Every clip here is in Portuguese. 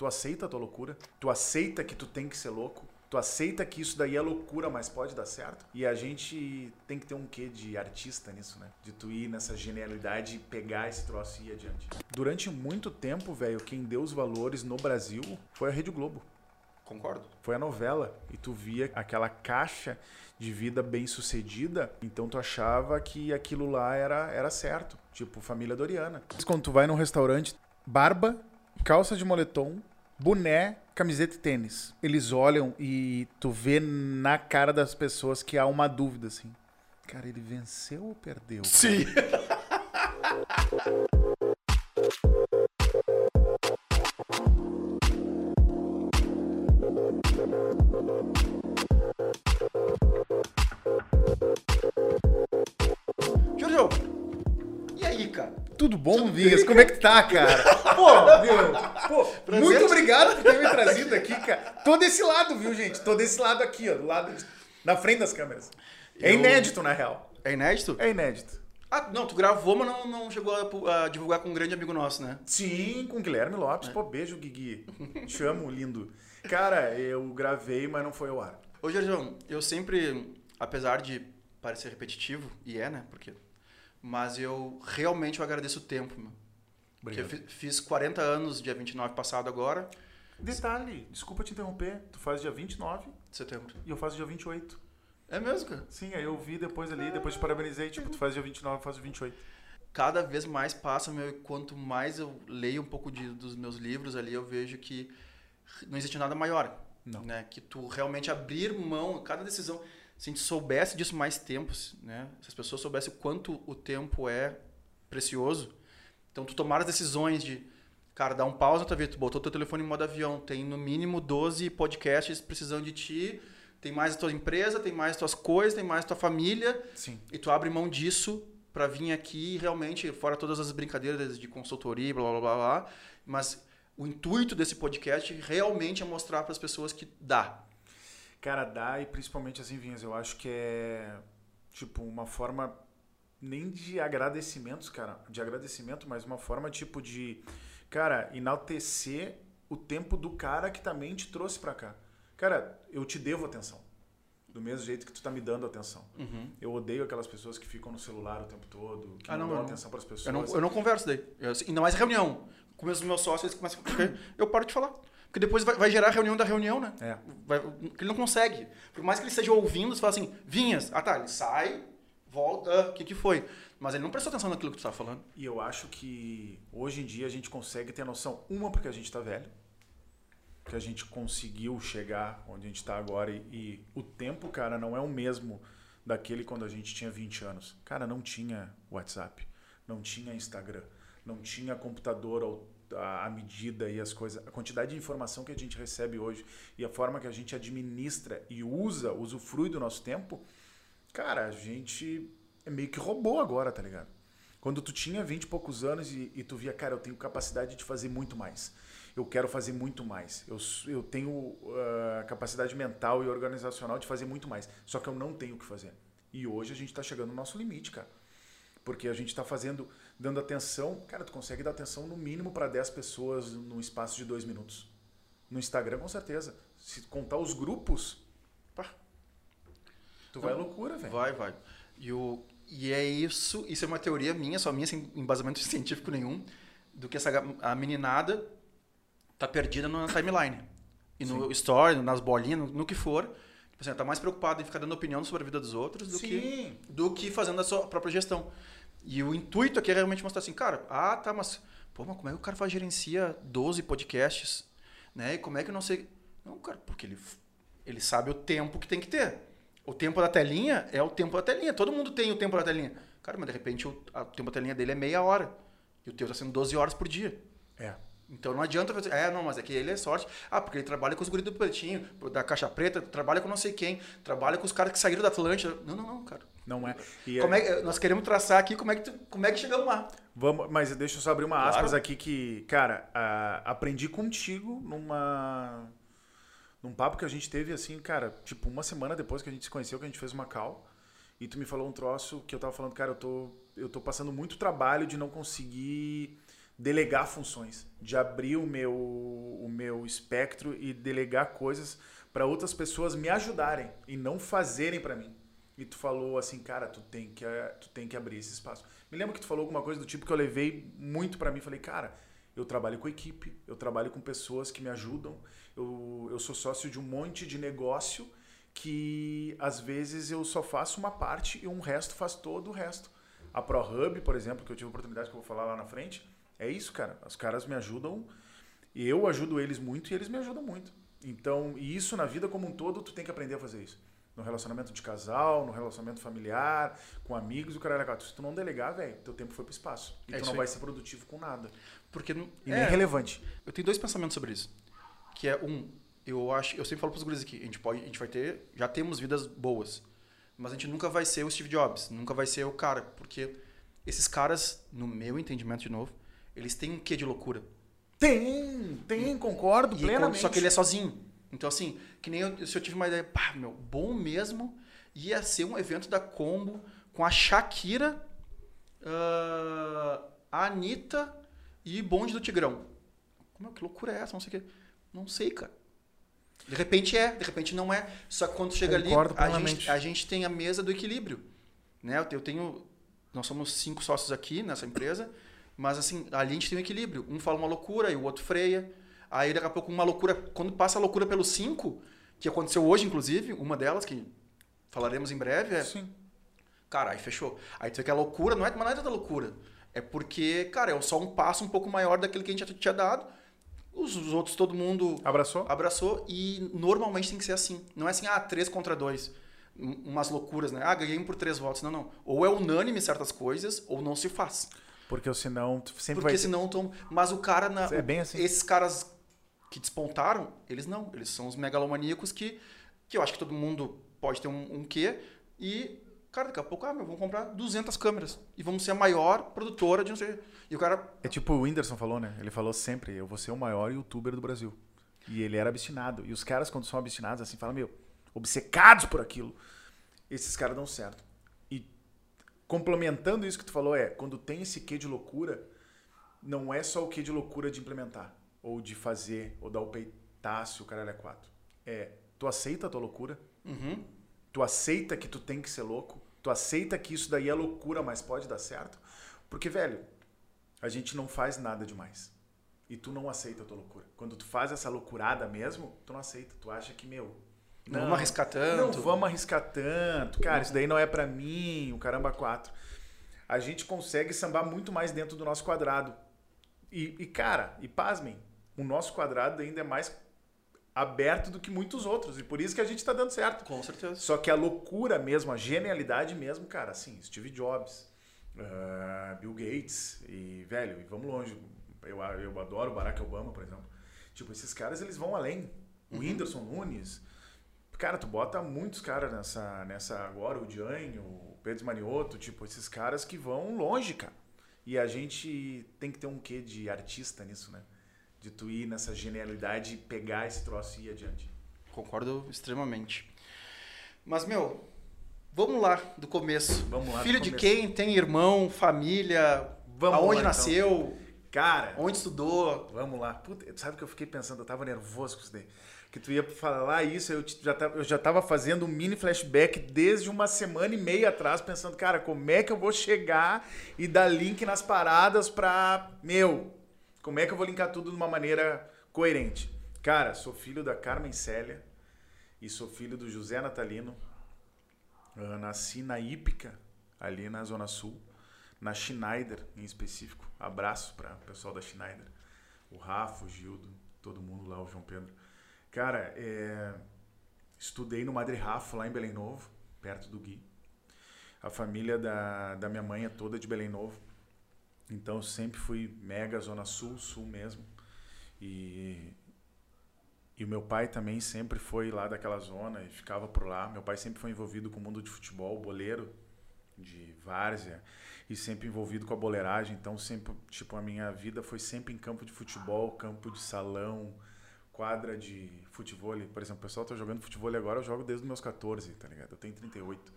Tu aceita a tua loucura? Tu aceita que tu tem que ser louco? Tu aceita que isso daí é loucura, mas pode dar certo? E a gente tem que ter um quê de artista nisso, né? De tu ir nessa genialidade e pegar esse troço e ir adiante. Durante muito tempo, velho, quem deu os valores no Brasil foi a Rede Globo. Concordo. Foi a novela. E tu via aquela caixa de vida bem sucedida, então tu achava que aquilo lá era, era certo. Tipo, família Doriana. Quando tu vai num restaurante, barba, calça de moletom, boné, camiseta e tênis. Eles olham e tu vê na cara das pessoas que há uma dúvida assim. Cara, ele venceu ou perdeu? Sim. Tudo bom, Vinhas? Como é que tá, cara? Pô, viu? Pô, muito obrigado por ter me trazido aqui, cara. Tô desse lado, viu, gente? Tô desse lado aqui, ó. Do lado de... Na frente das câmeras. É inédito, na real. É inédito? É inédito. Ah, não, tu gravou, mas não, não chegou a, a divulgar com um grande amigo nosso, né? Sim, com Guilherme Lopes. Pô, beijo, Guigui. Te amo, lindo. Cara, eu gravei, mas não foi ao ar. Ô, Jorjão, eu sempre, apesar de parecer repetitivo, e é, né? Porque, mas eu realmente eu agradeço o tempo, meu. Porque eu Obrigado. fi- fiz 40 anos, dia 29 passado agora, Detalhe, desculpa te interromper. Tu faz dia 29 de setembro. e eu faço dia 28. É mesmo, cara? Sim, aí eu vi depois ali, depois te parabenizei. Tipo, tu faz dia 29, eu faço 28. Cada vez mais passa, meu, e quanto mais eu leio um pouco de, dos meus livros ali, eu vejo que não existe nada maior. Não. Né? Que tu realmente abrir mão, cada decisão, se a gente soubesse disso mais tempo, né? Se as pessoas soubessem o quanto o tempo é precioso, então tu tomar as decisões de, cara, dar um pause na tua vida, tu botou teu telefone em modo avião, tem no mínimo 12 podcasts precisando de ti, tem mais a tua empresa, tem mais as tuas coisas, tem mais a tua família, Sim. e tu abre mão disso para vir aqui realmente, fora todas as brincadeiras de consultoria, blá blá blá blá, mas o intuito desse podcast realmente é mostrar para as pessoas que dá. Cara, dá e principalmente assim, Vinhas, eu acho que é tipo uma forma nem de agradecimentos, cara, de agradecimento, mas uma forma tipo de, cara, enaltecer o tempo do cara que também te trouxe pra cá. Cara, eu te devo atenção. Do mesmo jeito que tu tá me dando atenção. Eu odeio aquelas pessoas que ficam no celular o tempo todo, que Ah, não, não, dão atenção pras pessoas. Eu não, eu não converso daí. Eu, assim, ainda mais reunião. Com os meus sócios, eles começam a... Eu paro de falar. Porque depois vai, vai gerar a reunião da reunião, né? É. Vai, ele não consegue. Por mais que ele esteja ouvindo, você fala assim, Vinhas. Ah, tá. Ele sai, volta, o que que foi? Mas ele não prestou atenção naquilo que tu estava falando. E eu acho que hoje em dia a gente consegue ter noção, uma porque a gente tá velho, que a gente conseguiu chegar onde a gente tá agora e, e o tempo, cara, não é o mesmo daquele quando a gente tinha 20 anos. Cara, não tinha WhatsApp, não tinha Instagram, não tinha computador à medida e as coisas, a quantidade de informação que a gente recebe hoje e a forma que a gente administra e usa, usufrui do nosso tempo, cara, a gente é meio que robô agora, tá ligado? Quando tu tinha 20 e poucos anos e, e tu via, cara, eu tenho capacidade de fazer muito mais. Eu quero fazer muito mais. Eu, eu tenho ah, capacidade mental e organizacional de fazer muito mais. Só que eu não tenho o que fazer. E hoje a gente tá chegando no nosso limite, cara. Porque a gente tá fazendo, dando atenção. Cara, tu consegue dar atenção no mínimo para 10 pessoas num espaço de dois minutos. No Instagram, com certeza. Se contar os grupos, Pá, tu vai à loucura, velho. Vai, vai. E, o, e é isso, isso é uma teoria minha, só minha, sem embasamento científico nenhum, do que essa, a meninada tá perdida na timeline. E no story, nas bolinhas, no, no que for. Tipo assim, tá mais preocupado em ficar dando opinião sobre a vida dos outros do, que, Sim. do que fazendo a sua própria gestão. E o intuito aqui é realmente mostrar assim, cara, ah, tá, mas, pô, mas como é que o cara faz, gerencia 12 podcasts? Né? E como é que eu não sei. Não, cara, porque ele, ele sabe o tempo que tem que ter. O tempo da telinha é o tempo da telinha. Todo mundo tem o tempo da telinha. Cara, mas de repente o, a- o tempo da telinha dele é meia hora. E o teu tá sendo 12 horas por dia. É. Então não adianta você. É, não, mas é que ele é sorte. Ah, porque ele trabalha com os guris do pretinho, da caixa preta, trabalha com não sei quem, trabalha com os caras que saíram da Atlântida. Não, não, não, cara. Não é. E Como é que- nós queremos traçar aqui como é que, tu- como é que chegamos lá. Vamos, mas deixa eu só abrir uma Claro. aspas aqui que, cara, ah, aprendi contigo numa num papo que a gente teve assim, cara, tipo uma semana depois que a gente se conheceu, que a gente fez uma call, e tu me falou um troço que eu tava falando, cara, eu tô eu tô passando muito trabalho de não conseguir delegar funções, de abrir o meu o meu espectro e delegar coisas para outras pessoas me ajudarem e não fazerem para mim. E tu falou assim, cara, tu tem que tu tem que abrir esse espaço. Me lembro que tu falou alguma coisa do tipo que eu levei muito para mim, falei, cara, eu trabalho com equipe, eu trabalho com pessoas que me ajudam, eu, eu sou sócio de um monte de negócio que às vezes eu só faço uma parte e um resto faz todo o resto. A ProHub, por exemplo, que eu tive a oportunidade que eu vou falar lá na frente, é isso, cara. Os caras me ajudam, eu ajudo eles muito e eles me ajudam muito. Então, e isso na vida como um todo, tu tem que aprender a fazer isso. No relacionamento de casal, no relacionamento familiar, com amigos, o cara é Se tu não delegar, velho, teu tempo foi pro espaço. E é tu não vai ser produtivo com nada. Porque não, e nem é, relevante. Eu tenho dois pensamentos sobre isso. Que é um, eu acho, eu sempre falo pros guris aqui, a gente pode, a gente vai ter, já temos vidas boas, mas a gente nunca vai ser o Steve Jobs, nunca vai ser o cara, porque esses caras, no meu entendimento de novo, eles têm um quê de loucura? Tem, tem, concordo e plenamente. Só que ele é sozinho. Então, assim, que nem eu, se eu tive uma ideia, pá, meu, bom mesmo, ia ser um evento da Combo com a Shakira, uh, a Anitta e Bonde do Tigrão. Meu, que loucura é essa? Não sei o quê. Não sei, cara. De repente é, de repente não é. Só que quando chega Concordo ali, a gente, a gente tem a mesa do equilíbrio. Né? Eu tenho. Nós somos cinco sócios aqui nessa empresa, mas assim, ali a gente tem um equilíbrio. Um fala uma loucura e o outro freia. Aí daqui a pouco uma loucura. Quando passa a loucura pelos cinco, que aconteceu hoje, inclusive, uma delas, que falaremos em breve, é. Sim. Cara, aí fechou. Aí tu vê que a loucura não é, mas não é tanta loucura. É porque, cara, é só um passo um pouco maior daquele que a gente já tinha dado os, os, outros, todo mundo abraçou. abraçou. E normalmente tem que ser assim. Não é assim, ah, três contra dois. Umas loucuras, né? Ah, ganhei um por três votos. Não, não. Ou é unânime certas coisas, ou não se faz. Porque senão sempre Porque vai. senão. Tom... Mas o cara. Na... É bem assim. Esses caras que despontaram, eles não. Eles são os megalomaníacos que, que eu acho que todo mundo pode ter um, um quê. E Cara, daqui a pouco, ah, meu, vamos comprar 200 câmeras e vamos ser a maior produtora de não sei. E o cara. É tipo o Whindersson falou, né? Ele falou sempre: eu vou ser o maior youtuber do Brasil. E ele era abstinado. E os caras, quando são abstinados, assim, falam, meu, obcecados por aquilo. Esses caras dão certo. E complementando isso que tu falou, é: quando tem esse quê de loucura, não é só o quê de loucura de implementar, ou de fazer, ou dar o peitaço, o caralho é quatro. É, tu aceita a tua loucura. Uhum Tu aceita que tu tem que ser louco? Tu aceita que isso daí é loucura, mas pode dar certo? Porque, velho, a gente não faz nada demais. E tu não aceita a tua loucura. Quando tu faz essa loucurada mesmo, tu não aceita. Tu acha que, meu. Não, vamos arriscar tanto. Não vamos arriscar tanto. Cara, isso daí não é para mim, o caramba quatro. A gente consegue sambar muito mais dentro do nosso quadrado. E, e cara, e pasmem, o nosso quadrado ainda é mais aberto do que muitos outros. E por isso que a gente está dando certo. Com certeza. Só que a loucura mesmo, a genialidade mesmo, cara, assim, Steve Jobs, uh, Bill Gates e, velho, e vamos longe. Eu, eu adoro Barack Obama, por exemplo. Tipo, esses caras, eles vão além. O uhum. Whindersson Nunes. Cara, tu bota muitos caras nessa, nessa agora, o Jane, o Pedro Manioto, tipo, esses caras que vão longe, cara. E a gente tem que ter um quê de artista nisso, né? De tu ir nessa genialidade e pegar esse troço e ir adiante. Concordo extremamente. Mas, meu, vamos lá do começo. Vamos lá. Filho de quem? Tem irmão, família? Vamos aonde lá, nasceu? Então. Cara. Onde estudou? Vamos lá. Puta, sabe o que eu fiquei pensando? Eu tava nervoso com isso daí. Que tu ia falar isso, eu já, tava, eu já tava fazendo um mini flashback desde uma semana e meia atrás, pensando, cara, como é que eu vou chegar e dar link nas paradas pra. Meu, como é que eu vou linkar tudo de uma maneira coerente? Cara, sou filho da Carmen Célia e sou filho do José Natalino. Eu nasci na Ípica, ali na Zona Sul, na Schneider em específico. Abraço para o pessoal da Schneider. O Rafa, o Gildo, todo mundo lá, o João Pedro. Cara, é... estudei no Madre Rafa, lá em Belém Novo, perto do Gui. A família da, da minha mãe é toda de Belém Novo. Então sempre fui mega zona sul, sul mesmo. E e o meu pai também sempre foi lá daquela zona e ficava por lá. Meu pai sempre foi envolvido com o mundo de futebol, boleiro de várzea e sempre envolvido com a boleiragem. Então sempre, tipo, a minha vida foi sempre em campo de futebol, campo de salão, quadra de futebol. Por exemplo, o pessoal tá jogando futebol agora, eu jogo desde os meus 14, tá ligado? Eu tenho 38.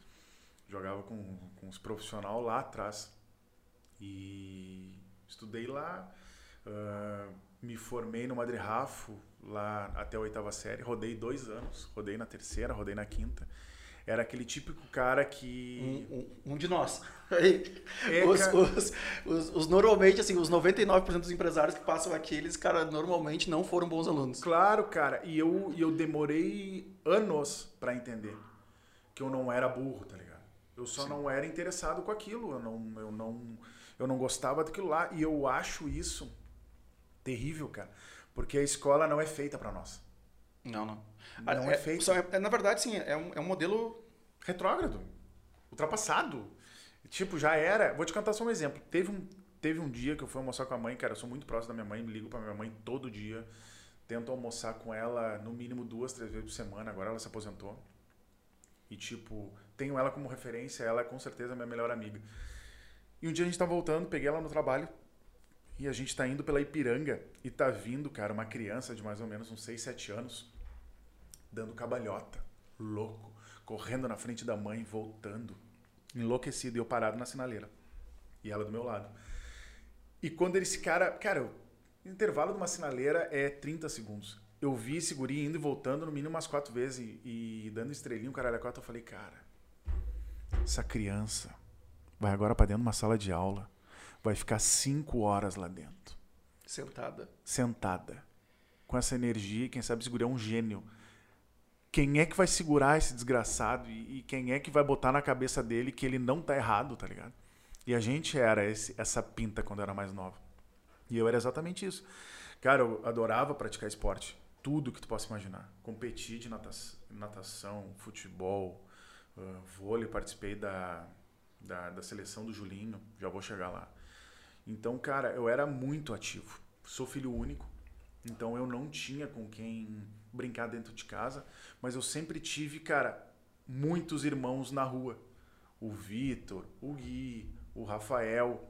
Jogava com, com os profissionais lá atrás. E estudei lá. Uh, me formei no Madre Rafo, lá até a oitava série. Rodei dois anos. Rodei na terceira, rodei na quinta. Era aquele típico cara que. Um, um, um de nós. É, os, os, os, os, normalmente, assim, os 99% dos empresários que passam aqui, eles, cara, normalmente não foram bons alunos. Claro, cara. E eu, eu demorei anos para entender que eu não era burro, tá ligado? Eu só Sim. não era interessado com aquilo. Eu não, eu, não, eu não gostava daquilo lá. E eu acho isso terrível, cara. Porque a escola não é feita para nós. Não, não. Não é, é feita. É, na verdade, sim, é um, é um modelo retrógrado, ultrapassado. Tipo, já era. Vou te contar só um exemplo. Teve um, teve um dia que eu fui almoçar com a mãe, cara, eu sou muito próximo da minha mãe, me ligo pra minha mãe todo dia. Tento almoçar com ela no mínimo duas, três vezes por semana. Agora ela se aposentou. E, tipo, tenho ela como referência, ela é com certeza minha melhor amiga. E um dia a gente tá voltando, peguei ela no trabalho, e a gente tá indo pela Ipiranga e tá vindo, cara, uma criança de mais ou menos uns 6, 7 anos, dando cabalhota, louco, correndo na frente da mãe, voltando, enlouquecido, e eu parado na sinaleira. E ela do meu lado. E quando esse cara, cara, o intervalo de uma sinaleira é 30 segundos. Eu vi esse guri indo e voltando no mínimo umas quatro vezes e, e dando estrelinho, caralho, a quatro, eu falei, cara, essa criança vai agora para dentro de uma sala de aula vai ficar cinco horas lá dentro. Sentada. Sentada. Com essa energia, quem sabe segurar um gênio. Quem é que vai segurar esse desgraçado e, e, quem é que vai botar na cabeça dele que ele não tá errado, tá ligado? E a gente era esse, essa pinta quando era mais nova. E eu era exatamente isso. Cara, eu adorava praticar esporte. Tudo que tu possa imaginar. Competi de natação, natação futebol, uh, vôlei. Participei da, da, da seleção do Julinho. Já vou chegar lá. Então, cara, eu era muito ativo. Sou filho único, então eu não tinha com quem brincar dentro de casa, mas eu sempre tive, cara, muitos irmãos na rua. O Vitor, o Gui, o Rafael,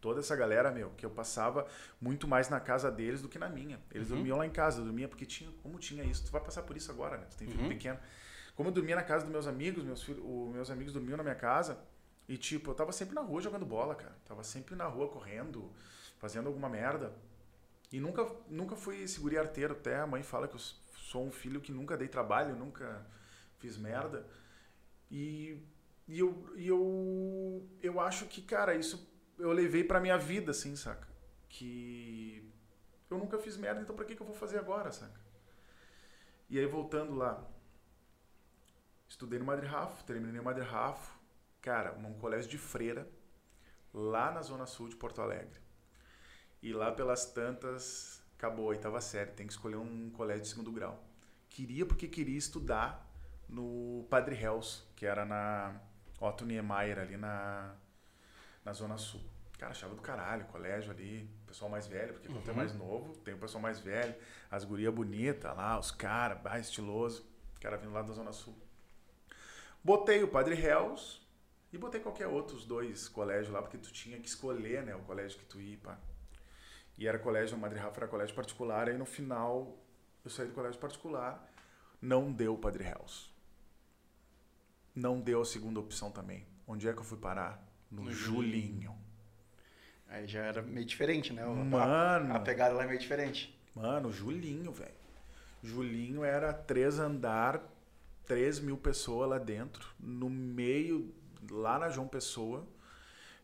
toda essa galera, meu, que eu passava muito mais na casa deles do que na minha. Eles uhum. dormiam lá em casa, eu dormia porque tinha, como tinha isso, tu vai passar por isso agora, né? Tu tem filho uhum. pequeno. Como eu dormia na casa dos meus amigos, meus filhos, os meus amigos dormiam na minha casa, e tipo, eu tava sempre na rua jogando bola, cara. Tava sempre na rua correndo, fazendo alguma merda. E nunca, nunca fui seguri arteiro. Até a mãe fala que eu sou um filho que nunca dei trabalho, nunca fiz merda. E, e, eu, e eu, eu acho que, cara, isso eu levei pra minha vida, assim, saca? Que eu nunca fiz merda, então pra que, que eu vou fazer agora, saca? E aí, voltando lá, estudei no Madre Rafo, terminei no Madre Rafo, cara, num colégio de freira, lá na zona sul de Porto Alegre. E lá pelas tantas, acabou a oitava série, tem que escolher um colégio de segundo grau. Queria porque queria estudar no Padre Hells, que era na Otto Niemeyer, ali na, na zona sul. Cara, achava do caralho, colégio ali, pessoal mais velho, porque quando é uhum. é mais novo, tem o pessoal mais velho, as gurias bonitas lá, os caras, mais estiloso. Cara vindo lá da Zona Sul. Botei o Padre Hells, e botei qualquer outros dois colégios lá, porque tu tinha que escolher, né, o colégio que tu ia, pá. E era colégio, o Madre Rafa era colégio particular, aí no final eu saí do colégio particular, não deu o Padre Hells. Não deu a segunda opção também. Onde é que eu fui parar? No, no Julinho. Julinho. Aí já era meio diferente, né? Mano. A, a pegada lá é meio diferente. Mano, Julinho, velho. Julinho era três andar, três mil pessoas lá dentro, no meio lá na João Pessoa.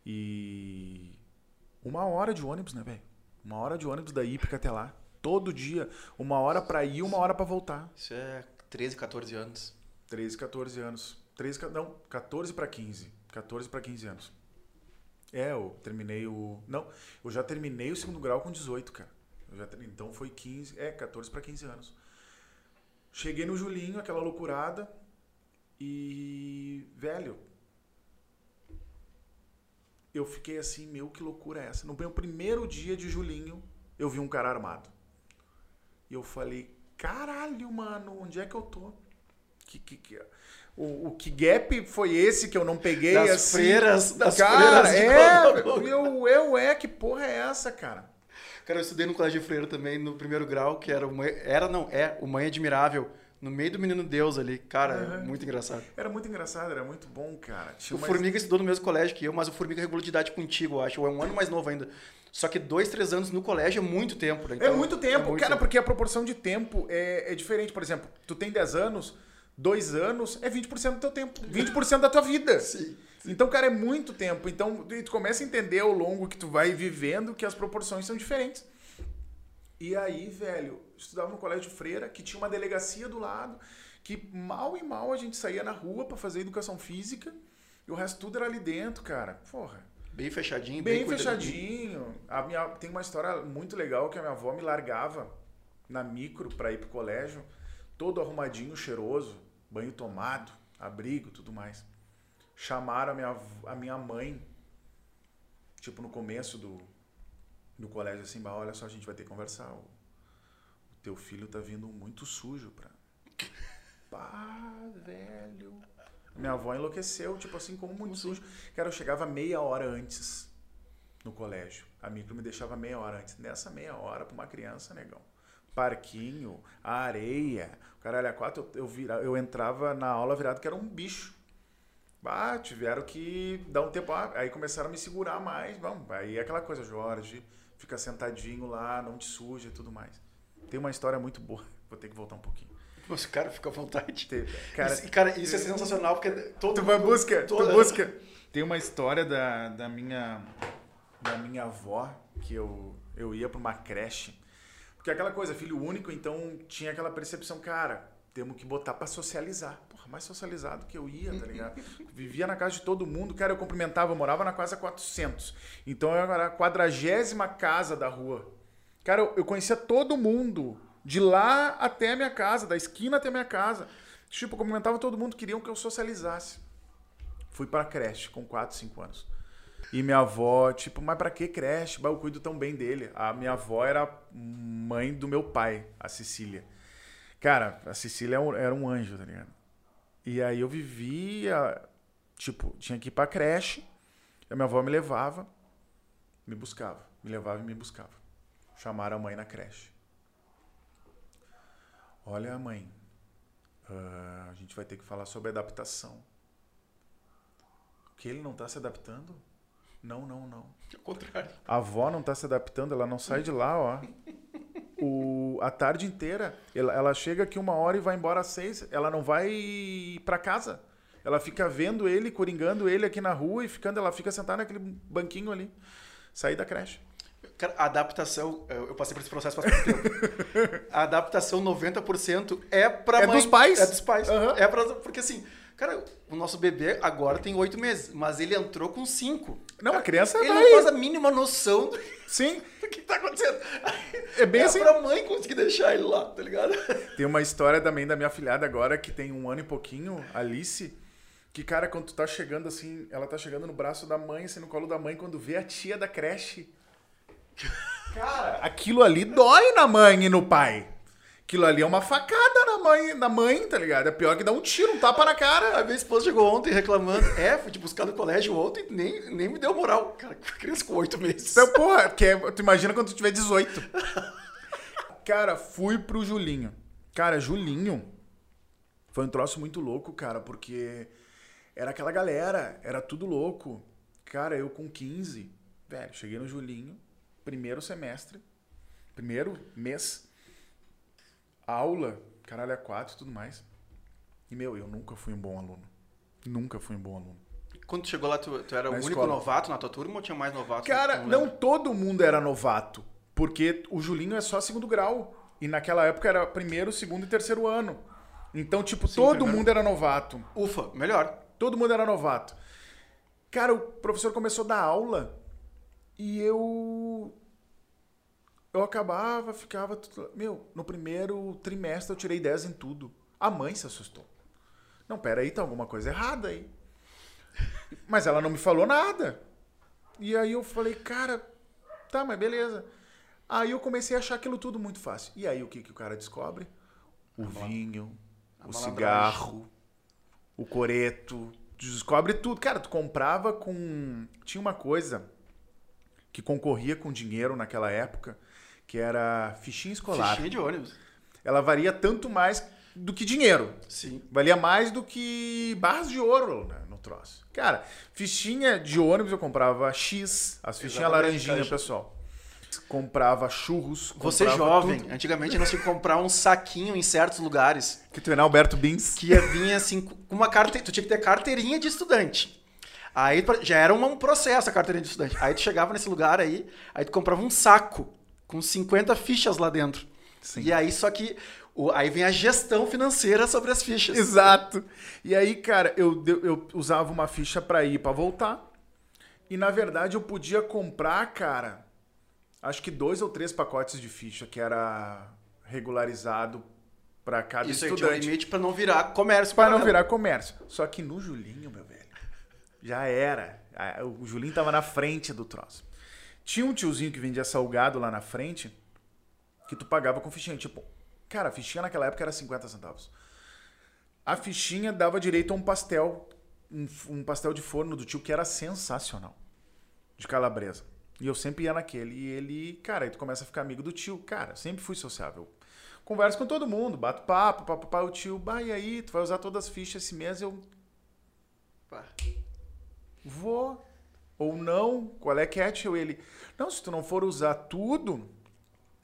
E uma hora de ônibus, né, velho? Uma hora de ônibus da Ípica até lá. Todo dia. Uma hora para ir, uma hora para voltar. Isso é 13, 14 anos. 13, 14 anos. 13, não, 14 para 15. 14 para 15 anos. É, eu terminei o. Não, eu já terminei o segundo grau com 18, cara. Já, então foi 15. É, 14 para 15 anos. Cheguei no Julinho, aquela loucurada. E. Velho, eu fiquei assim, meu, que loucura é essa? No meu primeiro dia de Julinho, eu vi um cara armado. E eu falei, caralho, mano, onde é que eu tô? Que, que, que... O, o que gap foi esse que eu não peguei das assim? Freiras, das cara, freiras é, eu, eu é, que porra é essa, cara? Cara, eu estudei no colégio de freira também, no primeiro grau, que era, uma, era não, é, o Mãe Admirável no meio do Menino Deus ali. Cara, uhum. muito engraçado. Era muito engraçado, era muito bom, cara. Tinha o mais... Formiga estudou no mesmo colégio que eu, mas o Formiga regulou de idade contigo, eu acho. Ou é um ano mais novo ainda. Só que dois, três anos no colégio é muito tempo, né? é Então, muito tempo, muito cara, tempo. porque a proporção de tempo é, é diferente. Por exemplo, tu tem 10 anos, 2 anos é 20% do teu tempo, 20% da tua vida. Sim. Então, cara, é muito tempo. Então, tu começa a entender ao longo que tu vai vivendo que as proporções são diferentes. E aí, velho, estudava no colégio freira, que tinha uma delegacia do lado, que mal e mal a gente saía na rua pra fazer educação física, e o resto tudo era ali dentro, cara. Porra. Bem fechadinho, Bem, bem, fechadinho. A minha, tem uma história muito legal que a minha avó me largava na micro pra ir pro colégio, todo arrumadinho, cheiroso, banho tomado, abrigo, tudo mais. Chamaram a minha, a minha mãe, tipo no começo do, do colégio, assim, "Bah, olha só, a gente vai ter que conversar. O, o teu filho tá vindo muito sujo pra. Pá, velho. Minha avó enlouqueceu, tipo assim, como muito sujo. Cara, eu chegava meia hora antes no colégio. A micro me deixava meia hora antes. Nessa meia hora, pra uma criança, negão. Parquinho, areia. Caralho, a quatro, eu, eu, vira, eu entrava na aula virado que era um bicho. Ah, tiveram que dar um tempo. Ah, aí começaram a me segurar mais. Vamos, aí é aquela coisa, Jorge, fica sentadinho lá, não te suja e tudo mais. Tem uma história muito boa. Vou ter que voltar um pouquinho. Mas, cara, fica à vontade. Tem- Cara, isso, cara, isso é sensacional, porque todo Tu vai mundo- busca, tu toda- busca. Tem uma história da, da minha da minha avó que eu eu ia para uma creche. Porque aquela coisa, filho único, então tinha aquela percepção, cara, temos que botar para socializar. Porra, mais socializado que eu ia, tá ligado? Vivia na casa de todo mundo, cara, eu cumprimentava, eu morava na casa 400. Então eu era a quadragésima casa da rua. Cara, eu, conhecia todo mundo, de lá até a minha casa, da esquina até a minha casa. Tipo, eu cumprimentava todo mundo, queriam que eu socializasse. Fui pra creche com 4, 5 anos. E minha avó, tipo, mas pra que creche? Eu cuido tão bem dele. A minha avó era mãe do meu pai, a Cecília. Cara, a Cecília era um- era um anjo, tá ligado? E aí eu vivia, tipo, tinha que ir pra creche. A minha avó me levava, me buscava. Me levava e me buscava. Chamaram a mãe na creche. Olha, mãe, ah, a gente vai ter que falar sobre adaptação. O que ele não tá se adaptando? Não, não, não. Ao contrário. A avó não tá se adaptando, ela não sai de lá, ó. O, a tarde inteira. Ela, ela chega aqui uma hora e vai embora às seis. Ela não vai pra casa. Ela fica vendo ele, coringando ele aqui na rua e ficando, ela fica sentada naquele banquinho ali. Sair da creche. Cara, a adaptação, eu passei por esse processo faz pouco tempo. A adaptação 90% é pra É mãe. dos pais. É dos pais. Aham. É pra, porque assim, cara, o nosso bebê agora tem oito meses, mas ele entrou com cinco. Não, a criança Ele vai. não faz a mínima noção do Sim, do que tá acontecendo. é bem é assim. pra mãe conseguir deixar ele lá, tá ligado? Tem uma história também da minha filhada agora, que tem um ano e pouquinho, Alice, que, cara, quando tu tá chegando assim, ela tá chegando no braço da mãe, assim, no colo da mãe, quando vê a tia da creche. Cara, aquilo ali dói na mãe e no pai. Aquilo ali é uma facada na mãe, na mãe, tá ligado? É pior que dar um tiro, um tapa na cara. A minha esposa chegou ontem reclamando. É, fui te buscar no colégio ontem, nem, nem me deu moral. Cara, criança com oito meses. Então, porra, que é- tu imagina quando tu tiver 18. Cara, fui pro Julinho. Cara, Julinho foi um troço muito louco, cara, porque era aquela galera, era tudo louco. Cara, eu com 15, velho, cheguei no Julinho, primeiro semestre, primeiro mês, aula, caralho, é quatro e tudo mais. E, meu, eu nunca fui um bom aluno. Nunca fui um bom aluno. Quando tu chegou lá, tu, tu era o Na único escola. novato na tua turma ou tinha mais novatos? Cara, lembro. não todo mundo era novato, porque o Julinho é só segundo grau. E naquela época era primeiro, segundo e terceiro ano. Então, tipo, Sim, todo primeiro. mundo era novato. Ufa, melhor. Todo mundo era novato. Cara, o professor começou a dar aula e eu. Eu acabava, ficava. tudo- Meu, no primeiro trimestre eu tirei 10 em tudo. A mãe se assustou. Não, pera aí, tá alguma coisa errada aí. Mas ela não me falou nada. E aí eu falei, cara, tá, mas beleza. Aí eu comecei a achar aquilo tudo muito fácil. E aí o que, que o cara descobre? O vinho, a o malandragem. cigarro, o coreto. Descobre tudo. Cara, tu comprava com. Tinha uma coisa que concorria com dinheiro naquela época, que era fichinha escolar. Fichinha de ônibus. Ela varia tanto mais do que dinheiro. Sim. Valia mais do que barras de ouro né, no troço. Cara, fichinha de ônibus eu comprava X, as fichinhas laranjinha, pessoal. comprava churros. Você comprava jovem, tudo. antigamente nós tínhamos que comprar um saquinho em certos lugares Que tu é Alberto Bins. que ia vir assim com uma carteirinha. Tu tinha que ter carteirinha de estudante. Aí já era um processo a carteirinha de estudante. Aí tu chegava nesse lugar aí, aí tu comprava um saco com 50 fichas lá dentro. Sim. E aí só que aí vem a gestão financeira sobre as fichas. Exato. E aí, cara, eu, eu usava uma ficha pra ir pra voltar. E na verdade eu podia comprar, cara, acho que dois ou três pacotes de ficha que era regularizado pra cada Isso aí tinha um estudante. limite pra não virar comércio. Pra não virar comércio. Só que no Julinho, meu velho, já era. O Julinho tava na frente do troço. Tinha um tiozinho que vendia salgado lá na frente que tu pagava com fichinha. Tipo, cara, a fichinha naquela época era 50 centavos. A fichinha dava direito a um pastel, um, um pastel de forno do tio que era sensacional. De calabresa. E eu sempre ia naquele. E ele, cara, aí tu começa a ficar amigo do tio. Cara, sempre fui sociável. Converso com todo mundo, bato papo, papo, o tio, bah, e aí, tu vai usar todas as fichas esse mês? Eu Pá. vou. Ou não, qual é que é? Ele, não, se tu não for usar tudo,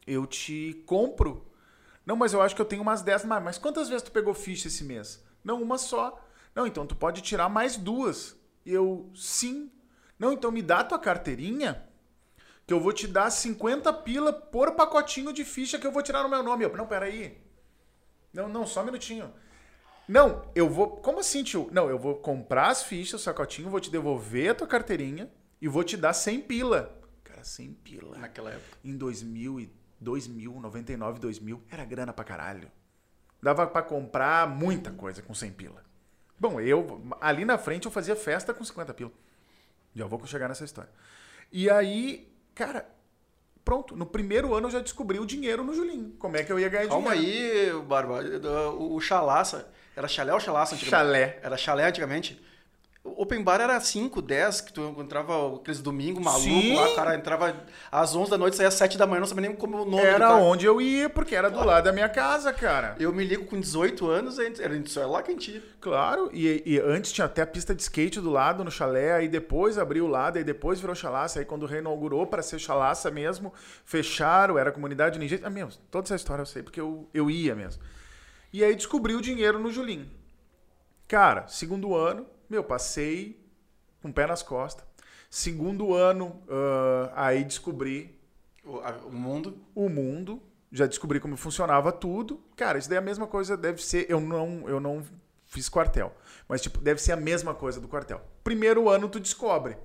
eu te compro. Não, mas eu acho que eu tenho umas 10 mais. Mas quantas vezes tu pegou ficha esse mês? Não, uma só. Não, então tu pode tirar mais duas. Eu, sim. Não, então me dá tua carteirinha que eu vou te dar 50 pila por pacotinho de ficha que eu vou tirar no meu nome. Eu, não, peraí. Não, não, só um minutinho. Não, eu vou. Como assim, tio? Não, eu vou comprar as fichas, o sacotinho, vou te devolver a tua carteirinha e vou te dar 100 pila. Cara, 100 pila. Naquela época. Em 2000, e 2000, 99, 2000, era grana pra caralho. Dava pra comprar muita coisa com 100 pila. Bom, eu, ali na frente, eu fazia festa com 50 pila. Já vou chegar nessa história. E aí, cara, pronto. No primeiro ano eu já descobri o dinheiro no Julinho. Como é que eu ia ganhar Calma dinheiro? aí, Barba. O, o chalaça. Era chalé ou chalaça antigamente? Chalé. Era chalé antigamente. O Open bar era 5, 10, que tu encontrava aqueles domingos malucos Sim. lá, o cara entrava às 11 da noite, saía às 7 da manhã, não sabia nem como o nome Era onde eu ia, porque era do lado da minha casa, cara. Eu me ligo com 18 anos, era só lá que a gente ia. Claro, e, e antes tinha até a pista de skate do lado no chalé, aí depois abriu o lado, aí depois virou chalaça, aí quando reinaugurou para ser chalaça mesmo, fecharam, era comunidade ninja. Ah, mesmo, toda essa história eu sei, porque eu, eu ia mesmo. E aí descobri o dinheiro no Julinho. Cara, segundo ano, meu, passei com o pé nas costas. Segundo ano, ah, aí descobri O, a- o mundo. o mundo, já descobri como funcionava tudo. Cara, isso daí é a mesma coisa, deve ser. Eu não, eu não fiz quartel, mas tipo, deve ser a mesma coisa do quartel. Primeiro ano tu descobre.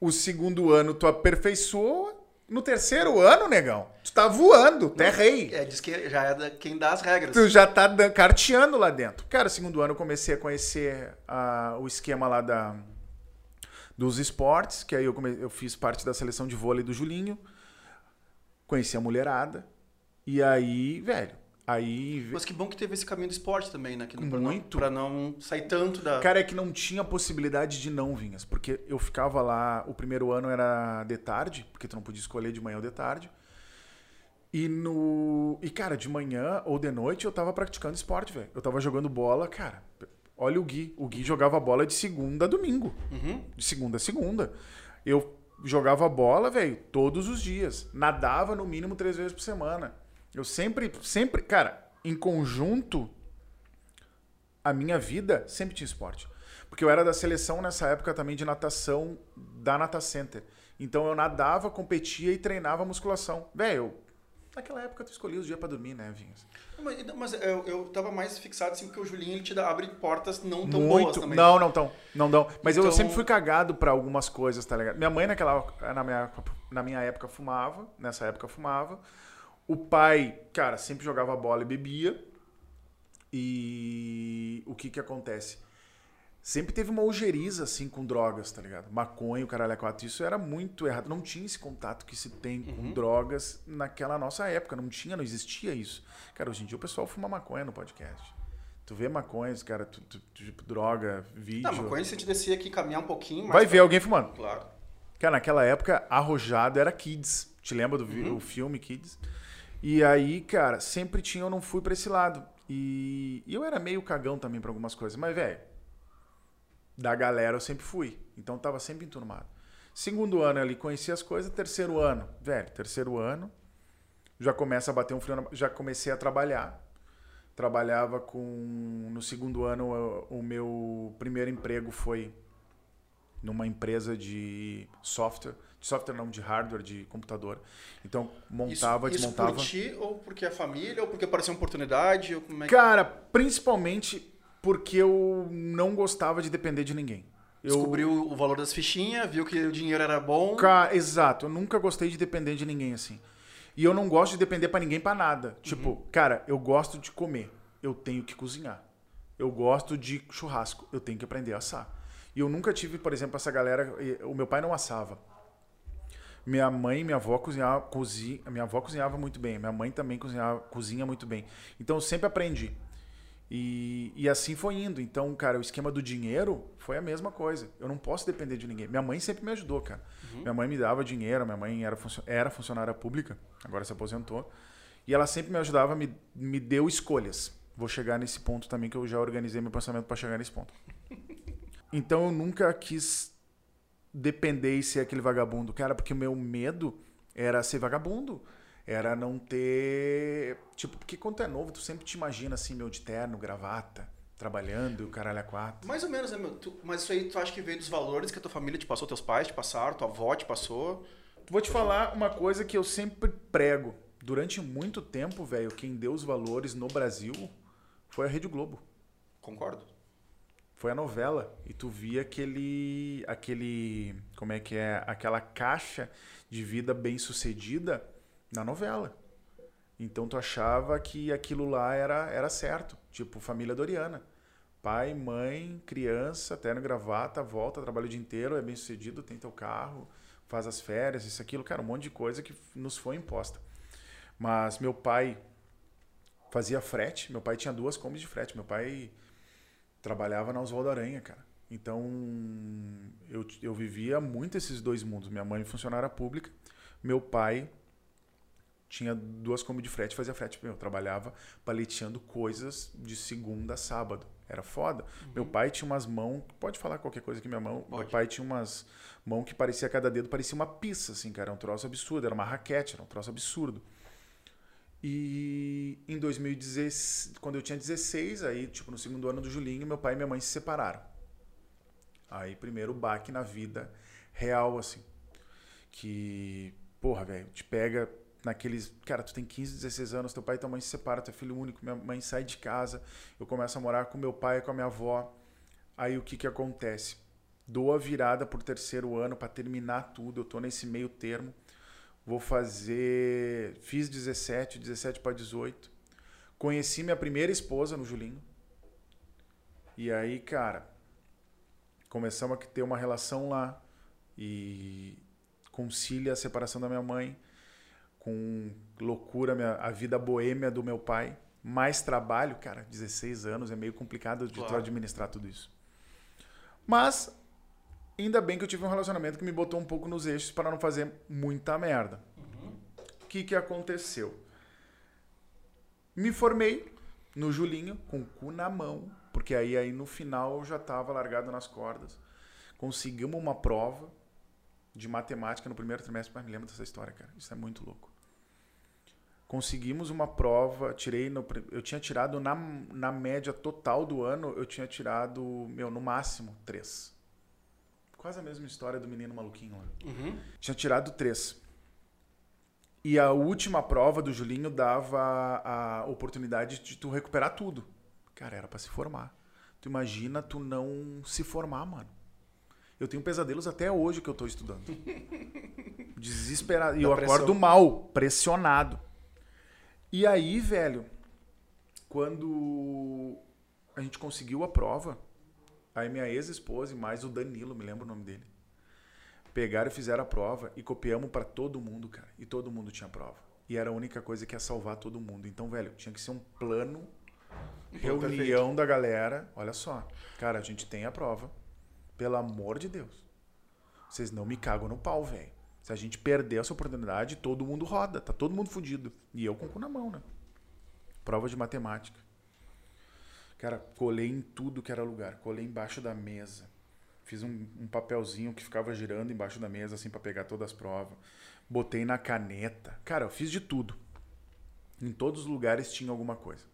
O segundo ano tu aperfeiçoa. No terceiro ano, negão, tu tá voando, tu é rei. É, diz que já é quem dá as regras. Tu já tá carteando lá dentro. Cara, segundo ano eu comecei a conhecer ah, o esquema lá da, dos esportes, que aí eu, come- eu fiz parte da seleção de vôlei do Julinho. Conheci a mulherada. E aí, velho, aí... Mas que bom que teve esse caminho do esporte também, né? Que não, Muito. Pra não, pra não sair tanto da. Cara, é que não tinha possibilidade de não vinhas, porque eu ficava lá, o primeiro ano era de tarde, porque tu não podia escolher de manhã ou de tarde. E no. E, cara, de manhã ou de noite eu tava praticando esporte, velho. Eu tava jogando bola, cara. Olha o Gui. O Gui jogava bola de segunda a domingo. Uhum. De segunda a segunda. Eu jogava bola, velho, todos os dias. Nadava no mínimo três vezes por semana. Eu sempre, sempre, cara, em conjunto, a minha vida sempre tinha esporte. Porque eu era da seleção nessa época também de natação da Nata Center. Então eu nadava, competia e treinava musculação. Velho, eu- naquela época tu escolhia os dias pra dormir, né, Vinhas? Mas, mas eu, eu tava mais fixado assim, porque o Julinho ele te dá, abre portas não tão boas Muito. também. Não, não tão. Não dão. Mas eu Então- sempre fui cagado pra algumas coisas, tá ligado? Minha mãe naquela na minha, na minha época fumava, nessa época fumava. O pai, cara, sempre jogava bola e bebia. E o que que acontece? Sempre teve uma ojeriza, assim, com drogas, tá ligado? Maconha, o caralho é quatro. Isso era muito errado. Não tinha esse contato que se tem com Uhum. drogas naquela nossa época. Não tinha, não existia isso. Cara, hoje em dia o pessoal fuma maconha no podcast. Tu vê maconhas, cara, tu, tu- tu- tipo, droga, vídeo. Não, mas quando a gente descer aqui caminhar um pouquinho. Vai pra- ver alguém fumando. Claro. Cara, naquela época, arrojado era Kids. Te lembra do o filme Kids? E aí, cara, sempre tinha, eu não fui pra esse lado. E, eu era meio cagão também pra algumas coisas. Mas, velho, da galera eu sempre fui. Então tava sempre enturmado. Segundo ano ali, conheci as coisas. Terceiro ano, velho, terceiro ano, já começa a bater um frio. Já comecei a trabalhar. Trabalhava com. No segundo ano, o meu primeiro emprego foi numa empresa de software. De software não, de hardware, de computador. Então, montava, isso, desmontava. Isso por ti, ou porque é família, ou porque apareceu uma oportunidade? Ou como é que... Cara, principalmente porque eu não gostava de depender de ninguém. Eu... Descobriu o valor das fichinhas, viu que o dinheiro era bom. Cara, exato. Eu nunca gostei de depender de ninguém assim. E eu não gosto de depender para ninguém para nada. Tipo, uhum. cara, eu gosto de comer. Eu tenho que cozinhar. Eu gosto de churrasco. Eu tenho que aprender a assar. E eu nunca tive, por exemplo, essa galera. O meu pai não assava. Minha mãe e minha avó cozinhava, cozinha, minha avó cozinhava muito bem. Minha mãe também cozinhava, cozinha muito bem. Então eu sempre aprendi. E, e assim foi indo. Então, cara, o esquema do dinheiro foi a mesma coisa. Eu não posso depender de ninguém. Minha mãe sempre me ajudou, cara. Uhum. Minha mãe me dava dinheiro, minha mãe era, era funcionária pública, agora se aposentou. E ela sempre me ajudava, me, me deu escolhas. Vou chegar nesse ponto também, que eu já organizei meu pensamento para chegar nesse ponto. Então eu nunca quis depender e ser aquele vagabundo, cara, porque o meu medo era ser vagabundo. Era não ter. Tipo, porque quando tu é novo, tu sempre te imagina assim, meu de terno, gravata, trabalhando, o caralho a quatro. Mais ou menos, né, meu? Tu, mas isso aí tu acha que veio dos valores que a tua família te passou, teus pais te passaram, tua avó te passou? Vou te falar uma coisa que eu sempre prego. Durante muito tempo, velho, quem deu os valores no Brasil foi a Rede Globo. Concordo foi a novela e tu via aquele aquele como é que é aquela caixa de vida bem sucedida na novela. Então tu achava que aquilo lá era era certo tipo família Doriana. Pai mãe criança terno gravata volta trabalha o dia inteiro é bem sucedido tem teu carro faz as férias isso aquilo cara um monte de coisa que nos foi imposta. Mas meu pai fazia frete meu pai tinha duas combis de frete meu pai trabalhava na Oswaldo Aranha, cara. Então, eu, eu vivia muito esses dois mundos. Minha mãe funcionária pública, meu pai tinha duas combos de frete, fazia frete. Eu trabalhava paleteando coisas de segunda a sábado. Era foda. Uhum. Meu pai tinha umas mãos, pode falar qualquer coisa aqui, minha mão. Pode. Meu pai tinha umas mãos que parecia, cada dedo parecia uma pista, assim, cara. Era um troço absurdo, era uma raquete, era um troço absurdo. E em 2016, quando eu tinha 16, aí, tipo, no segundo ano do Julinho, meu pai e minha mãe se separaram. Aí, primeiro baque na vida real, assim. Que, porra, velho, te pega naqueles. Cara, tu tem 15, 16 anos, teu pai e tua mãe se separam, tu é filho único, minha mãe sai de casa, eu começo a morar com meu pai e com a minha avó. Aí o que que acontece? Dou a virada pro terceiro ano para terminar tudo, eu tô nesse meio termo. Vou fazer. Fiz 17, 17 para 18. Conheci minha primeira esposa no Julinho. E aí, cara, começamos a ter uma relação lá. E concilia a separação da minha mãe com loucura, minha, a vida boêmia do meu pai. Mais trabalho, cara, 16 anos, é meio complicado de claro. administrar tudo isso. Mas Ainda bem que eu tive um relacionamento que me botou um pouco nos eixos para não fazer muita merda. O uhum. que, que aconteceu? Me formei no Julinho, com o cu na mão, porque aí, aí no final eu já estava largado nas cordas. Conseguimos uma prova de matemática no primeiro trimestre. Mas me lembro dessa história, cara. Isso é muito louco. Conseguimos uma prova, tirei no, eu tinha tirado na, na média total do ano, eu tinha tirado, meu, no máximo, três. Quase a mesma história do menino maluquinho lá. Uhum. Tinha tirado três. E a última prova do Julinho dava a oportunidade de tu recuperar tudo. Cara, era para se formar. Tu imagina tu não se formar, mano. Eu tenho pesadelos até hoje que eu tô estudando. Desesperado. E eu pressão. acordo mal, pressionado. E aí, velho, quando a gente conseguiu a prova, Aí minha ex-esposa e mais o Danilo, me lembro o nome dele. Pegaram e fizeram a prova e copiamos para todo mundo, cara. E todo mundo tinha prova. E era a única coisa que ia salvar todo mundo. Então, velho, tinha que ser um plano, reunião perfeito. da galera. Olha só, cara, a gente tem a prova. Pelo amor de Deus. Vocês não me cagam no pau, velho. Se a gente perder essa oportunidade, todo mundo roda. Tá todo mundo fudido. E eu com o cu na mão, né? Prova de matemática. Cara, colei em tudo que era lugar. Colei embaixo da mesa. Fiz um, um papelzinho que ficava girando embaixo da mesa, assim, para pegar todas as provas. Botei na caneta. Cara, eu fiz de tudo. Em todos os lugares tinha alguma coisa.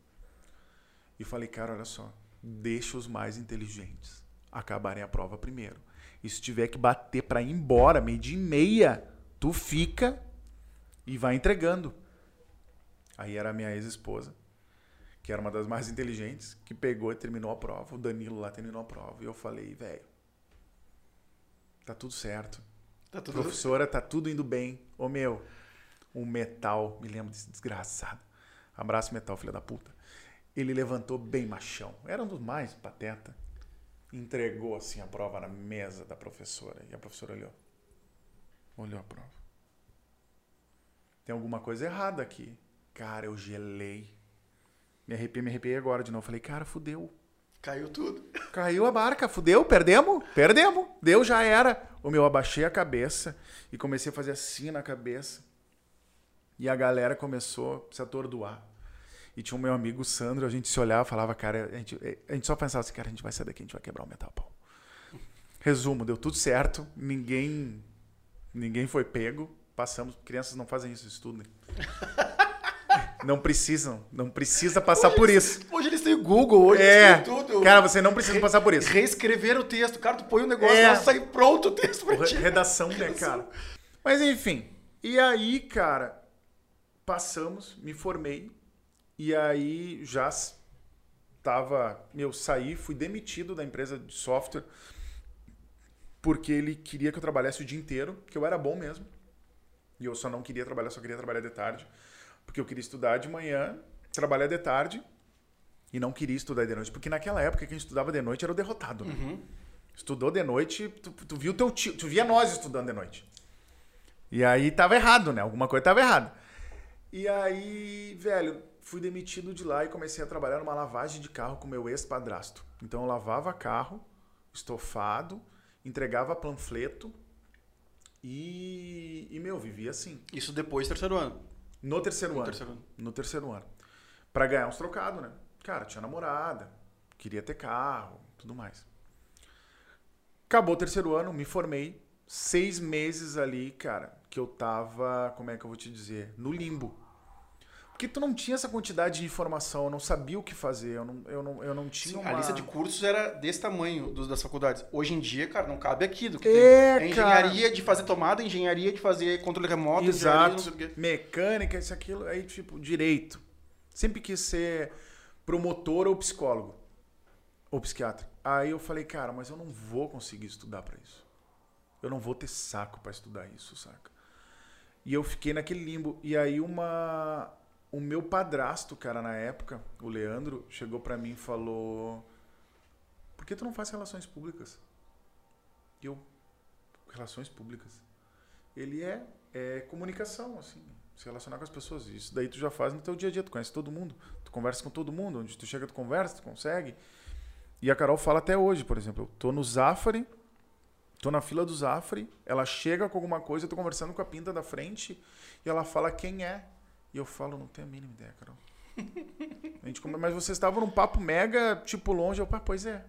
E falei, cara, olha só, deixa os mais inteligentes acabarem a prova primeiro. E se tiver que bater para ir embora, meio dia e meia, tu fica e vai entregando. Aí era a minha ex-esposa, que era uma das mais inteligentes, que pegou e terminou a prova. O Danilo lá terminou a prova. E eu falei, velho, tá tudo certo. Tá tudo Professora, tá tudo indo bem. Ô meu, o metal, me lembro desse desgraçado. Abraço metal, filha da puta. Ele levantou bem machão. Era um dos mais pateta. Entregou assim a prova na mesa da professora. E a professora olhou. Olhou a prova. Tem alguma coisa errada aqui. Cara, eu gelei. Me arrepiei, me arrepiei agora de novo. Falei, cara, fudeu. Caiu tudo. Caiu a barca, fudeu, perdemos, perdemos. Deu, já era. O meu, abaixei a cabeça e comecei a fazer assim na cabeça. E a galera começou a se atordoar. E tinha o meu amigo Sandro, a gente se olhava falava, cara, a gente, a gente só pensava assim, cara, a gente vai sair daqui, a gente vai quebrar o metal pau. Resumo, deu tudo certo, ninguém ninguém foi pego, passamos, crianças não fazem isso, estudem. Não precisam, não precisa passar hoje por eles, isso. Hoje eles têm o Google, hoje é, eles têm tudo. Cara, você não precisa passar por isso. Reescrever o texto, cara, tu põe um negócio É. lá, sai pronto o texto pra ti. Redação, né, cara? Mas enfim. E aí, cara, passamos, me formei. E aí já tava. Meu, saí, fui demitido da empresa de software. Porque ele queria que eu trabalhasse o dia inteiro, que eu era bom mesmo. E eu só não queria trabalhar, só queria trabalhar de tarde. Porque eu queria estudar de manhã, trabalhar de tarde. E não queria estudar de noite. Porque naquela época, quem estudava de noite era o derrotado. né? Estudou de noite, tu, tu viu teu tio, tu via nós estudando de noite. E aí tava errado, né? Alguma coisa tava errada. E aí, velho, fui demitido de lá e comecei a trabalhar numa lavagem de carro com meu ex-padrasto. Então eu lavava carro, estofado, entregava panfleto e, e meu, vivia assim. Isso depois do terceiro ano. No terceiro No ano. terceiro ano. No terceiro ano. Pra ganhar uns trocados, né? Cara, tinha namorada, queria ter carro, tudo mais. Acabou o terceiro ano, me formei. Seis meses ali, cara, que eu tava, como é que eu vou te dizer? No limbo. Porque tu não tinha essa quantidade de informação, eu não sabia o que fazer, eu não, eu não, eu não tinha Sim, uma... A lista de cursos era desse tamanho dos, das faculdades. Hoje em dia, cara, não cabe aqui do que É, tem. É cara. engenharia de fazer tomada, engenharia de fazer controle remoto, Exato. o quê. Mecânica, isso, aquilo. Aí, tipo, direito. Sempre quis ser promotor ou psicólogo. Ou psiquiatra. Aí eu falei, cara, mas eu não vou conseguir estudar pra isso. Eu não vou ter saco pra estudar isso, saca? E eu fiquei naquele limbo. E aí uma... O meu padrasto, cara, na época, o Leandro, chegou pra mim e falou... Por que tu não faz relações públicas? E eu... Relações públicas? Ele é, é comunicação, assim, se relacionar com as pessoas. Isso daí tu já faz no teu dia a dia, tu conhece todo mundo, tu conversa com todo mundo, onde tu chega tu conversa, tu consegue. E a Carol fala até hoje, por exemplo, eu tô no Zafari, tô na fila do Zafari, ela chega com alguma coisa, eu tô conversando com a pinta da frente e ela fala quem é. E eu falo, não tenho a mínima ideia, Carol. A gente, mas vocês estavam num papo mega, tipo, longe. Eu, pá, pois é.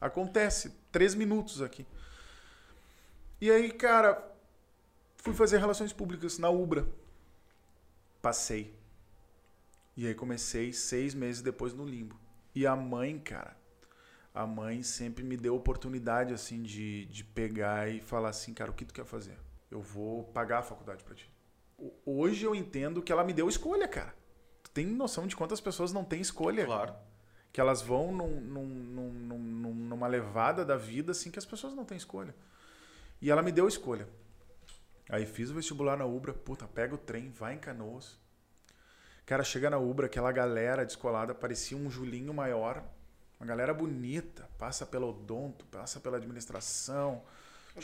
Acontece. Três minutos aqui. E aí, cara, fui fazer relações públicas na Ubra. Passei. E aí comecei seis meses depois no limbo. E a mãe, cara, a mãe sempre me deu oportunidade, assim, de, de pegar e falar assim, cara, o que tu quer fazer? Eu vou pagar a faculdade pra ti. Hoje eu entendo que ela me deu escolha, cara. Tu tem noção de quantas pessoas não têm escolha? Claro. que elas vão num- num- num- numa levada da vida assim que as pessoas não têm escolha. E ela me deu escolha. Aí fiz o vestibular na Ubra, puta, pega o trem, vai em Canoas. Cara, chega na Ubra, aquela galera descolada, parecia um Julinho maior. Uma galera bonita, passa pelo odonto, passa pela administração.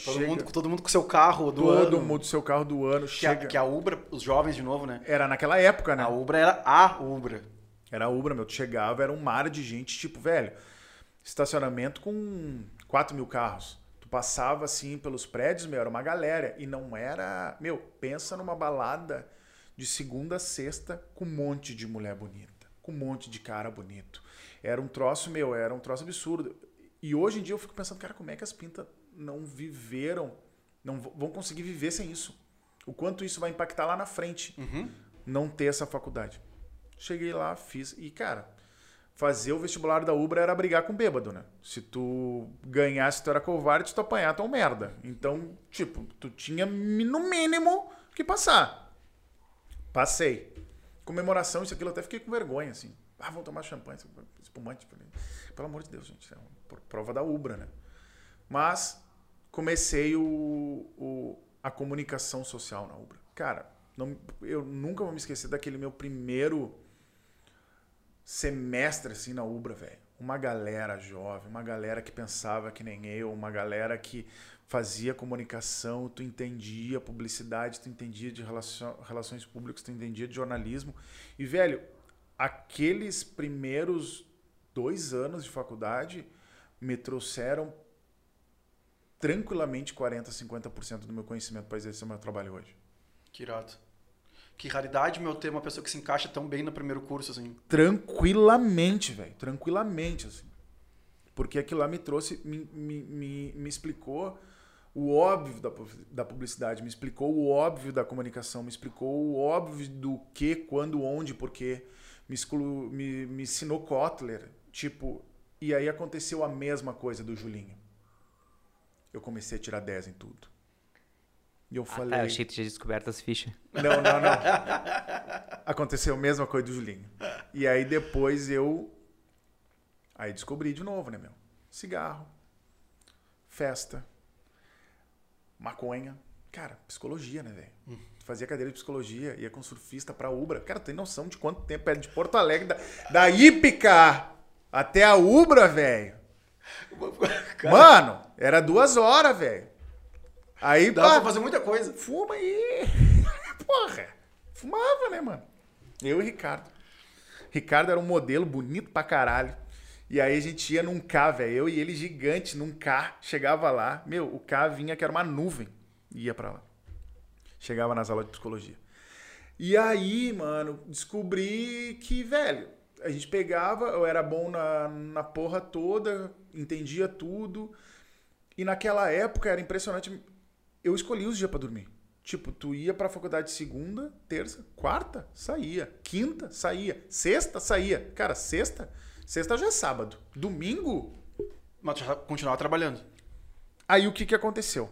Todo mundo, todo mundo com seu carro do todo ano. mundo seu carro do ano, Que a, chega. que a Ubra, os jovens de novo, né? Era naquela época, né? A Ubra era a Ubra. Era a Ubra, meu. Tu chegava, era um mar de gente, tipo, velho, estacionamento com 4 mil carros. Tu passava assim pelos prédios, meu, era uma galera. E não era. Meu, pensa numa balada de segunda a sexta com um monte de mulher bonita, com um monte de cara bonito. Era um troço, meu, era um troço absurdo. E hoje em dia eu fico pensando, cara, como é que as pintas não viveram, não vão conseguir viver sem isso. O quanto isso vai impactar lá na frente, Uhum. não ter essa faculdade. Cheguei lá, fiz. E, cara, fazer o vestibular da Ubra era brigar com bêbado, né? Se tu ganhasse, tu era covarde, se tu apanhar, tu é um merda. Então, tipo, tu tinha no mínimo que passar. Passei. Comemoração, isso aquilo, eu até fiquei com vergonha, assim. Ah, vamos tomar champanhe, espumante. Pelo amor de Deus, gente. É uma pro- prova da Ubra, né? Mas comecei o, o- a comunicação social na Ubra. Cara, não, eu nunca vou me esquecer daquele meu primeiro semestre assim na Ubra, velho. Uma galera jovem, uma galera que pensava que nem eu, uma galera que fazia comunicação, tu entendia publicidade, tu entendia de relação, relações públicas, tu entendia de jornalismo. E, velho, aqueles primeiros dois anos de faculdade me trouxeram tranquilamente 40, 50% do meu conhecimento para exercer o meu trabalho hoje. Que irado. Que raridade meu ter uma pessoa que se encaixa tão bem no primeiro curso, assim. Tranquilamente, velho. Tranquilamente, assim. Porque aquilo lá me trouxe, me, me, me, me explicou o óbvio da, da publicidade, me explicou o óbvio da comunicação, me explicou o óbvio do que, quando, onde, porquê. Me, exclu, me, me ensinou Kotler. Tipo, e aí aconteceu a mesma coisa do Julinho. Eu comecei a tirar 10 em tudo. E eu Ah, falei. tá, eu achei que tu tinha descoberto as fichas. Não, não, não. Aconteceu a mesma coisa do Julinho. E aí depois eu. Aí descobri de novo, né, meu? Cigarro, festa, maconha. Cara, psicologia, né, velho? Fazia cadeira de psicologia, ia com surfista pra Ubra. Cara, tem noção de quanto tempo é de Porto Alegre, da, da Ípica até a Ubra, velho? Mano, era duas horas, velho. Aí, pá, pra fazer muita coisa. Fuma aí. Porra. Fumava, né, mano? Eu e Ricardo. Ricardo era um modelo bonito pra caralho. E aí a gente ia num K, velho. Eu e ele gigante num K. Chegava lá. Meu, o K vinha que era uma nuvem. Ia pra lá. Chegava nas aulas de psicologia. E aí, mano, descobri que, velho, a gente pegava, eu era bom na, na porra toda, entendia tudo. E naquela época era impressionante. Eu escolhi os dias pra dormir. Tipo, tu ia pra faculdade segunda, terça, quarta, saía. Quinta, saía. Sexta, saía. Cara, sexta, sexta já é sábado. Domingo, Mas tu já continuava trabalhando. Aí o que, que aconteceu?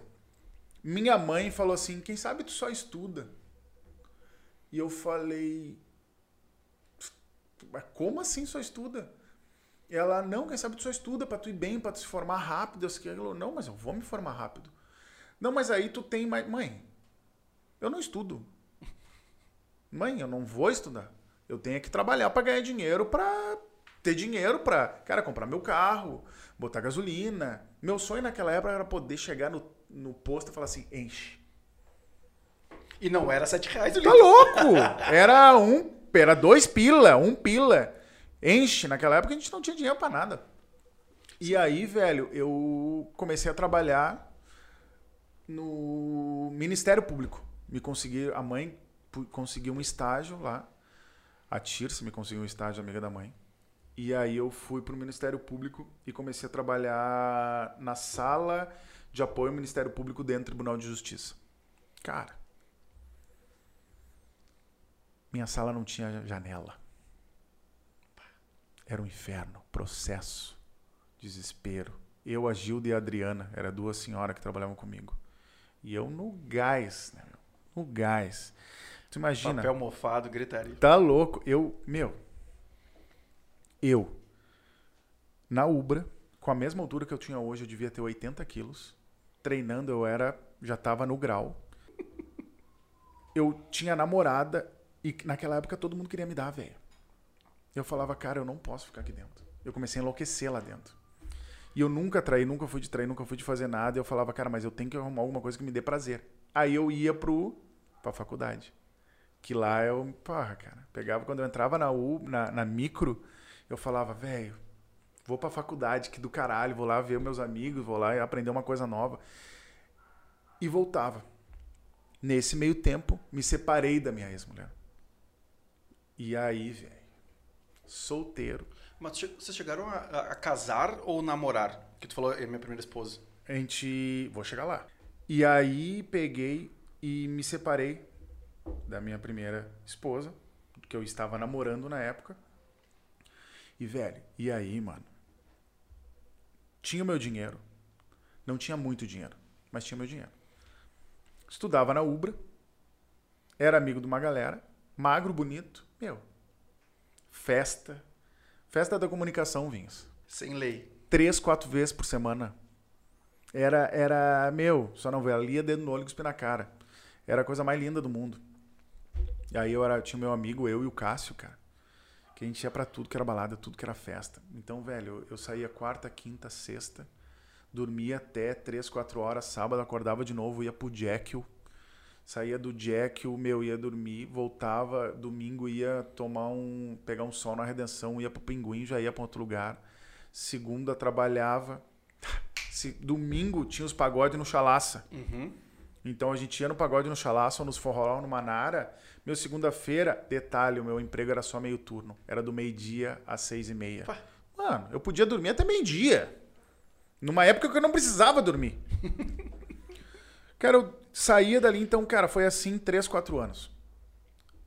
Minha mãe falou assim: quem sabe tu só estuda. E eu falei: mas como assim só estuda? Ela, não, quem sabe tu só estuda pra tu ir bem, pra tu se formar rápido. Eu disse, não, mas eu vou me formar rápido. Não, mas aí tu tem mais. Mãe, eu não estudo. Mãe, eu não vou estudar. Eu tenho que trabalhar pra ganhar dinheiro pra ter dinheiro pra, cara, comprar meu carro, botar gasolina. Meu sonho naquela época era poder chegar no, no posto e falar assim, enche. E não era sete reais o Tá louco! Era um, era dois pila, um pila. Enche. Naquela época a gente não tinha dinheiro pra nada. E aí, velho, eu comecei a trabalhar no Ministério Público. Me consegui, a mãe conseguiu um estágio lá. A Tirce me conseguiu um estágio, amiga da mãe. E aí eu fui pro Ministério Público e comecei a trabalhar na sala de apoio ao Ministério Público dentro do Tribunal de Justiça. Cara, minha sala não tinha janela. Era um inferno, processo, desespero. Eu, a Gilda e a Adriana, eram duas senhoras que trabalhavam comigo. E eu no gás, né? meu? No gás. Tu imagina? Papel mofado, gritaria. Tá louco. Eu, meu. Eu, na Ubra, com a mesma altura que eu tinha hoje, eu devia ter 80 quilos. Treinando, eu era. Já tava no grau. Eu tinha namorada e naquela época todo mundo queria me dar, velho. Eu falava, cara, eu não posso ficar aqui dentro. Eu comecei a enlouquecer lá dentro. E eu nunca traí, nunca fui de trair, nunca fui de fazer nada. Eu falava, cara, mas eu tenho que arrumar alguma coisa que me dê prazer. Aí eu ia pro, pra faculdade. Que lá eu, porra, cara, pegava quando eu entrava na U, na, na micro, eu falava, velho, vou pra faculdade, que do caralho, vou lá ver meus amigos, vou lá aprender uma coisa nova. E voltava. Nesse meio tempo, me separei da minha ex-mulher. E aí, velho, solteiro. Mas vocês chegaram a, a- casar ou namorar? Que tu falou, é minha primeira esposa. a gente. Vou chegar lá. E aí peguei e me separei da minha primeira esposa, que eu estava namorando na época. E, velho, e aí, mano? Tinha o meu dinheiro. Não tinha muito dinheiro, mas tinha meu dinheiro. Estudava na Ubra. Era amigo de uma galera. Magro, bonito. Meu. Festa. Festa da comunicação, Vinhos Sem lei. três, quatro vezes por semana. Era, era meu, só não valia dedo no olho e na cara. Era a coisa mais linda do mundo. E aí eu era, tinha meu amigo, eu e o Cássio, cara. Que a gente ia pra tudo que era balada, tudo que era festa. Então, velho, eu, eu saía quarta, quinta, sexta, dormia até três, quatro horas, sábado acordava de novo, ia pro Jekyll. Saía do Jekyll, meu, ia dormir, voltava, domingo ia tomar um, pegar um sol na Redenção, ia pro Pinguim, já ia pra outro lugar. Segunda trabalhava. Se, domingo tinha os pagodes no Chalaça. Uhum. Então a gente ia no pagode no Chalaça ou nos forró no Manara. Meu segunda-feira, detalhe, o meu emprego era só meio turno. Era do meio-dia às seis e meia. Pá. Mano, eu podia dormir até meio-dia. Numa época que eu não precisava dormir. cara, eu saía dali, então, cara, foi assim três, quatro anos.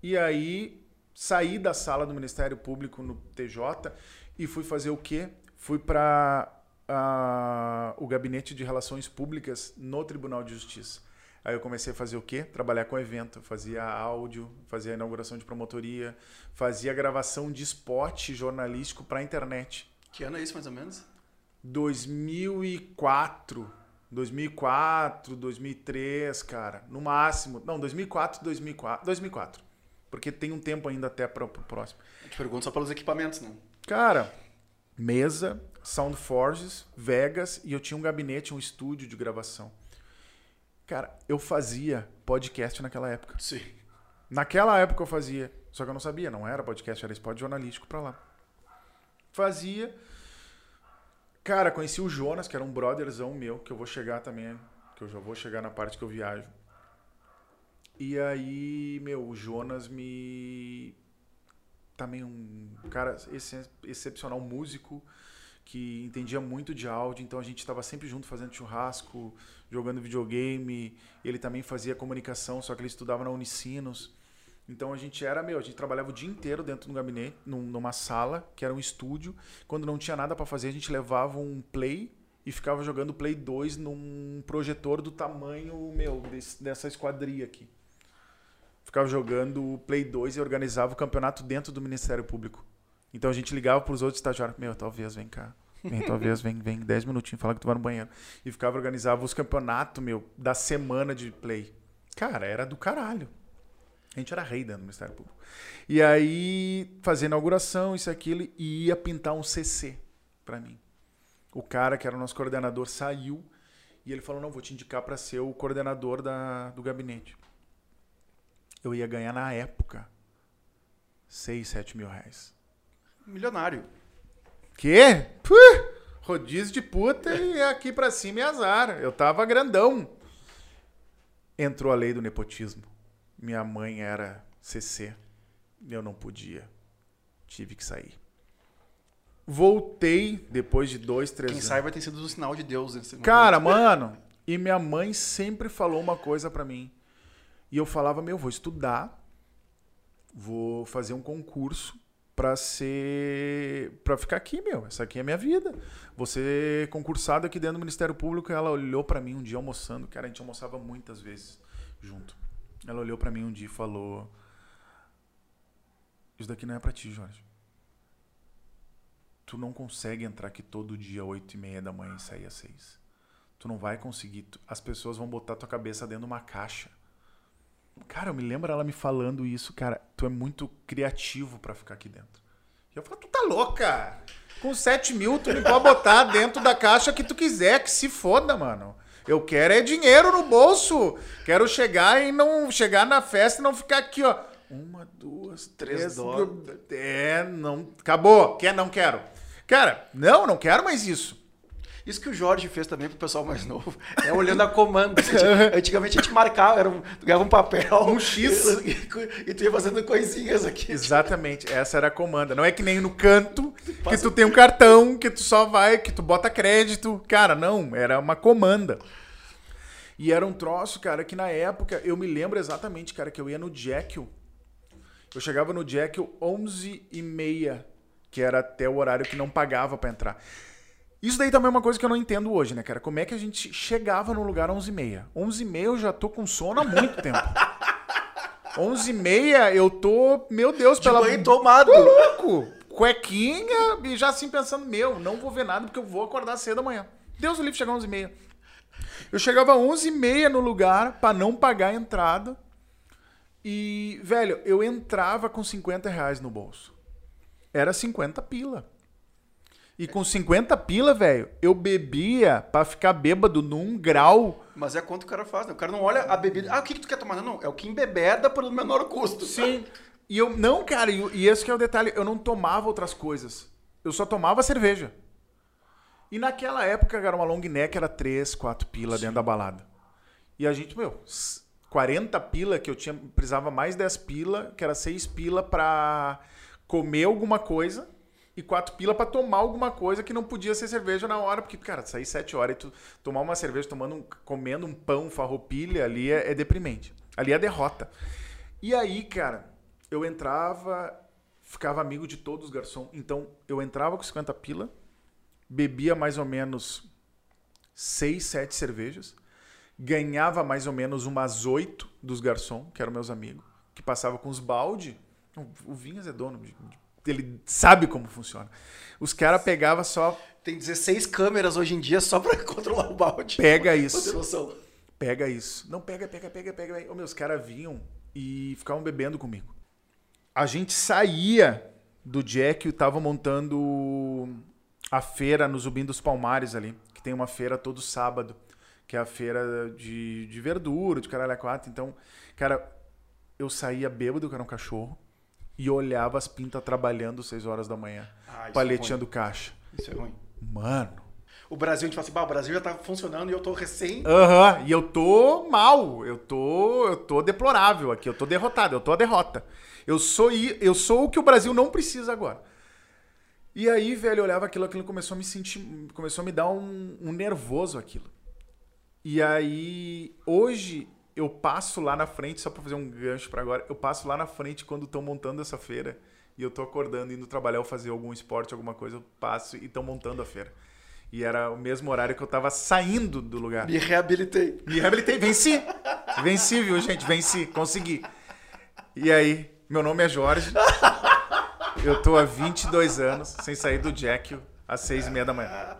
E aí, saí da sala do Ministério Público no TJ e fui fazer o quê? Fui para o Gabinete de Relações Públicas no Tribunal de Justiça. Aí eu comecei a fazer o quê? Trabalhar com evento. Fazia áudio, fazia inauguração de promotoria, fazia gravação de spot jornalístico para internet. Que ano é isso, mais ou menos? 2004, 2004, 2003, cara, no máximo. Não, 2004, 2004, 2004. Porque tem um tempo ainda até para o próximo. Eu te pergunto só pelos equipamentos, né? Cara, mesa, Soundforges, Vegas e eu tinha um gabinete, um estúdio de gravação. Cara, eu fazia podcast naquela época. Sim. Naquela época eu fazia, só que eu não sabia, não era podcast, era spot jornalístico pra lá. Fazia. Cara, conheci o Jonas, que era um brotherzão meu, que eu vou chegar também, que eu já vou chegar na parte que eu viajo. E aí, meu, o Jonas me. Também um cara ex- excepcional músico, que entendia muito de áudio, então a gente estava sempre junto fazendo churrasco, jogando videogame. Ele também fazia comunicação, só que ele estudava na Unicinos. Então a gente era, meu, a gente trabalhava o dia inteiro dentro do gabinete, num- numa sala, que era um estúdio. Quando não tinha nada para fazer, a gente levava um Play e ficava jogando Play 2 num projetor do tamanho, meu, desse- dessa esquadria aqui. Ficava jogando Play 2 e organizava o campeonato dentro do Ministério Público. Então a gente ligava pros outros estagiários, meu, talvez vem cá. Vem, talvez vem, vem 10 minutinhos, fala que tu vai no banheiro. E ficava organizava os campeonatos, meu, da semana de play. Cara, era do caralho. A gente era rei dentro do Ministério Público. E aí, fazia inauguração, isso e aquilo, e ia pintar um CC pra mim. O cara, que era o nosso coordenador, saiu e ele falou: Não, vou te indicar pra ser o coordenador da, do gabinete. Eu ia ganhar na época 6, 7 mil reais. Milionário. Quê? Puh, rodízio de puta e aqui pra cima é azar. Eu tava grandão. Entrou a lei do nepotismo. Minha mãe era CC. Eu não podia. Tive que sair. Voltei depois de dois, três Quem anos. sabe vai ter sido um sinal de Deus. Nesse momento. Cara, mano, e minha mãe sempre falou uma coisa pra mim. E eu falava, meu, vou estudar, vou fazer um concurso pra ser. pra ficar aqui, meu. Essa aqui é a minha vida. Vou ser concursado aqui dentro do Ministério Público. Ela olhou pra mim um dia almoçando. Cara, a gente almoçava muitas vezes junto. Ela olhou pra mim um dia e falou: Isso daqui não é pra ti, Jorge. Tu não consegue entrar aqui todo dia, 8 e meia da manhã e sair às 6. Tu não vai conseguir. As pessoas vão botar tua cabeça dentro de uma caixa. Cara, eu me lembro ela me falando isso, cara. Tu é muito criativo pra ficar aqui dentro. E eu falo, tu tá louca? Com 7 mil, tu me pode botar dentro da caixa que tu quiser, que se foda, mano. Eu quero é dinheiro no bolso. Quero chegar e não chegar na festa e não ficar aqui, ó. Uma, duas, Três três. dólares. É, não. Acabou. Quer? Não quero. Cara, não, não quero mais isso. Isso que o Jorge fez também pro pessoal mais novo. É olhando a comanda. Antigamente a gente marcava, era um, tu ganhava um papel. Um X. E, tu ia fazendo coisinhas aqui. Exatamente, essa era a comanda. Não é que nem no canto, que tu tem um cartão, que tu só vai, que tu bota crédito. Cara, não, era uma comanda. E era um troço, cara, que na época, eu me lembro exatamente, cara, que eu ia no Jekyll. Eu chegava no Jekyll 11 e meia, que era até o horário que não pagava pra entrar. Isso daí também é uma coisa que eu não entendo hoje, né, cara? Como é que a gente chegava no lugar 11 e meia? 11 e meia eu já tô com sono há muito tempo. 11 e meia eu tô, meu Deus, De pela... banho tomado. Ô, louco! Cuequinha e já assim pensando, meu, não vou ver nada porque eu vou acordar cedo amanhã. Deus o livre chegar 11 e meia. Eu chegava 11 e meia no lugar pra não pagar a entrada. E, velho, eu entrava com 50 reais no bolso. Era 50 pila. E com 50 pila, velho, eu bebia pra ficar bêbado num grau. Mas é quanto o cara faz, né? O cara não olha a bebida. Ah, o que, que tu quer tomar? Não, não. É o que embebeda pelo menor custo. Sim. E eu, não, cara, e, e esse que é o detalhe, eu não tomava outras coisas. Eu só tomava cerveja. E naquela época, cara, uma long neck era 3, 4 pila dentro da balada. E a gente, meu, s- 40 pila que eu tinha, precisava mais 10 pila, que era 6 pila pra comer alguma coisa e 4 pila pra tomar alguma coisa que não podia ser cerveja na hora, porque, cara, sair 7 horas e tu tomar uma cerveja tomando um, comendo um pão farroupilha ali é, é deprimente. Ali é derrota. E aí, cara, eu entrava, ficava amigo de todos os garçons. Então, eu entrava com 50 pila, bebia mais ou menos 6, 7 cervejas, ganhava mais ou menos umas 8 dos garçons, que eram meus amigos, que passava com os balde. O Vinhas é dono, de- de- ele sabe como funciona. Os caras pegavam só, Tem 16 câmeras hoje em dia só pra controlar o balde. pega isso. noção. Pega isso. Não, pega, pega, pega, pega. Ô, meus caras vinham e ficavam bebendo comigo. A gente saía do Jack e tava montando a feira no Zubim dos Palmares ali, que tem uma feira todo sábado, que é a feira de, de verdura, de caralho a quatro. Então, cara, eu saía bêbado, que era um cachorro, e olhava as pintas trabalhando 6 horas da manhã, Ah, é paleteando caixa. Isso é ruim. Mano, O Brasil, a gente fala assim, bah, o Brasil já tá funcionando e eu tô recém. Aham, e eu tô mal, eu tô, eu tô deplorável aqui, eu tô derrotado, eu tô a derrota. Eu sou, eu sou o que o Brasil não precisa agora. E aí, velho, eu olhava aquilo, aquilo começou a me sentir, começou a me dar um, um nervoso aquilo. E aí, hoje eu passo lá na frente, só pra fazer um gancho pra agora, eu passo lá na frente quando estão montando essa feira e eu tô acordando, indo trabalhar ou fazer algum esporte, alguma coisa, eu passo e estão montando a feira. E era o mesmo horário que eu tava saindo do lugar. Me reabilitei. Me reabilitei, venci. Venci, viu, gente? Venci, consegui. E aí, meu nome é Jorge. Eu tô há 22 anos sem sair do Jack às 6 e meia da manhã.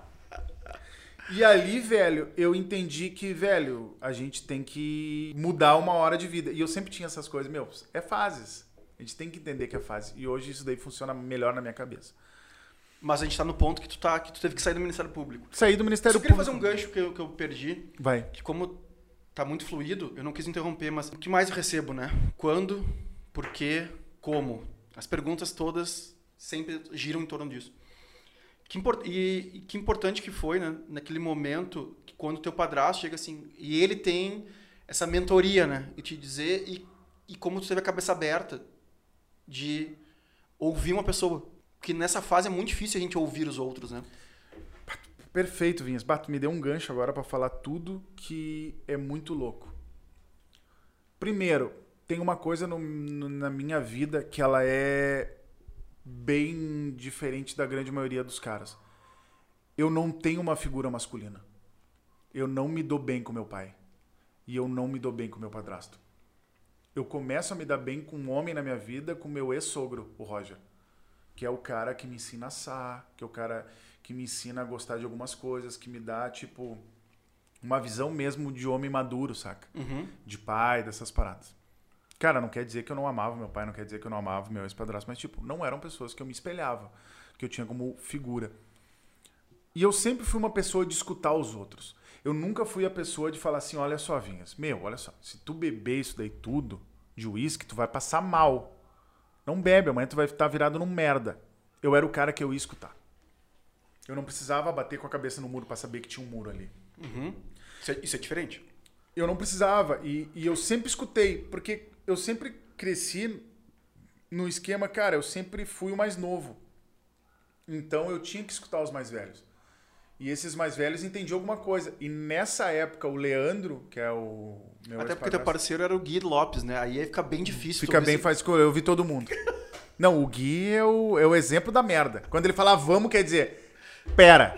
E ali, velho, eu entendi que, velho, a gente tem que mudar uma hora de vida. E eu sempre tinha essas coisas, meu, é fases. A gente tem que entender que é fase. E hoje isso daí funciona melhor na minha cabeça. Mas a gente tá no ponto que tu, tá, que tu teve que sair do Ministério Público. Saí do Ministério Eu queria Público. fazer um gancho que eu, que eu perdi. Vai. que como tá muito fluido, eu não quis interromper, mas o que mais eu recebo, né? Quando, por quê, como? As perguntas todas sempre giram em torno disso. Que import... e, que importante que foi, né? Naquele momento, quando teu padrasto chega assim, e ele tem essa mentoria, né? E te dizer, e, e como tu teve a cabeça aberta de ouvir uma pessoa. Porque nessa fase é muito difícil a gente ouvir os outros, né? Perfeito, Vinhas. Bato, me deu um gancho agora pra falar tudo que é muito louco. Primeiro, tem uma coisa no- no- na minha vida que ela é bem diferente da grande maioria dos caras. Eu não tenho uma figura masculina. Eu não me dou bem com meu pai. E eu não me dou bem com meu padrasto. Eu começo a me dar bem com um homem na minha vida, com meu ex-sogro, o Roger. Que é o cara que me ensina a assar, que é o cara que me ensina a gostar de algumas coisas, que me dá, tipo, uma visão mesmo de homem maduro, saca? Uhum. De pai, dessas paradas. Cara, não quer dizer que eu não amava meu pai, não quer dizer que eu não amava meu ex-padrasto, mas, tipo, não eram pessoas que eu me espelhava, que eu tinha como figura. E eu sempre fui uma pessoa de escutar os outros. Eu nunca fui a pessoa de falar assim, olha só, Vinhas, meu, olha só, se tu beber isso daí tudo de uísque, tu vai passar mal. Não bebe, amanhã tu vai estar virado num merda. Eu era o cara que eu ia escutar. Eu não precisava bater com a cabeça no muro pra saber que tinha um muro ali. Uhum. Isso, é, isso é diferente. Eu não precisava. E, e eu sempre escutei, porque eu sempre cresci no esquema, cara, eu sempre fui o mais novo. Então eu tinha que escutar os mais velhos. E esses mais velhos entendiam alguma coisa. E nessa época, o Leandro, que é o meu Até porque teu parceiro era o Gui Lopes, né? Aí ia ficar bem difícil. Fica bem, esse- faz escolher. Eu vi todo mundo. Não, o Gui é o, é o exemplo da merda. Quando ele fala vamos, quer dizer, pera,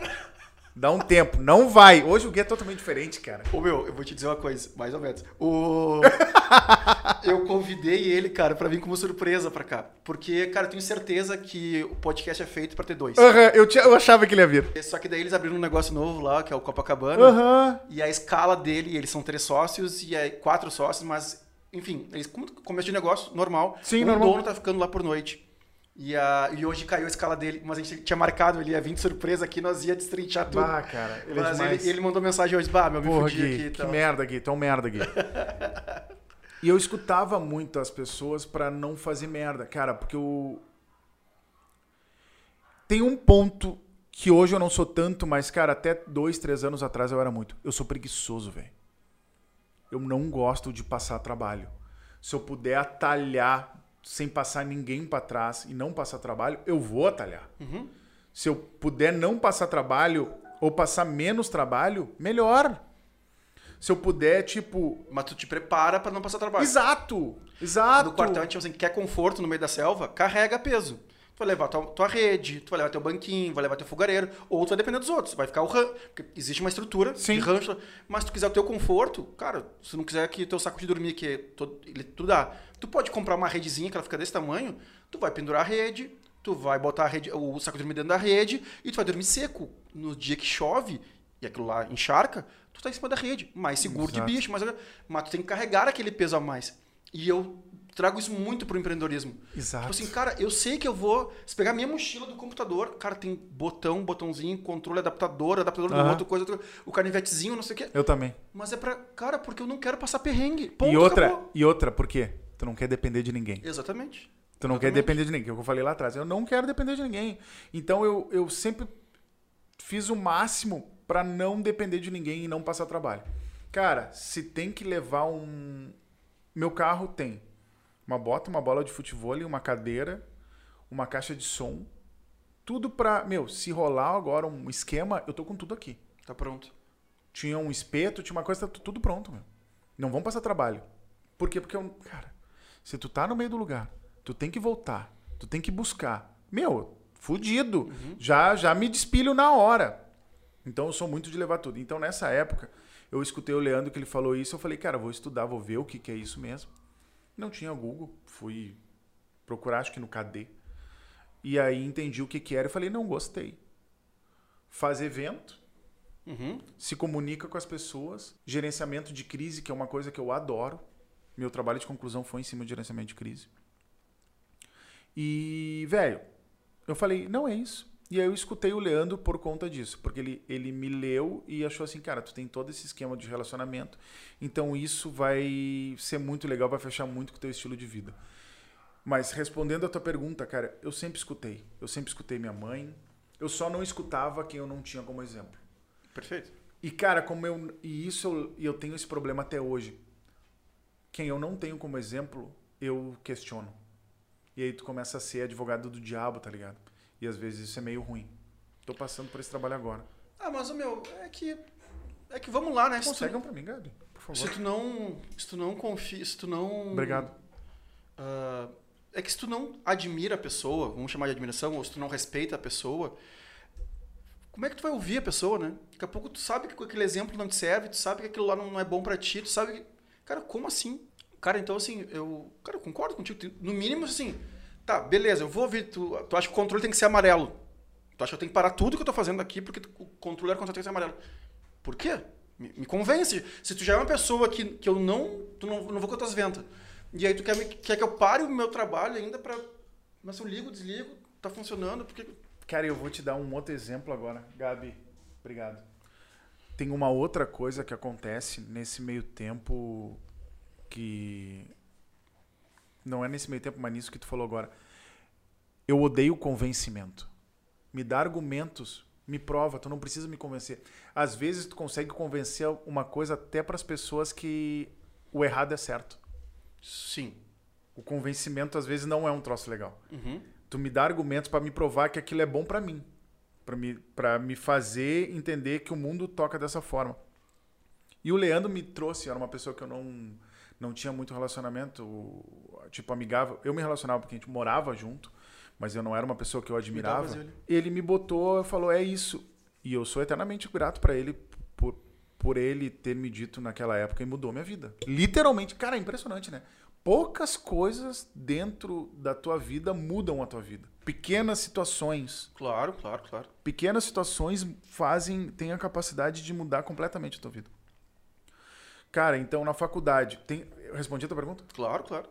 dá um tempo, não vai. Hoje o Gui é totalmente diferente, cara. Ô meu, eu vou te dizer uma coisa, mais ou menos. O... eu convidei ele, cara, pra vir como surpresa pra cá. Porque, cara, eu tenho certeza que o podcast é feito pra ter dois. Aham, eu, tinha- eu achava que ele ia vir. Só que daí eles abriram um negócio novo lá, que é o Copacabana. Aham. E a escala dele, eles são três sócios e é quatro sócios, mas, enfim, eles começo de negócio, normal. Sim, um normal. dono tá ficando lá por noite. E, a, e hoje caiu a escala dele, mas a gente tinha marcado, ele ia vir de surpresa aqui, nós ia destrinchar tudo. Bah, cara, ele é mas demais. ele, ele mandou mensagem hoje, bah, meu, me Porra, fudi Gui, aqui que e tal. merda, Gui. É um merda, Gui. e eu escutava muito as pessoas pra não fazer merda. Cara, porque eu... Tem um ponto que hoje eu não sou tanto, mas, cara, até dois, três anos atrás eu era muito. Eu sou preguiçoso, velho. Eu não gosto de passar trabalho. Se eu puder atalhar sem passar ninguém pra trás e não passar trabalho, eu vou atalhar. Uhum. Se eu puder não passar trabalho ou passar menos trabalho, melhor. Se eu puder, tipo. Mas tu te prepara pra não passar trabalho. Exato! Exato! No quartel, tipo assim, quer conforto no meio da selva, carrega peso. Tu vai levar tua, tua rede, tu vai levar teu banquinho, vai levar teu fogareiro, ou tu vai depender dos outros. Vai ficar o rancho. Porque existe uma estrutura Sim. de rancho. Mas se tu quiser o teu conforto, cara, se não quiser que teu saco de dormir, que é todo, ele, tu dá. Tu pode comprar uma redezinha que ela fica desse tamanho, tu vai pendurar a rede, tu vai botar a rede, o saco de dormir dentro da rede e tu vai dormir seco. No dia que chove e aquilo lá encharca, tu tá em cima da rede. Mais seguro Exato. de bicho, mas, mas tu tem que carregar aquele peso a mais. E eu trago isso muito pro empreendedorismo. Exato. Tipo assim, cara, eu sei que eu vou. Se pegar minha mochila do computador, cara, tem botão, botãozinho, controle, adaptador, adaptador do Aham. outro, coisa, outra, o canivetezinho, não sei o quê. Eu também. Mas é pra. Cara, porque eu não quero passar perrengue. Ponto, e outra, acabou. e outra, por quê? Tu não quer depender de ninguém. Exatamente. Tu não quer Exatamente. depender de ninguém, que é o que eu falei lá atrás. Eu não quero depender de ninguém. Então eu, eu sempre fiz o máximo pra não depender de ninguém e não passar trabalho. Cara, se tem que levar um. Meu carro tem uma bota, uma bola de futebol, uma cadeira, uma caixa de som. Tudo pra. Meu, se rolar agora um esquema, eu tô com tudo aqui. Tá pronto. Tinha um espeto, tinha uma coisa, tá tudo pronto, meu. Não vão passar trabalho. Por quê? Porque, eu, cara, se tu tá no meio do lugar, tu tem que voltar, tu tem que buscar. Meu, fudido. Já, já me despilho na hora. Então eu sou muito de levar tudo. Então nessa época, eu escutei o Leandro que ele falou isso, eu falei, cara, vou estudar, vou ver o que, que é isso mesmo. Não tinha Google, fui procurar, acho que no KD. E aí entendi o que, que era e falei, não gostei. Faz evento, Uhum. se comunica com as pessoas, gerenciamento de crise, que é uma coisa que eu adoro. Meu trabalho de conclusão foi em cima de gerenciamento de crise. E, velho, eu falei, não é isso. E aí eu escutei o Leandro por conta disso, porque ele, ele me leu e achou assim, cara, tu tem todo esse esquema de relacionamento, então isso vai ser muito legal, vai fechar muito com o teu estilo de vida. Mas respondendo a tua pergunta, cara, eu sempre escutei. Eu sempre escutei minha mãe. Eu só não escutava quem eu não tinha como exemplo. Perfeito. E cara, como eu e isso eu, e eu tenho esse problema até hoje. Quem eu não tenho como exemplo, eu questiono. E aí tu começa a ser advogado do diabo, tá ligado? E às vezes isso é meio ruim. Tô passando por esse trabalho agora. Ah, mas, ô, meu, é que. É que vamos lá, né? Se tu- Conseguem pra mim, Gabi, por Se favor. tu não. Se tu não confia. Se tu não. Obrigado. Ah, é que se tu não admira a pessoa, vamos chamar de admiração, ou se tu não respeita a pessoa, como é que tu vai ouvir a pessoa, né? Daqui a pouco tu sabe que aquele exemplo não te serve, tu sabe que aquilo lá não é bom pra ti, tu sabe que... Cara, como assim? Cara, então assim, eu... Cara, eu concordo contigo. No mínimo, assim, tá, beleza, eu vou ouvir, tu, tu acha que o controle tem que ser amarelo. Tu acha que eu tenho que parar tudo que eu tô fazendo aqui porque o controle era controle tem que ser amarelo. Por quê? Me, me convence. Se tu já é uma pessoa que, que eu não... Tu não, não vou com as tuas ventas. E aí tu quer, quer que eu pare o meu trabalho ainda pra... Mas eu ligo, desligo, tá funcionando, porque... Cara, eu vou te dar um outro exemplo agora. Gabi, obrigado. Tem uma outra coisa que acontece nesse meio tempo que. Não é nesse meio tempo, mas nisso que tu falou agora. Eu odeio convencimento. Me dá argumentos Me prova, tu não precisa me convencer. Às vezes tu consegue convencer uma coisa até para as pessoas que o errado é certo. Sim. O convencimento às vezes não é um troço legal. Uhum. Tu me dá argumentos para me provar que aquilo é bom para mim, para me para me fazer entender que o mundo toca dessa forma. E o Leandro me trouxe, era uma pessoa que eu não não tinha muito relacionamento, tipo amigável. Eu me relacionava porque a gente morava junto, mas eu não era uma pessoa que eu admirava. Ele me botou, e falou: "É isso". E eu sou eternamente grato para ele por por ele ter me dito naquela época e mudou minha vida. Literalmente, cara, é impressionante, né? Poucas coisas dentro da tua vida mudam a tua vida. Pequenas situações, Claro, claro, claro. pequenas situações fazem, têm a capacidade de mudar completamente a tua vida. Cara, então na faculdade, tem, eu respondi a tua pergunta? Claro, claro.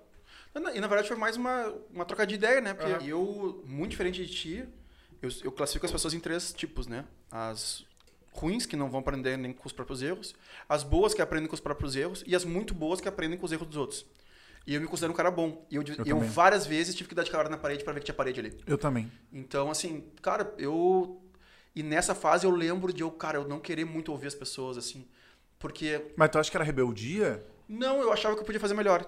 E na- verdade foi mais uma, uma troca de ideia, né? Porque Aham. eu, muito diferente de ti, eu, eu classifico as pessoas em três tipos, né? As ruins, que não vão aprender nem com os próprios erros, as boas, que aprendem com os próprios erros, e as muito boas, que aprendem com os erros dos outros. E eu me considero um cara bom. E eu, Eu eu, várias vezes tive que dar de cara na parede para ver que tinha parede ali. Eu também. Então, assim, cara, eu. E nessa fase eu lembro de eu, cara, eu não querer muito ouvir as pessoas, assim. Porque Mas tu acha que era rebeldia? Não, eu achava que eu podia fazer melhor.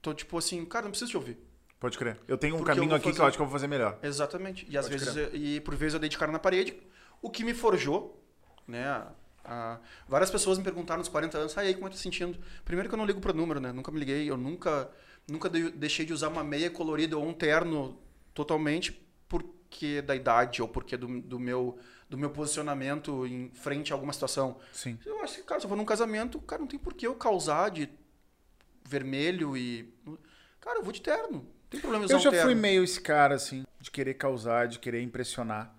Então, tipo assim, cara, não preciso te ouvir. Pode crer. Eu tenho um Porque eu caminho vou aqui que fazer- eu acho que eu vou fazer melhor. Exatamente. E às Pode vezes, eu- e por vezes eu dei de cara na parede, o que me forjou, né? a- a- várias pessoas me perguntaram nos 40 anos, ah, e aí como é que tá sentindo? Primeiro que eu não ligo pro número, né? Nunca me liguei, eu nunca, nunca de- deixei de usar uma meia colorida ou um terno totalmente porque da idade ou porque do, do meu do meu posicionamento em frente a alguma situação. Sim. Eu acho que, cara, se eu for num casamento, cara, não tem por que eu causar de vermelho e. Cara, eu vou de terno. Não tem problema em usar Eu já um terno. fui meio esse cara, assim, de querer causar, de querer impressionar.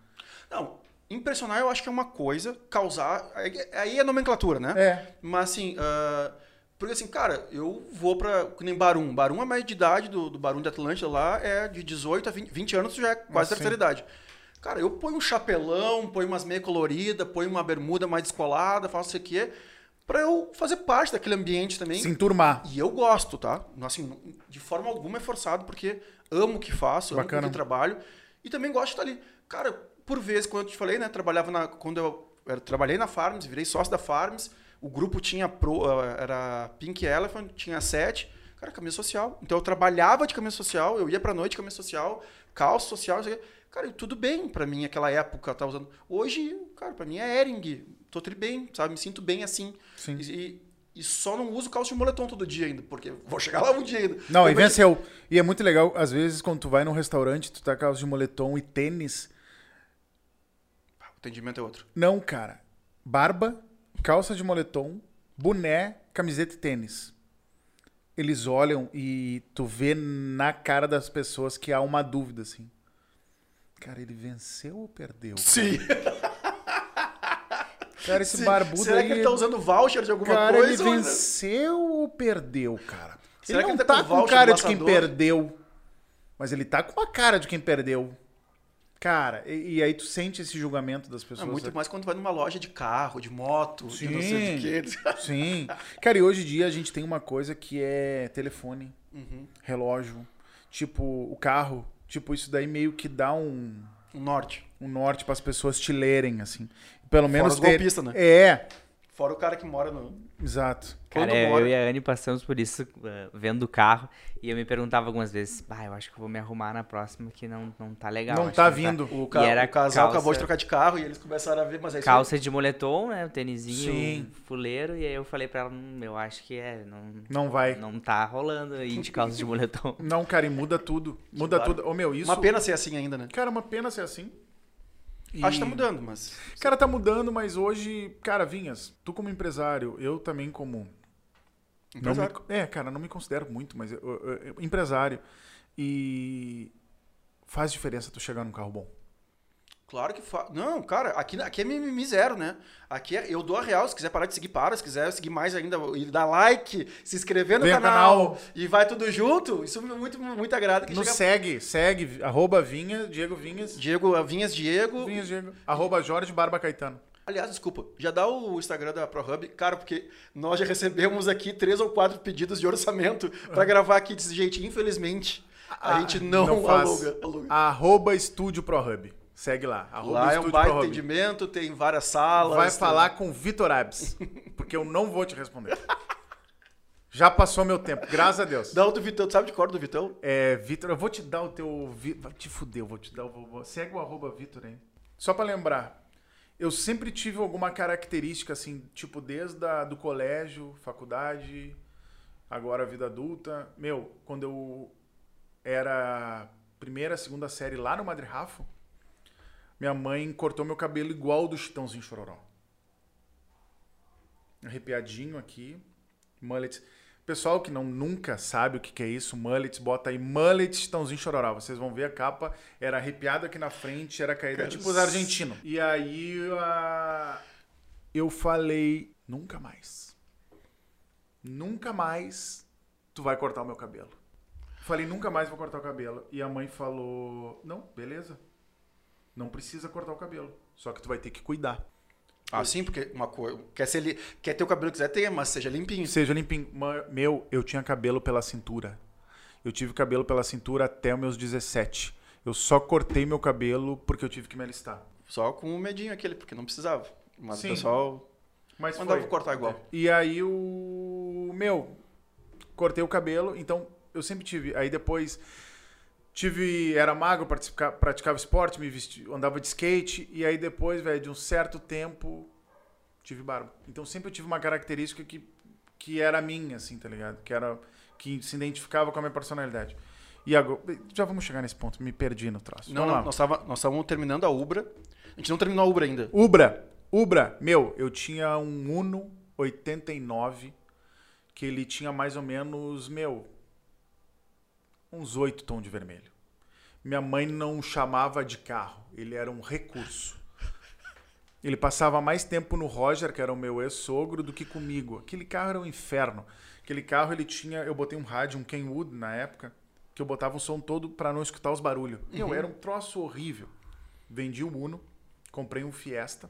Não, impressionar eu acho que é uma coisa, causar. Aí é nomenclatura, né? É. Mas assim, ah, porque assim, cara, eu vou pra. Que nem Barum. Barum, a média de idade do, do Barum de Atlântida lá é de 18 a 20, 20 anos, já é quase Ah, terceira idade. Cara, eu ponho um chapelão, ponho umas meia colorida, ponho uma bermuda mais descolada, faço isso aqui, pra eu fazer parte daquele ambiente também. Se enturmar. E eu gosto, tá? Assim, de forma alguma é forçado, porque amo o que faço, amo Bacana. o que trabalho. E também gosto de estar ali. Cara, por vezes, quando eu te falei, né? Trabalhava na. Quando eu, era- trabalhei na Farms, virei sócio da Farms, o grupo tinha pro, eh, era Pink Elephant, tinha sete. Cara, camisa social. Então eu trabalhava de camisa social, eu ia pra noite de camisa social, calça social, não sei o quê. Cara, tudo bem pra mim naquela época, tava usando. Hoje, cara, pra mim é Ering. Tô tri bem, sabe? Me sinto bem assim. Sim. E, e só não uso calça de moletom todo dia ainda, porque vou chegar lá um dia ainda. Não, e venceu. E é muito legal, às vezes, quando tu vai num restaurante, tu tá com calça de moletom e tênis. O atendimento é outro. Não, cara. Barba, calça de moletom, boné, camiseta e tênis. Eles olham e tu vê na cara das pessoas que há uma dúvida, assim. Cara, ele venceu ou perdeu? Sim. Cara, esse barbudo Será aí... que ele tá usando voucher de alguma Cara, coisa? ele ou- venceu ou perdeu, cara? Será ele que não ele tá tá com com cara de quem perdeu. Mas ele tá com a cara de quem perdeu. Cara, e, e aí tu sente esse julgamento das É pessoas. muito mais quando tu vai numa loja de carro, de moto, de não sei Sim. que. Sim. Cara, e hoje em dia a gente tem uma coisa que é telefone, Uhum. relógio, tipo o carro. Tipo, isso daí meio que dá um, O norte. um norte para as pessoas te lerem, assim. Pelo menos os ter- golpistas, né? É, Fora o cara que mora no. exato. Cara, Quando eu, mora- eu e a Anne passamos por isso uh, vendo o carro e eu me perguntava algumas vezes, ah, eu acho que eu vou me arrumar na próxima que não, não tá legal. Não tá que vindo. O, E ca... era o casal acabou calça- de trocar de carro e eles começaram a ver, mas é isso aí. Calça de moletom, né, o tênisinho Sim. fuleiro, e aí eu falei pra ela, hum, eu acho que é, não, Não vai. não tá rolando aí de calça de moletom. Não, cara, e muda tudo. Muda claro. tudo. Ô, meu, isso. Uma pena ser assim ainda, né? Cara, uma pena ser assim. E- Acho que tá mudando, mas. Cara, tá mudando, mas hoje, cara, Vinhas, tu como empresário, eu também como. Não me- Empresário. é, cara, não me considero muito, mas eu- eu- eu- empresário. E faz diferença tu chegar num carro bom. Claro que faz. Não, cara, aqui, aqui é mimimi zero, né? Aqui é, eu dou a real. Se quiser parar de seguir, para. Se quiser seguir mais ainda, e dar like, se inscrever no Vem canal, canal. e vai tudo junto, isso me muito, muito agrada. Nos chega- segue, segue, arroba Vinha, Diego Vinhas. Diego, Vinhas Diego. Vinhas, Diego. Arroba Jorge Barba Caetano. Aliás, desculpa, já dá o Instagram da ProHub, cara, porque nós já recebemos aqui três ou quatro pedidos de orçamento pra gravar aqui desse jeitinho. Infelizmente, a Ah, gente não, não faz. aluga. aluga. Arroba Estúdio ProHub. Segue lá. arroba Lá é um baita atendimento, tem várias salas. Vai falar com o Vitor Abs, porque eu não vou te responder. Já passou meu tempo, graças a Deus. Dá o do Vitão, tu sabe de cor do Vitão? É, Vitor, eu vou te dar o teu. Vai te fuder, eu vou te dar o. Segue o arroba Vitor aí. Só pra lembrar. Eu sempre tive alguma característica, assim, tipo, desde a, do colégio, faculdade, agora vida adulta. Meu, quando eu era primeira, segunda série lá no Madre Rafo, minha mãe cortou meu cabelo igual do Chitãozinho Chororó. Arrepiadinho aqui, mullets. Pessoal que não nunca sabe o que, que é isso, mullets, bota aí mullets Chitãozinho Chororó. Vocês vão ver a capa, era arrepiado aqui na frente, era caída, Cara, tipo os argentinos. E aí a- eu falei, nunca mais. Nunca mais tu vai cortar o meu cabelo. Falei, nunca mais vou cortar o cabelo. E a mãe falou, não, beleza. Não precisa cortar o cabelo. Só que tu vai ter que cuidar. Ah, sim, porque uma coisa. Quer, ser li... quer ter o cabelo que quiser ter, mas seja limpinho. Seja limpinho. Meu, eu tinha cabelo pela cintura. Eu tive cabelo pela cintura até os meus 17. Eu só cortei meu cabelo porque eu tive que me alistar. Só com o medinho aquele, porque não precisava. Mas Sim. o pessoal Mas mandava foi. cortar igual. E aí o. Meu, cortei o cabelo, então eu sempre tive. Aí depois tive. Era magro, praticava esporte, me vesti, andava de skate. E aí depois, velho, de um certo tempo, tive barba. Então sempre eu tive uma característica que, que era minha, assim, tá ligado? Que era. Que se identificava com a minha personalidade. E agora. Já vamos chegar nesse ponto, me perdi no troço. Não, não, lá. nós tava- nós estávamos terminando a Ubra. A gente não terminou a Ubra ainda. Ubra. Ubra, meu, eu tinha um Uno 89 que ele tinha mais ou menos, meu, uns 8 tons de vermelho. Minha mãe não chamava de carro, ele era um recurso. Ele passava mais tempo no Roger, que era o meu ex-sogro, do que comigo. Aquele carro era um inferno. Aquele carro ele tinha, eu botei um rádio, um Kenwood na época, que eu botava o som todo para não escutar os barulhos. Meu, era um troço horrível. Vendi o Uno, comprei um Fiesta.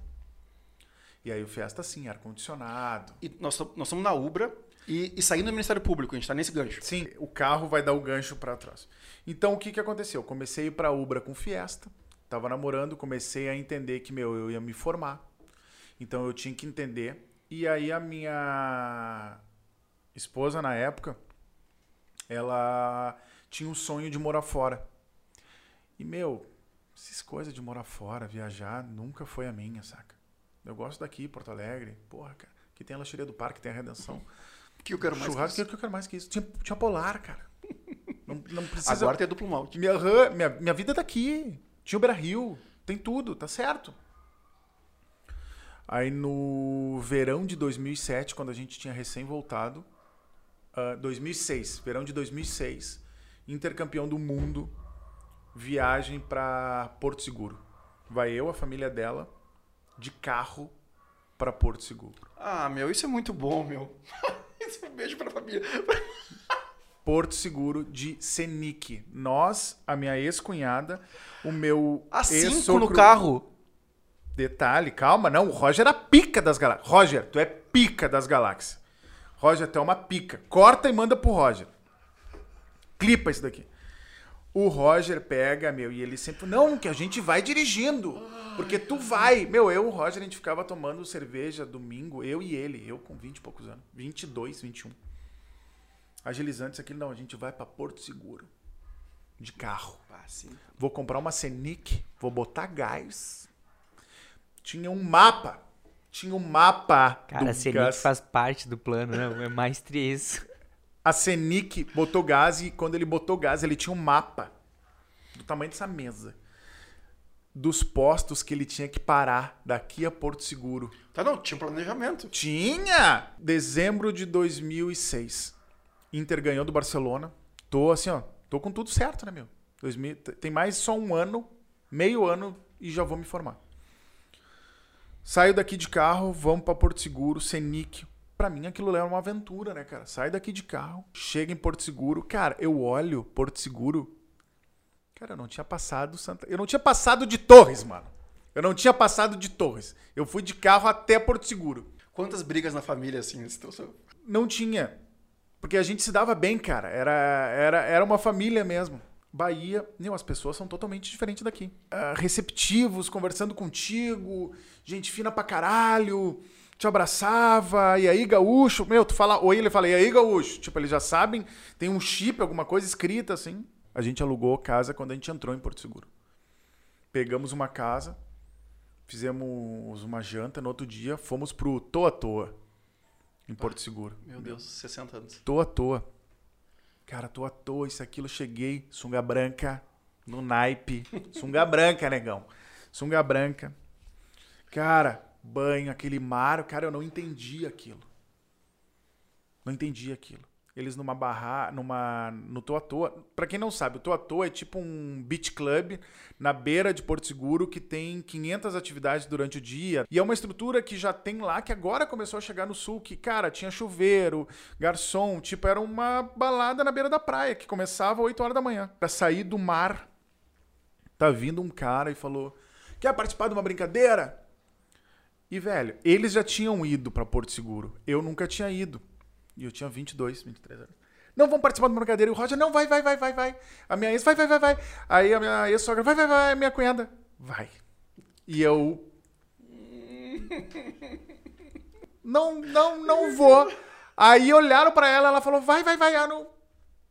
E aí o Fiesta sim, ar condicionado. E nós, nós estamos na Ubra e, e saindo do Ministério Público, a gente tá nesse gancho. Sim, o carro vai dar o gancho para trás. Então o que que aconteceu? Eu comecei a ir para Ubra com Fiesta, tava namorando, comecei a entender que meu eu ia me formar. Então eu tinha que entender. E aí a minha esposa na época, ela tinha um sonho de morar fora. E meu, essas coisas de morar fora, viajar, nunca foi a minha, saca? Eu gosto daqui, Porto Alegre. Porra, cara. Aqui tem a Lancheria do Parque, tem a Redenção. Que eu quero mais. Churrasco, que o que eu quero mais que isso? Tinha, tinha polar, cara. Não, não isso. precisa. Agora tem duplo malte. minha, minha, minha vida é daqui. Tinha o Beira Rio. Tem tudo, tá certo. Aí no verão de 2007, quando a gente tinha recém voltado, ah, 2006, verão de 2006, intercampeão do mundo, viagem pra Porto Seguro. Vai eu, a família dela, de carro pra Porto Seguro. Ah, meu, isso é muito bom, meu. É um beijo pra família. Porto Seguro de Senic. Nós, a minha ex-cunhada, o meu A cinco ex-sogro... no carro. Detalhe, calma, não. O Roger é a pica das galáxias. Roger, tu é pica das galáxias. Roger, tu é uma pica. Corta e manda pro Roger. Clipa isso daqui. O Roger pega, meu, e ele sempre. Não, que a gente vai dirigindo. Porque tu vai. Meu, eu e o Roger, a gente ficava tomando cerveja domingo, eu e ele. Eu com 20 e poucos anos. 22, 21. Agilizantes aqui, não, a gente vai pra Porto Seguro. De carro. Ah, sim. Vou comprar uma Senic, vou botar gás. Tinha um mapa. Tinha um mapa Cara, do a Senic gás. faz parte do plano, né? É mais isso. A Senic botou gás e quando ele botou gás, ele tinha um mapa do tamanho dessa mesa. Dos postos que ele tinha que parar daqui a Porto Seguro. Tá, não, tinha um planejamento. Tinha! Dezembro de 2006. Inter ganhou do Barcelona. Tô assim, ó. Tô com tudo certo, né, meu? 2000, t- tem mais só um ano, meio ano e já vou me formar. Saio daqui de carro, vamos pra Porto Seguro, Senic. Pra mim aquilo é uma aventura, né, cara? Sai daqui de carro, chega em Porto Seguro. Cara, eu olho Porto Seguro. Cara, eu não tinha passado Santa. Eu não tinha passado de Torres, mano. Eu não tinha passado de Torres. Eu fui de carro até Porto Seguro. Quantas brigas na família, assim? Não tinha. Porque a gente se dava bem, cara. Era, era, era uma família mesmo. Bahia, meu, as pessoas são totalmente diferentes daqui. Ah, receptivos, conversando contigo, gente fina pra caralho, te abraçava, e aí, gaúcho? Meu, tu fala oi, ele fala, e aí, gaúcho? Tipo, eles já sabem, tem um chip, alguma coisa escrita assim. A gente alugou casa quando a gente entrou em Porto Seguro. Pegamos uma casa, fizemos uma janta, no outro dia fomos pro Toa Toa, em Porto Seguro. Meu Deus, 60 anos. À toa. Cara, tô à toa, isso, aquilo, cheguei, sunga branca, no naipe. Sunga branca, negão. Sunga branca. Cara, banho, aquele mar, cara, eu não entendi aquilo. Não entendi aquilo. Eles numa barra, numa, no à Toa. Pra quem não sabe, o à Toa é tipo um beach club na beira de Porto Seguro que tem 500 atividades durante o dia. E é uma estrutura que já tem lá, que agora começou a chegar no sul, que, cara, tinha chuveiro, garçom, tipo, era uma balada na beira da praia, que começava às 8 horas da manhã. Pra sair do mar, tá vindo um cara e falou, quer participar de uma brincadeira? E, velho, eles já tinham ido pra Porto Seguro. Eu nunca tinha ido. E eu tinha 22, 23 anos. Não, vamos participar de uma brincadeira. E o Roger, não, vai, vai, vai, vai, vai. A minha ex, vai, vai, vai, vai. Aí a minha ex-sogra, vai, vai, vai. A minha cunhada, vai. E eu... Não, não, não vou. Aí olharam pra ela, ela falou, vai, vai, vai. Ah, não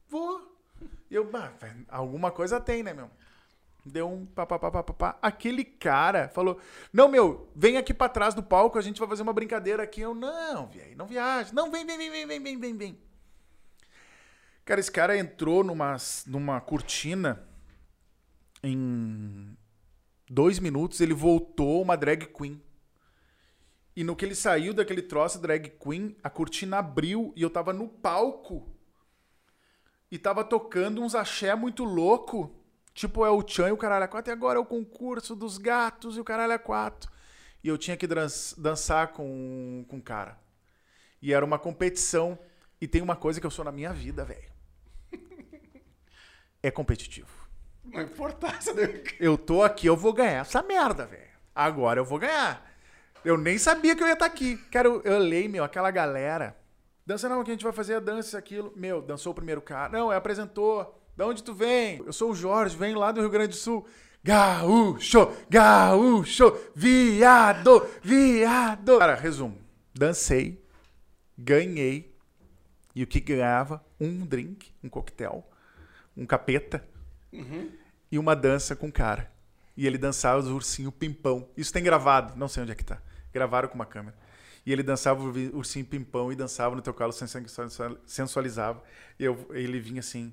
vou. E eu, "Ah, vai, alguma coisa tem, né, meu? Deu um papapá. Aquele cara falou: Não, meu, vem aqui pra trás do palco, a gente vai fazer uma brincadeira aqui. Eu, não, velho, não viaja. Não, vem, vem, vem, vem, vem, vem, vem, vem. Cara, esse cara entrou numa, numa cortina em dois minutos, ele voltou uma drag queen. E no que ele saiu daquele troço drag queen, a cortina abriu e eu tava no palco. E tava tocando uns axé muito louco. Tipo, é o Chan e o Caralho a 4. E agora é o concurso dos gatos e o Caralho a 4. E eu tinha que dan- dançar com, com o cara. E era uma competição. E tem uma coisa que eu sou na minha vida, velho. É competitivo. Não importância, né? Eu tô aqui, eu vou ganhar essa merda, velho. Agora eu vou ganhar. Eu nem sabia que eu ia estar aqui. Cara, eu, eu olhei, meu, aquela galera. Dança não, que a gente vai fazer a dança, aquilo. Meu, dançou o primeiro cara. Não, é apresentou. Da onde tu vem? Eu sou o Jorge, venho lá do Rio Grande do Sul. Gaúcho, gaúcho, viado, viado. Cara, resumo. Dancei, ganhei. E o que ganhava? Um drink, um coquetel, um capeta e uma dança com o cara. E ele dançava os ursinho pimpão. Isso tem gravado, não sei onde é que tá. Gravaram com uma câmera. E ele dançava o ursinho pimpão e dançava no teu sensual- sensualizava. E eu, ele vinha assim.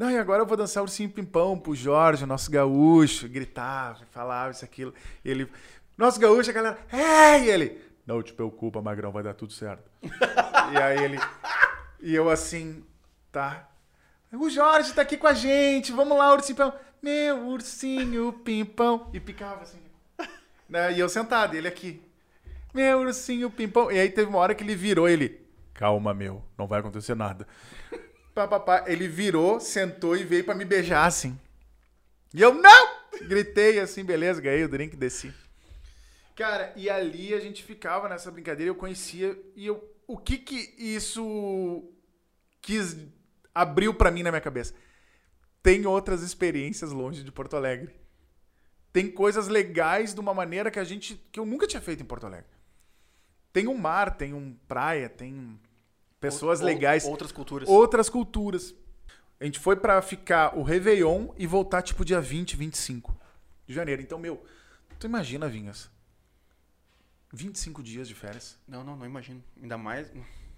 Não, e agora eu vou dançar ursinho pimpão pro Jorge, nosso gaúcho. Gritava, falava isso, aquilo. E ele, nosso gaúcho, a galera, é! E ele, não te preocupa, Magrão, vai dar tudo certo. e aí ele, e eu assim, tá. O Jorge tá aqui com a gente, vamos lá, ursinho pimpão. Meu ursinho pimpão. E picava assim. Né? E eu sentado, ele aqui. Meu ursinho pimpão. E aí teve uma hora que ele virou, ele. Calma, meu, não vai acontecer nada. Ele virou, sentou e veio pra me beijar assim. E eu, não! Gritei assim, beleza, ganhei o drink, desci. Cara, e ali a gente ficava nessa brincadeira, eu conhecia. E eu, o que que isso quis abriu pra mim na minha cabeça? Tem outras experiências longe de Porto Alegre. Tem coisas legais de uma maneira que a gente que eu nunca tinha feito em Porto Alegre. Tem um mar, tem um praia, tem pessoas Ou- legais, Outras culturas. outras culturas. A gente foi pra ficar o Réveillon e voltar tipo dia 20, 25 de janeiro. Então, meu, tu imagina, Vinhas? 25 dias de férias. Não, não, não imagino. Ainda mais.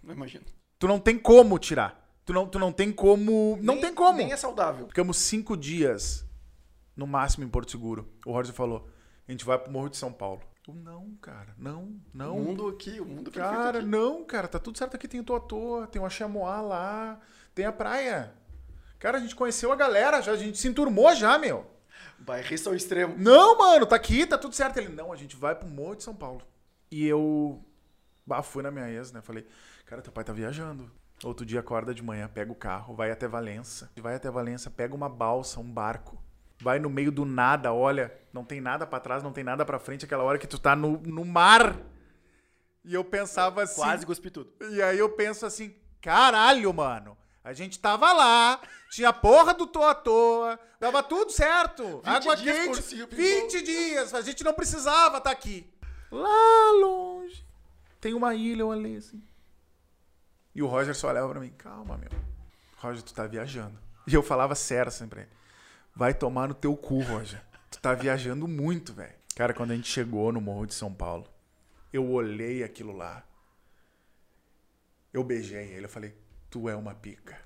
Não imagino. Tu não tem como tirar. Tu não, tu não tem como. Não Nem- tem como. Nem é saudável. Ficamos cinco dias no máximo em Porto Seguro. O Roger falou: a gente vai pro Morro de São Paulo. Eu, não, cara, não, não. O mundo aqui, o mundo perfeito Cara, aqui. não, cara, tá tudo certo aqui. Tem o Toa, tem o Achamoá lá, tem a praia. Cara, a gente conheceu a galera, já, a gente se enturmou já, meu. Bairrista ao extremo. Não, mano, tá aqui, tá tudo certo. Ele, não, a gente vai pro Morro de São Paulo. E eu bah, fui na minha ex, né? Falei, cara, teu pai tá viajando. Outro dia acorda de manhã, pega o carro, vai até Valença. Vai até Valença, pega uma balsa, um barco. Vai no meio do nada, olha, não tem nada pra trás, não tem nada pra frente, aquela hora que tu tá no, no mar. E eu pensava assim. Quase cuspi tudo. E aí eu penso assim, caralho, mano. A gente tava lá, tinha porra do toa à toa, dava tudo certo. 20 Água quente, cima, 20 dias. A gente não precisava estar aqui. Lá longe, tem uma ilha, eu olhei assim. E o Roger só olhava pra mim, calma, meu. Roger, tu tá viajando. E eu falava sério assim pra ele. Vai tomar no teu cu, Roger. Tu tá viajando muito, velho. Cara, quando a gente chegou no Morro de São Paulo, eu olhei aquilo lá. Eu beijei ele, eu falei, tu é uma pica.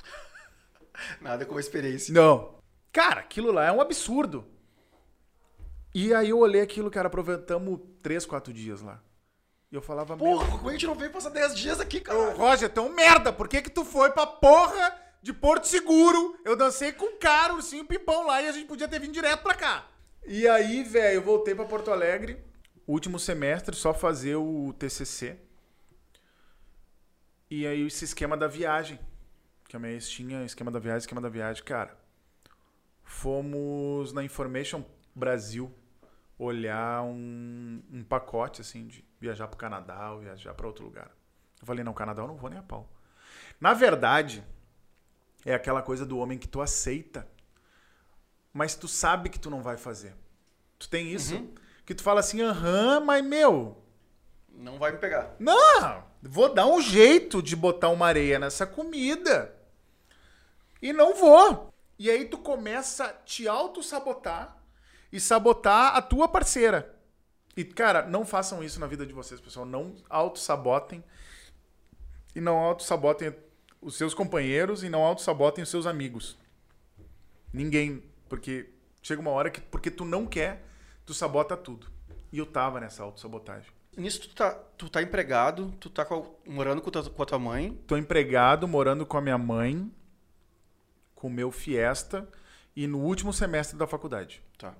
Nada como experiência. Não. Cara, aquilo lá é um absurdo. E aí eu olhei aquilo, cara, aproveitamos três, quatro dias lá. E eu falava, Porra, como a gente não veio passar 10 dias aqui, Ô, cara? Roger, tu é um merda. Por que que tu foi pra porra de Porto Seguro? Eu dancei com o cara, ursinho pimpão lá e a gente podia ter vindo direto pra cá. E aí, velho, eu voltei pra Porto Alegre, último semestre, só fazer o TCC. E aí esse esquema da viagem, que a minha ex tinha esquema da viagem, esquema da viagem, cara. Fomos na Information Brasil olhar um, um pacote assim de viajar pro Canadá ou viajar pra outro lugar. Eu falei, não, Canadá eu não vou nem a pau. Na verdade, é aquela coisa do homem que tu aceita, mas tu sabe que tu não vai fazer. Tu tem isso? Que tu fala assim, aham, mas meu, Não vai me pegar. não, vou dar um jeito de botar uma areia nessa comida. E não vou. E aí tu começa a te auto-sabotar e sabotar a tua parceira. E, cara, não façam isso na vida de vocês, pessoal. Não auto-sabotem. E não auto-sabotem os seus companheiros e não auto-sabotem os seus amigos. Ninguém. Porque chega uma hora que, porque tu não quer, tu sabota tudo. E eu tava nessa auto-sabotagem. Nisso tu tá, tu tá empregado, tu tá com a- morando com, com a tua mãe. Tô empregado, morando com a minha mãe, com o meu Fiesta e no último semestre da faculdade. Tá.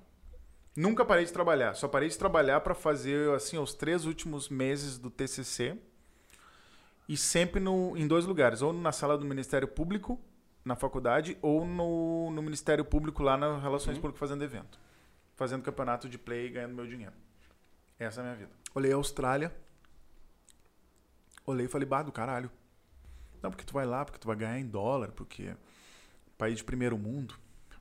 Nunca parei de trabalhar, só parei de trabalhar para fazer assim os três últimos meses do TCC e sempre no, em dois lugares, ou na sala do Ministério Público na faculdade ou no, no Ministério Público lá nas Relações Públicas fazendo evento, fazendo campeonato de play e ganhando meu dinheiro. Essa é a minha vida. Olhei a Austrália, olhei e falei, bah, do caralho. Não, porque tu vai lá, porque tu vai ganhar em dólar, porque país de primeiro mundo.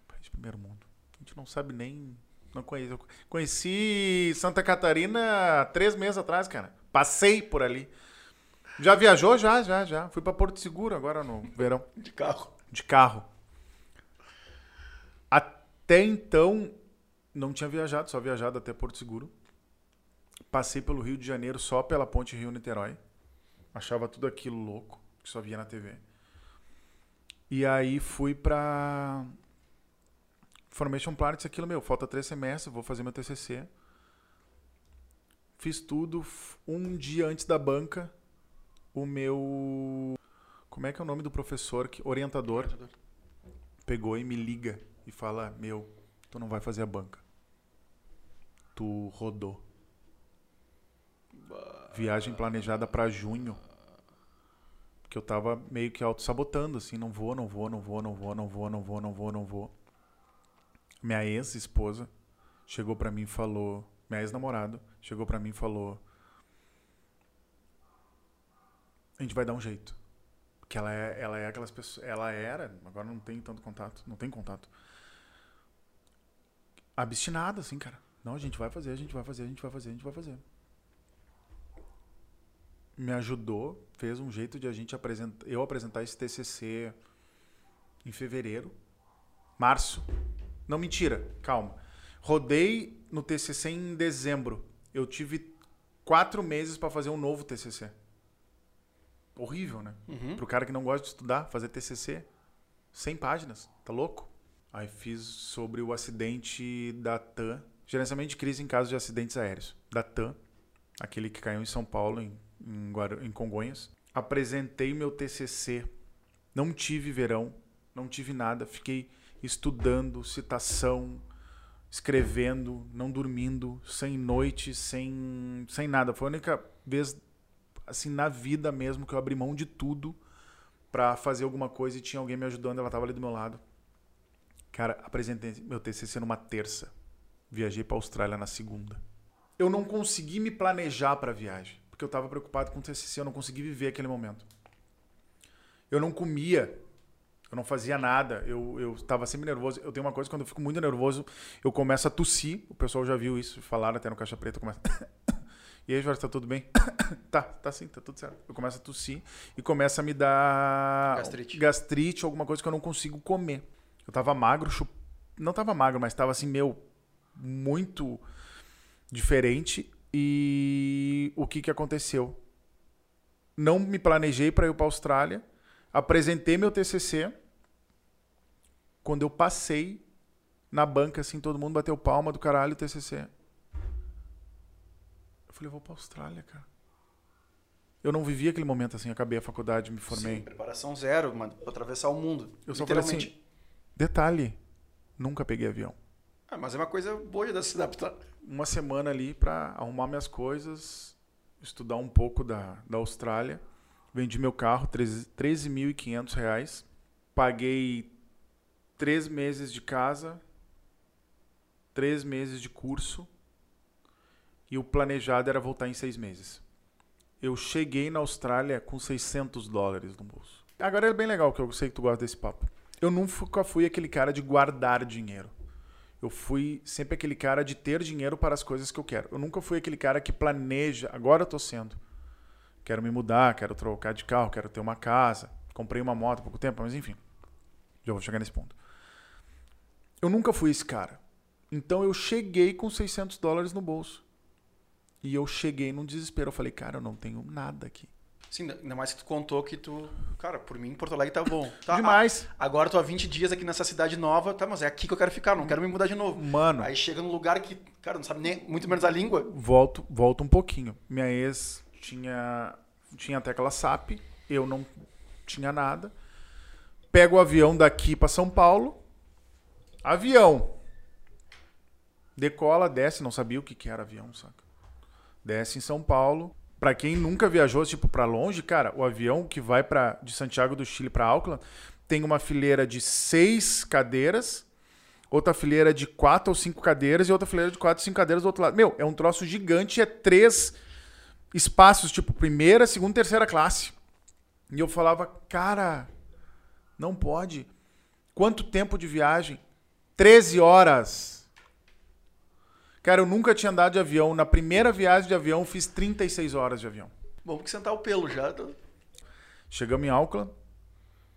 País de primeiro mundo. A gente não sabe nem. Não conheço. Eu conheci Santa Catarina três meses atrás, cara. Passei por ali. Já viajou? Já, já, já. Fui pra Porto Seguro agora no verão. De carro. De carro. Até então, não tinha viajado, só viajado até Porto Seguro. Passei pelo Rio de Janeiro só pela ponte Rio-Niterói. Achava tudo aquilo louco, que só via na TV. E aí fui pra Formation Planet, aquilo, meu, falta três semestres, vou fazer meu TCC. Fiz tudo. Um dia antes da banca, o meu... Como é que é o nome do professor? que Orientador pegou e me liga e fala: Meu, tu não vai fazer a banca. Tu rodou. Viagem planejada pra junho. Porque eu tava meio que auto-sabotando, assim: não vou, não vou, não vou, não vou, não vou, não vou, não vou, não vou. Minha ex-esposa chegou pra mim e falou: Minha ex-namorada chegou pra mim e falou: A gente vai dar um jeito. Porque ela é, ela é aquelas pessoas. Ela era, agora não tem tanto contato. Não tem contato. Abstinada, assim, cara. Não, a gente vai fazer, a gente vai fazer, a gente vai fazer, a gente vai fazer. Me ajudou, fez um jeito de a gente apresentar. Eu apresentar esse TCC em fevereiro. Março. Não, mentira, calma. Rodei no TCC em dezembro. Eu tive quatro meses para fazer um novo TCC. Horrível, né? Uhum. Pro cara que não gosta de estudar, fazer TCC, 100 páginas, tá louco? Aí fiz sobre o acidente da TAM, gerenciamento de crise em caso de acidentes aéreos, da TAM, aquele que caiu em São Paulo, em, em, em Congonhas. Apresentei meu TCC, não tive verão, não tive nada, fiquei estudando, citação, escrevendo, não dormindo, sem noite, sem, sem nada. Foi a única vez assim, na vida mesmo, que eu abri mão de tudo pra fazer alguma coisa e tinha alguém me ajudando, ela tava ali do meu lado. Cara, apresentei meu TCC numa terça. Viajei pra Austrália na segunda. Eu não consegui me planejar pra viagem, porque eu tava preocupado com o TCC, eu não consegui viver aquele momento. Eu não comia Eu não fazia nada. Eu, eu tava sempre nervoso. Eu tenho uma coisa, quando eu fico muito nervoso, eu começo a tossir. O pessoal já viu isso, falaram até no Caixa Preta. Eu começo... e aí, Jorge, tá tudo bem? tá, tá sim, tá tudo certo. Eu começo a tossir e começa a me dar Gastrite. gastrite, alguma coisa que eu não consigo comer. Eu tava magro, chup... não tava magro, mas tava assim, meu, muito diferente. E o que que aconteceu? Não me planejei para ir para Austrália. Apresentei meu TCC. Quando eu passei na banca, assim, todo mundo bateu palma do caralho TCC. Falei, eu vou para Austrália, cara. Eu não vivi aquele momento assim, acabei a faculdade, me formei. Sim, preparação zero, mano, pra atravessar o mundo. Eu só falei assim, detalhe, nunca peguei avião. Ah, mas é uma coisa boa de se adaptar. uma semana ali para arrumar minhas coisas, estudar um pouco da, da Austrália. Vendi meu carro, 13 13.500 reais. Paguei três meses de casa, três meses de curso. E o planejado era voltar em seis meses. Eu cheguei na Austrália com 600 dólares no bolso. Agora é bem legal, que eu sei que tu gosta desse papo. Eu nunca fui aquele cara de guardar dinheiro. Eu fui sempre aquele cara de ter dinheiro para as coisas que eu quero. Eu nunca fui aquele cara que planeja. Agora eu tô sendo. Quero me mudar, quero trocar de carro, quero ter uma casa. Comprei uma moto há pouco tempo, mas enfim. Já vou chegar nesse ponto. Eu nunca fui esse cara. Então eu cheguei com 600 dólares no bolso. E eu cheguei num desespero. Eu falei, cara, eu não tenho nada aqui. Sim, ainda mais que tu contou que tu. Cara, por mim, Porto Alegre tá bom. Tá, Demais. a- agora tô há 20 dias aqui nessa cidade nova, tá, mas é aqui que eu quero ficar, não quero me mudar de novo. Mano, Aí chega num lugar que, cara, não sabe nem muito menos a língua. volto, volto um pouquinho. Minha ex tinha, tinha a tecla SAP, eu não tinha nada. Pego o avião daqui para São Paulo. Avião. Decola, desce, não sabia o que, que era avião, saca? Desce em São Paulo. Pra quem nunca viajou, tipo, pra longe, cara, o avião que vai para de Santiago do Chile pra Auckland tem uma fileira de seis cadeiras, outra fileira de quatro ou cinco cadeiras e outra fileira de quatro ou cinco cadeiras do outro lado. Meu, é um troço gigante, é três espaços, tipo, primeira, segunda, terceira classe. E eu falava, cara, não pode. Quanto tempo de viagem? 13 horas. Cara, eu nunca tinha andado de avião. Na primeira viagem de avião, fiz 36 horas de avião. Bom, que sentar o pelo já. tá- Chegamos em Auckland,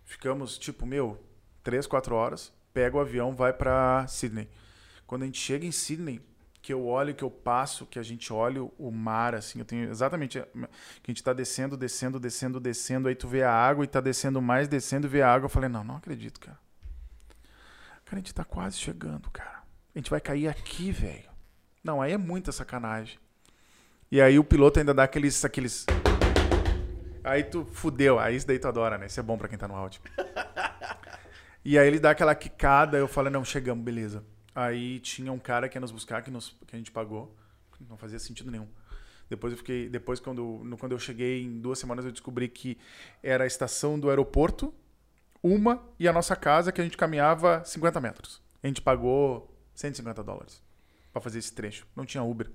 ficamos, tipo, meu, 3, 4 horas. Pega o avião, vai pra Sydney. Quando a gente chega em Sydney, que eu olho, que eu passo, que a gente olha o- o mar, assim, eu tenho exatamente. Que a gente tá descendo, descendo, descendo, descendo, aí tu vê a água e tá descendo mais, descendo e vê a água. Eu falei, não, não acredito, cara. Cara, a gente tá quase chegando, cara. A gente vai cair aqui, velho. Não, aí é muita sacanagem. E aí o piloto ainda dá aqueles. aqueles... Aí tu fudeu. Aí isso daí tu adora, né? Isso é bom pra quem tá no áudio. e aí ele dá aquela quicada, eu falei, não, chegamos, beleza. Aí tinha um cara que ia nos buscar, que, nos, que a gente pagou. Não fazia sentido nenhum. Depois eu fiquei. Depois, quando, no- quando eu cheguei, em duas semanas, eu descobri que era a estação do aeroporto, uma, e a nossa casa, que a gente caminhava 50 metros. A gente pagou 150 dólares pra fazer esse trecho. Não tinha Uber.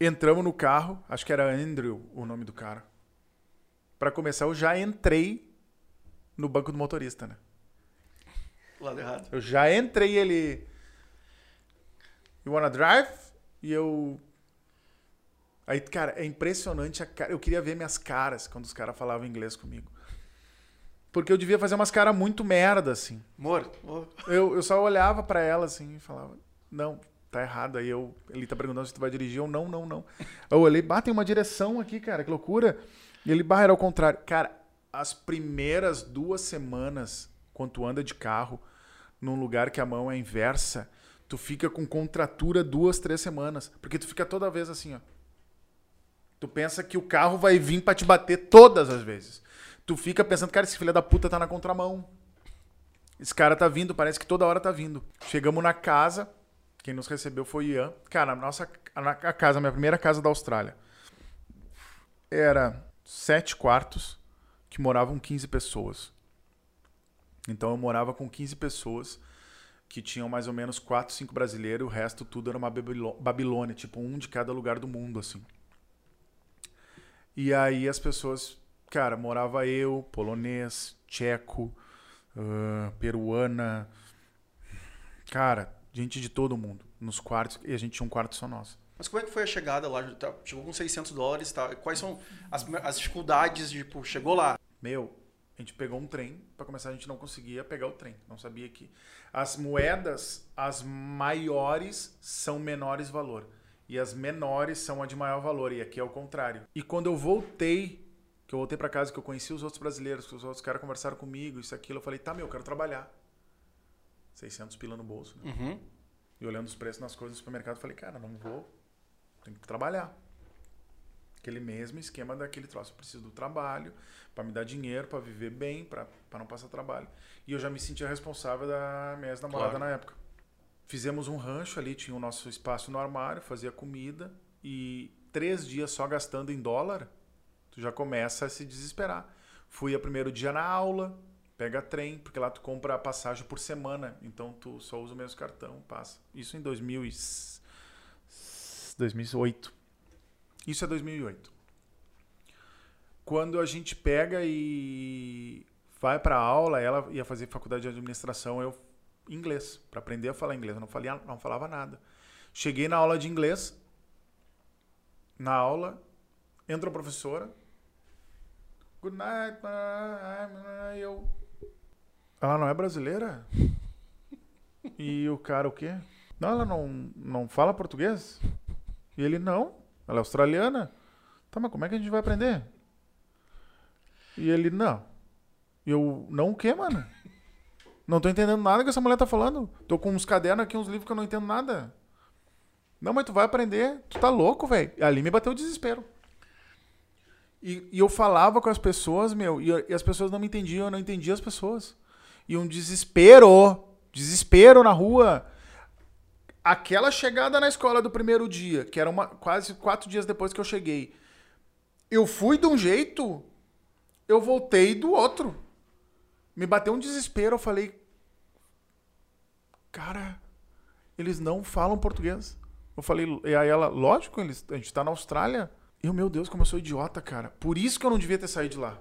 Entramos no carro, acho que era Andrew o nome do cara. Pra começar, eu já entrei no banco do motorista, né? Lado errado. Eu já entrei ele. You wanna drive? E eu. Aí, cara, é impressionante a cara. Eu queria ver minhas caras quando os caras falavam inglês comigo. Porque eu devia fazer umas caras muito merda, assim. Amor, Eu, eu só olhava pra ela assim e falava, não, tá errado. Aí eu, ele tá perguntando se tu vai dirigir ou não, não, não. Eu olhei, bah, tem uma direção aqui, cara, que loucura. E ele, bah, era ao contrário. Cara, as primeiras duas semanas, quando tu anda de carro, num lugar que a mão é inversa, tu fica com contratura duas, três semanas. Porque tu fica toda vez assim, ó. Tu pensa que o carro vai vir pra te bater todas as vezes. Tu fica pensando, cara, esse filho da puta tá na contramão. Esse cara tá vindo, parece que toda hora tá vindo. Chegamos na casa, quem nos recebeu foi Ian. Cara, a nossa a, casa, a minha primeira casa da Austrália, era sete quartos que moravam 15 pessoas. Então eu morava com 15 pessoas que tinham mais ou menos 4, 5 brasileiros, o resto tudo era uma Babilônia, tipo um de cada lugar do mundo, assim. E aí as pessoas Cara, morava eu, polonês, tcheco, ah, peruana. Cara, gente de todo mundo nos quartos. E a gente tinha um quarto só nosso. Mas como é que foi a chegada lá? Tá, Chegou com 600 dólares, tá? Quais são as, as dificuldades de, tipo, chegou lá? Meu, a gente pegou um trem. Pra começar, a gente não conseguia pegar o trem. Não sabia que. As moedas, as maiores, são menores valor. E as menores são a de maior valor. E aqui é o contrário. E quando eu voltei, que eu voltei pra casa, que eu conheci os outros brasileiros, que os outros caras conversaram comigo, isso, aquilo, eu falei, tá, meu, eu quero trabalhar. 600 pila no bolso, né? Uhum. E olhando os preços nas coisas no supermercado, eu falei, cara, não vou. Tenho que trabalhar. Aquele mesmo esquema daquele troço. Eu preciso do trabalho para me dar dinheiro, para viver bem, para não passar trabalho. E eu já me sentia responsável da minha ex-namorada Claro. na época. Fizemos um rancho ali, tinha o nosso espaço no armário, fazia comida. E três dias só gastando em dólar, tu já começa a se desesperar. Fui o primeiro dia na aula, pega trem, porque lá tu compra a passagem por semana. Então tu só usa o mesmo cartão, passa. Isso em 2000 e... 2008. Isso é 2008. Quando a gente pega e vai para aula, ela ia fazer faculdade de administração, eu inglês, para aprender a falar inglês. Eu não, falei, não falava nada. Cheguei na aula de inglês, na aula, entra a professora, good night, e eu... Ela não é brasileira? E o cara o quê? Não, ela não, não fala português? E ele, não, ela é australiana. Tá, mas como é que a gente vai aprender? E ele, não. E eu, não o quê, mano? Não tô entendendo nada que essa mulher tá falando. Tô com uns cadernos aqui, uns livros que eu não entendo nada. Não, mas tu vai aprender. Tu tá louco, velho. Ali me bateu o desespero. E, e eu falava com as pessoas, meu, e, e as pessoas não me entendiam, eu não entendia as pessoas. E um desespero, desespero na rua. Aquela chegada na escola do primeiro dia, que era uma, quase quatro dias depois que eu cheguei, eu fui de um jeito, eu voltei do outro. Me bateu um desespero, eu falei, cara, eles não falam português. Eu falei, e aí ela, lógico, eles, a gente tá na Austrália. Eu, meu Deus, como eu sou idiota, cara. Por isso que eu não devia ter saído de lá.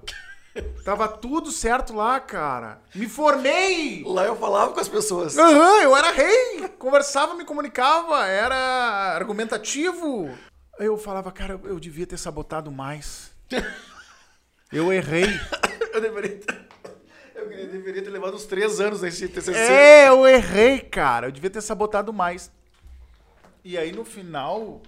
Tava tudo certo lá, cara. Me formei! Lá eu falava com as pessoas. Aham, eu era rei. Conversava, me comunicava, era argumentativo. Eu falava, cara, eu devia ter sabotado mais. Eu errei. Eu deveria ter, eu deveria ter levado uns três anos nesse TCC. É, eu errei, cara. Eu devia ter sabotado mais. E aí no final,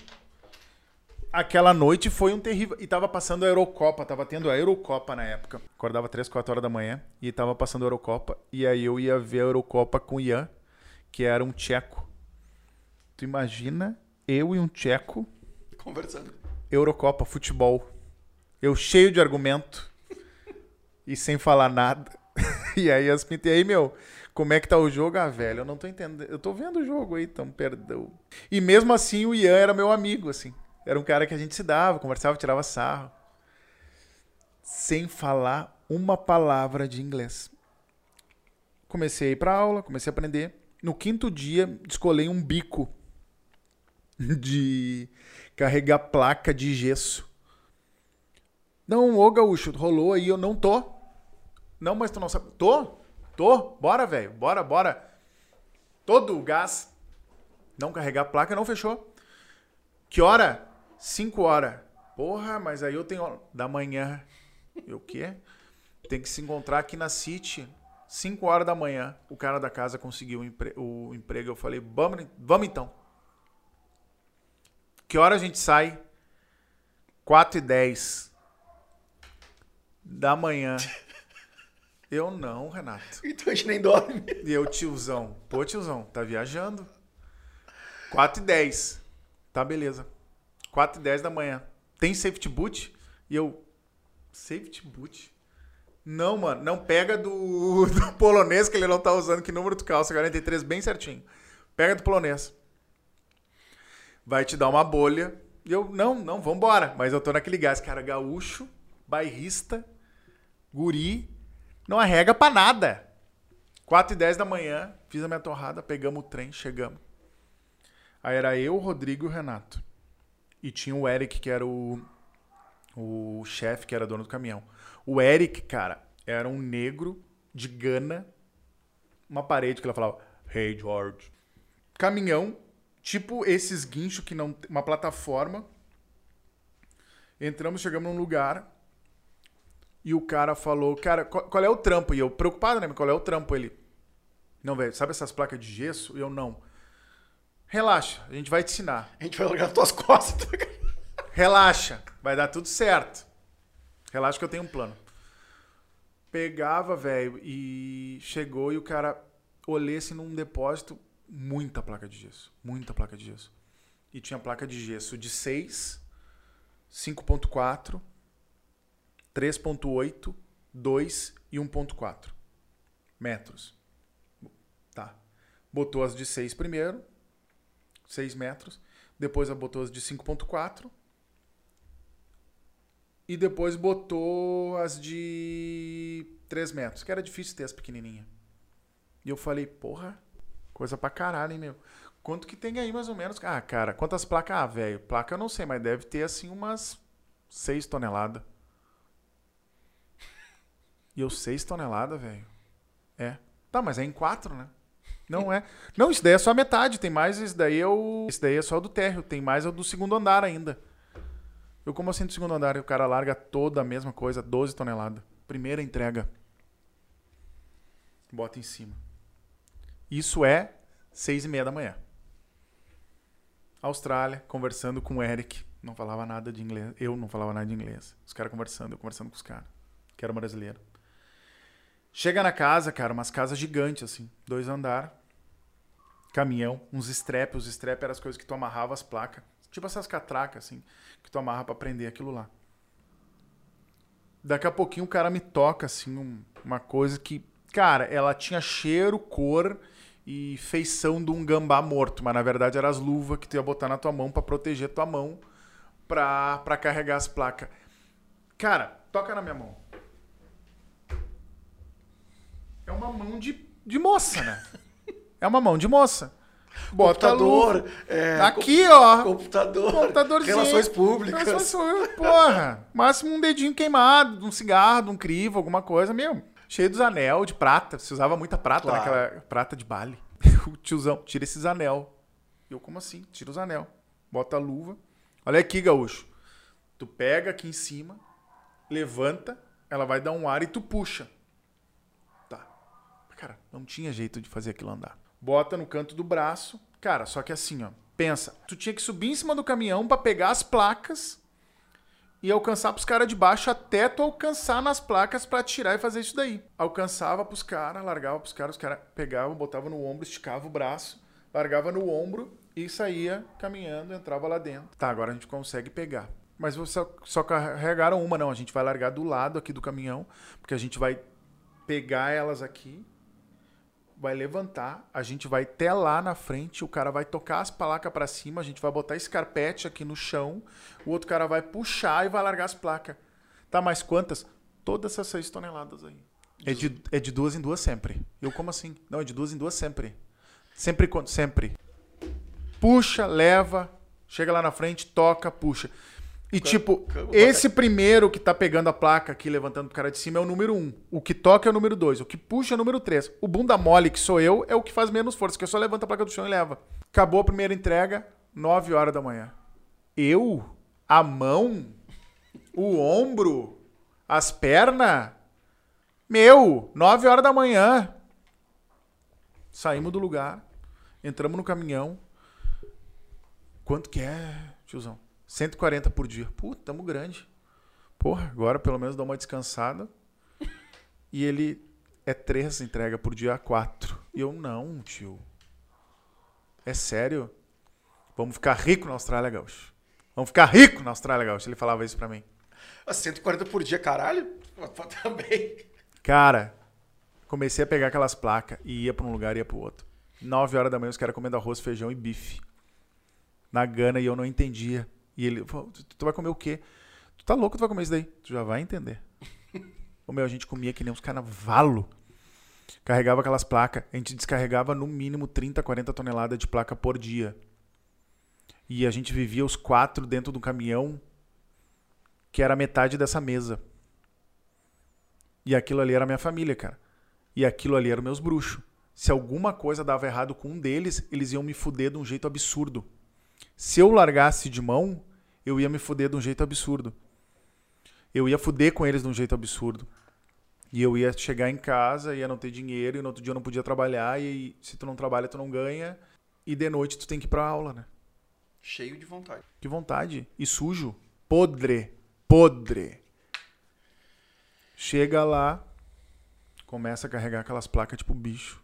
aquela noite foi um terrível. E tava passando a Eurocopa, tava tendo a Eurocopa na época. Acordava 3, 4 horas da manhã e tava passando a Eurocopa. E aí eu ia ver a Eurocopa com o Ian, que era um tcheco. Tu imagina eu e um tcheco, Conversando. Eurocopa, futebol. Eu cheio de argumento e sem falar nada. E aí as pintas, e aí, meu, como é que tá o jogo? Ah, velho, eu não tô entendendo. Eu tô vendo o jogo aí, então perdão. E mesmo assim, o Ian era meu amigo, assim. Era um cara que a gente se dava, conversava, tirava sarro. Sem falar uma palavra de inglês. Comecei a ir pra aula, comecei a aprender. No quinto dia, descolei um bico de carregar placa de gesso. Não, ô gaúcho, rolou aí, eu não tô. Não, mas tu não sabe. Tô? Tô? Bora, velho. Bora, bora. Todo o gás. Não carregar placa, não fechou. Que hora? 5 horas. Porra, mas aí eu tenho. Da manhã. E o quê? Tem que se encontrar aqui na City. 5 horas da manhã. O cara da casa conseguiu o, empre- o emprego. Eu falei, vamos, vamos então. Que hora a gente sai? 4 e 10 da manhã. Eu não, Renato. Então a gente nem dorme. E eu, tiozão. Pô, tiozão, tá viajando. 4 e 10. Tá, beleza. 4 e 10 da manhã. Tem safety boot? E eu, safety boot? Não, mano, não pega do, do polonês que ele não tá usando. Que número tu calça? 43, bem certinho. Pega do polonês. Vai te dar uma bolha. E eu, não, não, vambora. Mas eu tô naquele gás, cara, gaúcho, bairrista, guri, não arrega pra nada. 4 e 10 da manhã, fiz a minha torrada, pegamos o trem, chegamos. Aí era eu, o Rodrigo e o Renato. E tinha o Eric, que era o, O chefe que era dono do caminhão. O Eric, cara, era um negro de Gana. Uma parede que ela falava, Hey George. Caminhão, tipo esses guinchos que não. Uma plataforma. Entramos, chegamos num lugar. E o cara falou, cara, qual, qual é o trampo? E eu, preocupado, né? Qual é o trampo? Ele. Não, velho, sabe essas placas de gesso? E eu não. Relaxa, a gente vai te ensinar. A gente vai largar nas tuas costas. tá? Relaxa, vai dar tudo certo. Relaxa que eu tenho um plano. Pegava, velho, e chegou e o cara olhei assim num depósito, muita placa de gesso, muita placa de gesso. E tinha placa de gesso de 6, 5.4, 3.8, 2 e 1.4 metros. Tá. Botou as de 6 primeiro, 6 metros. Depois ela botou as de 5.4. E depois botou as de 3 metros, que era difícil ter as pequenininhas. E eu falei, porra, coisa pra caralho, hein, meu. Quanto que tem aí, mais ou menos? Ah, cara, quantas placas? Ah, velho, placa eu não sei, mas deve ter, assim, umas 6 toneladas. E eu, 6 toneladas, velho. É. Tá, mas é em 4, né? Não é. Não, isso daí é só a metade. Tem mais, isso daí é o. Isso daí é só o do térreo. Tem mais o do segundo andar ainda. Eu, como assim do segundo andar? O cara larga toda a mesma coisa, 12 toneladas. Primeira entrega. Bota em cima. Isso é seis e meia da manhã. Austrália, conversando com o Eric. Não falava nada de inglês. Eu não falava nada de inglês. Os caras conversando, eu conversando com os caras. Que era brasileiro. Chega na casa, cara, umas casas gigantes, assim. Dois andar. Caminhão, uns strep. Os strep eram as coisas que tu amarrava as placas. Tipo essas catracas, assim. Que tu amarra pra prender aquilo lá. Daqui a pouquinho o cara me toca, assim, um- uma coisa que... Cara, ela tinha cheiro, cor e feição de um gambá morto. Mas na verdade eram as luvas que tu ia botar na tua mão pra proteger tua mão pra, pra carregar as placas. Cara, toca na minha mão. É uma mão de, de moça, né? É uma mão de moça. Bota. Computador. É, Aqui, ó. Computador. Computadorzinho. Relações públicas. Relações, porra. Máximo um dedinho queimado, de um cigarro, de um crivo, alguma coisa, meu. Cheio dos anel de prata. Se usava muita prata Claro. naquela prata de Bali. o tiozão, tira esses anel. Eu, como assim? Tira os anel. Bota a luva. Olha aqui, gaúcho. Tu pega aqui em cima, levanta, ela vai dar um ar e tu puxa. Tá. Cara, não tinha jeito de fazer aquilo andar. Bota no canto do braço. Cara, só que assim, ó. Pensa, tu tinha que subir em cima do caminhão pra pegar as placas e alcançar pros caras de baixo até tu alcançar nas placas pra tirar e fazer isso daí. Alcançava pros caras, largava pros caras, os caras pegavam, botavam no ombro, esticava o braço, largava no ombro e saía caminhando, entrava lá dentro. Tá, agora a gente consegue pegar. Mas você só carregaram uma, não. A gente vai largar do lado aqui do caminhão, porque a gente vai pegar elas aqui, vai levantar, a gente vai até lá na frente, o cara vai tocar as placas pra cima, a gente vai botar esse carpete aqui no chão, o outro cara vai puxar e vai largar as placas. Tá, mas quantas? Todas essas seis toneladas aí. É de, é de duas em duas sempre. Eu como assim? Não, é de duas em duas sempre. Sempre? Sempre. Puxa, leva, chega lá na frente, toca, puxa. E tipo, esse primeiro que tá pegando a placa aqui, levantando pro cara de cima, é o número um. O que toca é o número dois. O que puxa é o número três. O bunda mole, que sou eu, é o que faz menos força, que eu só levanta a placa do chão e leva. Acabou a primeira entrega, 9 horas da manhã. Eu, a mão, o ombro, as pernas, meu, 9 horas da manhã. Saímos do lugar, entramos no caminhão. Quanto que é, tiozão? 140 por dia. Puta, tamo grande. Porra, agora pelo menos dá uma descansada. E ele é três entrega por dia, quatro. E eu, não, tio. É sério? Vamos ficar rico na Austrália, Gaúcho. Vamos ficar rico na Austrália, Gaúcho. Ele falava isso pra mim. Ah, 140 por dia, caralho? Também. Cara, comecei a pegar aquelas placas e ia pra um lugar e ia pro outro. 9 horas da manhã os caras comendo arroz, feijão e bife. Na Gana e eu não entendia. E ele falou, tu, vai comer o quê? Tu tá louco, tu vai comer isso daí? Tu já vai entender. o meu, a gente comia que nem uns carnavalo. Carregava aquelas placas. A gente descarregava no mínimo 30, 40 toneladas de placa por dia. E a gente vivia os quatro dentro do caminhão. que era metade dessa mesa. E aquilo ali era minha família, cara. E aquilo ali eram meus bruxos. Se alguma coisa dava errado com um deles, eles iam me fuder de um jeito absurdo. Se eu largasse de mão, eu ia me fuder de um jeito absurdo. Eu ia fuder com eles de um jeito absurdo. E eu ia chegar em casa, ia não ter dinheiro, e no outro dia eu não podia trabalhar, e se tu não trabalha, tu não ganha, e de noite tu tem que ir pra aula, né? Cheio de vontade. Que vontade. E sujo. Podre. Podre. Chega lá, começa a carregar aquelas placas tipo bicho.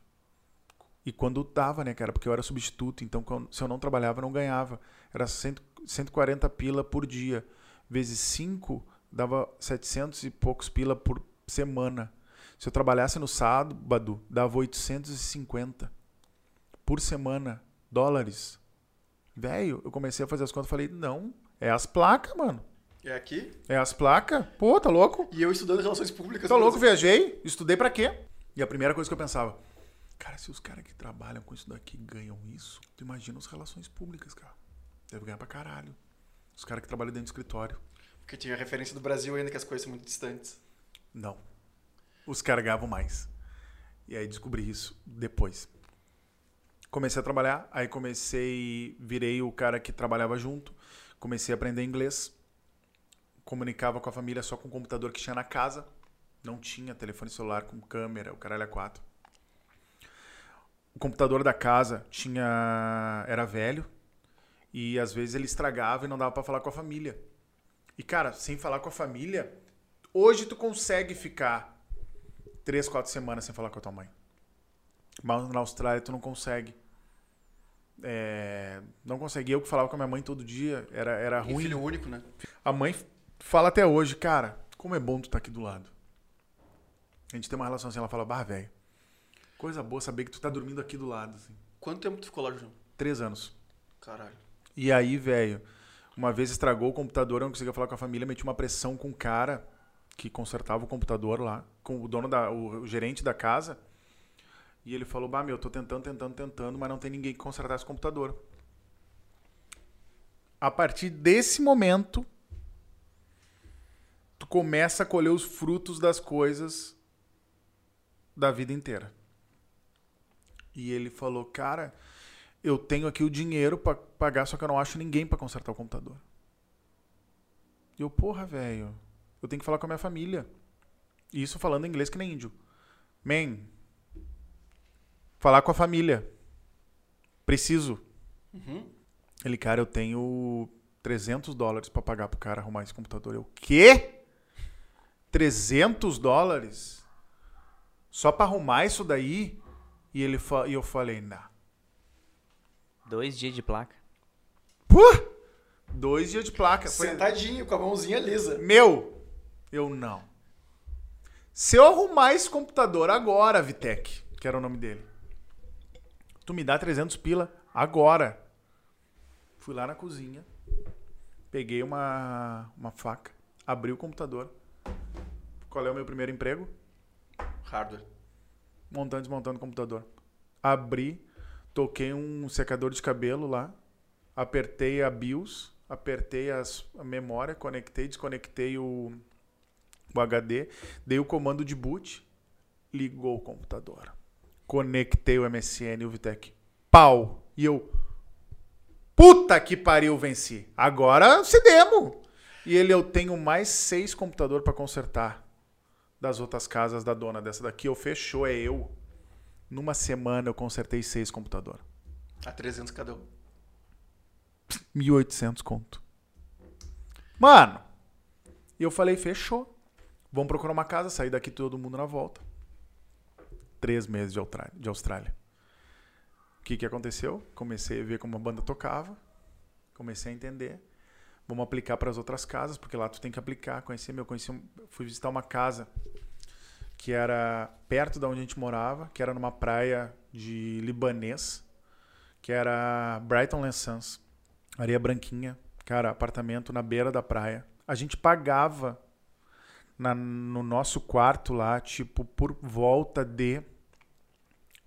E quando tava, né, cara? Porque eu era substituto, então se eu não trabalhava, eu não ganhava. Era 100, 140 pila por dia. Vezes 5, dava 700 e poucos pila por semana. Se eu trabalhasse no sábado, dava 850 por semana. Dólares. Velho, eu comecei a fazer as contas e falei, não, é as placas, mano. É aqui. É as placas? Pô, tá louco? E eu estudando relações públicas. Tá louco, Brasil. viajei, estudei pra quê? E a primeira coisa que eu pensava, cara, se os caras que trabalham com isso daqui ganham isso, tu imagina as relações públicas, cara. Deve ganhar pra caralho. Os caras que trabalham dentro do escritório. Porque tinha a referência do Brasil ainda que as coisas são muito distantes. Não. Os caras ganhavam mais. E aí descobri isso depois. Comecei a trabalhar, aí comecei, virei o cara que trabalhava junto, comecei a aprender inglês, comunicava com a família só com o computador que tinha na casa, não tinha telefone celular com câmera, o caralho é quatro. O computador da casa tinha era velho e às vezes ele estragava e não dava pra falar com a família. E cara, sem falar com a família, hoje tu consegue ficar três, quatro semanas sem falar com a tua mãe. Mas na Austrália tu não consegue. É, não consegue. Eu que falava com a minha mãe todo dia, era, era E ruim. filho único, né? A mãe fala até hoje, cara, como é bom tu estar aqui do lado. A gente tem uma relação assim, ela fala, bah, velho, coisa boa saber que tu tá dormindo aqui do lado. Assim. Quanto tempo tu ficou lá, João? Três anos. Caralho. E aí, velho, uma vez estragou o computador, eu não conseguia falar com a família, meti uma pressão com o cara que consertava o computador lá, com o dono da, o, o gerente da casa. E ele falou: "Bah, meu, eu tô tentando, tentando, tentando, mas não tem ninguém que consertar esse computador". A partir desse momento, tu começa a colher os frutos das coisas da vida inteira. E ele falou: "Cara, eu tenho aqui o dinheiro pra pagar, só que eu não acho ninguém pra consertar o computador. E eu, porra, velho, eu tenho que falar com a minha família. E isso falando inglês que nem índio. Man, falar com a família. Preciso. Uhum. Ele, cara, eu tenho 300 dólares pra pagar pro cara arrumar esse computador. Eu, quê? 300 dólares? Só pra arrumar isso daí? E, ele fa- e eu falei, nah. Dois dias de placa. Pô! Dois dias de placa. Foi- Sentadinho, com a mãozinha lisa. Meu, eu não. Se eu arrumar esse computador agora, Vitec, que era o nome dele, tu me dá 300 pila agora. Fui lá na cozinha, peguei uma, uma faca, abri o computador. Qual é o meu primeiro emprego? Hardware. Montando desmontando o computador. Abri, toquei um secador de cabelo lá, apertei a BIOS, apertei as, a memória, conectei, desconectei o, o HD, dei o comando de boot, ligou o computador. Conectei o MSN e o Vitec. Pau! E eu. Puta que pariu, venci. Agora se demo. E ele, eu tenho mais seis computadores para consertar das outras casas da dona dessa daqui. Eu fechou, é eu. Numa semana eu consertei seis computadores. A 300 cada um. 1.800 conto. Mano. E eu falei, fechou. Vamos procurar uma casa, sair daqui todo mundo na volta. Três meses de Austrália. De Austrália. O que, que aconteceu? Comecei a ver como a banda tocava. Comecei a entender. Vamos aplicar para as outras casas, porque lá tu tem que aplicar. Conheci meu, conheci, fui visitar uma casa que era perto da onde a gente morava, que era numa praia de libanês, que era Brighton Les Sons. Areia branquinha, cara, apartamento na beira da praia. A gente pagava na- no nosso quarto lá, tipo, por volta de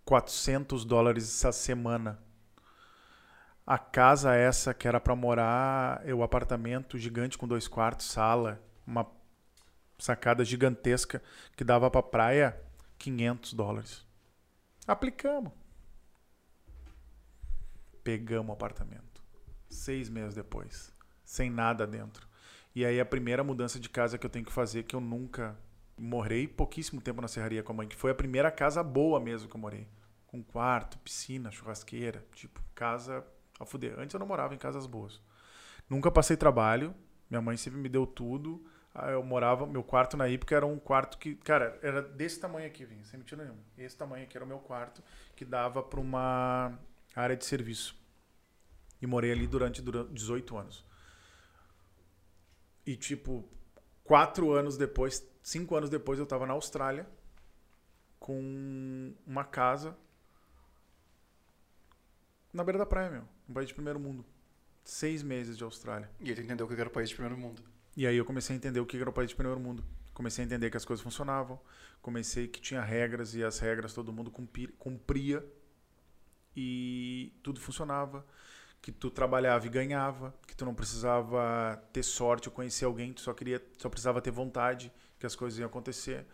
400 dólares essa semana. A casa essa que era pra morar, é o apartamento gigante com dois quartos, sala uma sacada gigantesca que dava pra praia 500 dólares. Aplicamos. Pegamos o apartamento. Seis meses depois. Sem nada dentro. E aí a primeira mudança de casa que eu tenho que fazer, que eu nunca morei pouquíssimo tempo na serraria com a mãe, que foi a primeira casa boa mesmo que eu morei. Com quarto, piscina, churrasqueira, tipo, casa a fuder. Antes eu não morava em casas boas. Nunca passei trabalho, minha mãe sempre me deu tudo. Ah, Eu morava, meu quarto na época era um quarto que, cara, era desse tamanho aqui, vinha, sem mentira nenhuma. Esse tamanho aqui era o meu quarto, que dava para uma área de serviço. E morei ali durante, durante 18 anos. E, tipo, quatro anos depois, cinco anos depois, eu tava na Austrália com uma casa na beira da praia, meu. Um país de primeiro mundo. Seis meses de Austrália. E ele entendeu que era o país de primeiro mundo. E aí eu comecei a entender o que era o país de primeiro mundo. Comecei a entender que as coisas funcionavam. Comecei que tinha regras e as regras todo mundo cumpri- cumpria. E tudo funcionava. Que tu trabalhava e ganhava. Que tu não precisava ter sorte ou conhecer alguém. Tu só, queria, só precisava ter vontade que as coisas iam acontecer.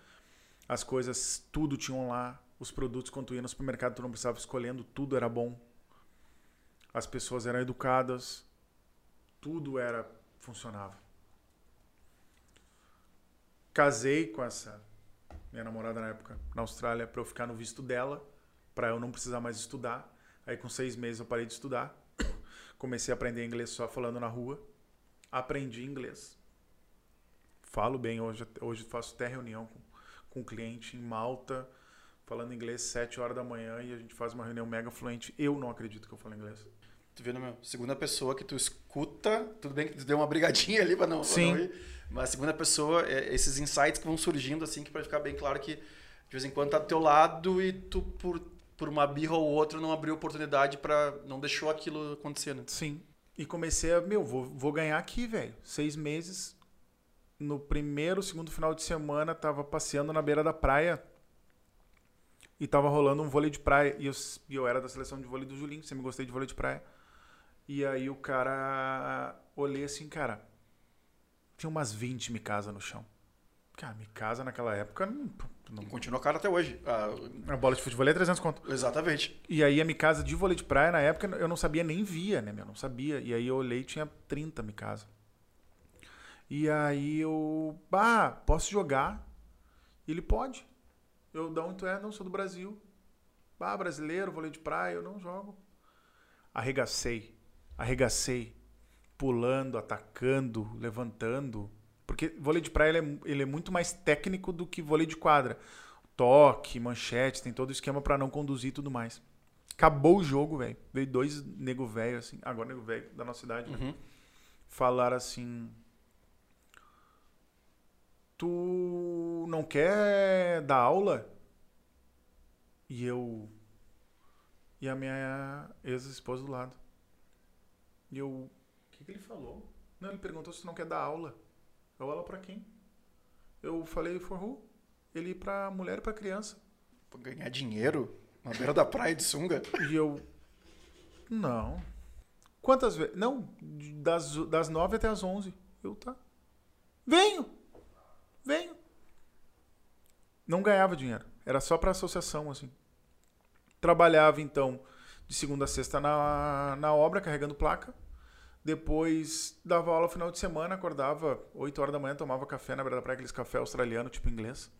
As coisas, tudo tinham lá. Os produtos, quando tu ia no supermercado, tu não precisava escolhendo. Tudo era bom. As pessoas eram educadas. Tudo era funcionava casei com essa minha namorada na época na Austrália para eu ficar no visto dela, para eu não precisar mais estudar. Aí com seis meses eu parei de estudar, comecei a aprender inglês só falando na rua, aprendi inglês, falo bem hoje, hoje faço até reunião com, com um cliente em Malta, falando inglês sete horas da manhã e a gente faz uma reunião mega fluente. Eu não acredito que eu falo inglês. Tu vendo, meu? Segunda pessoa que tu escuta, tudo bem que tu deu uma brigadinha ali pra não, pra Sim. não ir. Mas segunda pessoa, é esses insights que vão surgindo, assim, que pra ficar bem claro que de vez em quando tá do teu lado e tu, por, por uma birra ou outra, não abriu oportunidade pra. não deixou aquilo acontecer, né? Sim. E comecei a, meu, vou, vou ganhar aqui, velho. Seis meses. No primeiro, segundo final de semana, tava passeando na beira da praia. E tava rolando um vôlei de praia. E eu, eu era da seleção de vôlei do Julinho, sempre gostei de vôlei de praia. E aí o cara. Olhei assim, cara. Tinha umas 20 Mikasa no chão. Cara, Mikasa naquela época. Não, não, E continua caro até hoje. Ah, a bola de futebol é 300 conto. exatamente. E aí a Mikasa de vôlei de praia, na época, eu não sabia nem via, né, meu? Não sabia. E aí eu olhei e tinha 30 Mikasa. E aí eu... Bah, posso jogar? Ele pode. Eu, da onde tu é? Não, sou do Brasil. Bah, brasileiro, vôlei de praia, eu não jogo. Arregacei. Arregacei. Pulando, atacando, levantando. Porque vôlei de praia ele é, ele é muito mais técnico do que vôlei de quadra. Toque, manchete, tem todo o esquema pra não conduzir e tudo mais. Acabou o jogo, velho. Veio dois nego velho, assim. Agora nego velho da nossa idade, né? Uhum. Falaram assim. Tu não quer dar aula? E eu. E a minha ex-esposa do lado. E eu. O que, que ele falou? Não, ele perguntou se tu não quer dar aula. Eu aula pra quem? Eu falei, for who? Ele pra mulher e pra criança. Pra ganhar dinheiro na beira da praia de sunga. E eu. Não. Quantas vezes? Não, das, das nove até as onze. Eu tá. Venho! Venho! Não ganhava dinheiro. Era só pra associação, assim. Trabalhava, então, de segunda a sexta na, na obra, carregando placa. Depois dava aula final de semana, acordava 8 horas da manhã, tomava café na beira da praia, aqueles café australiano, tipo inglês.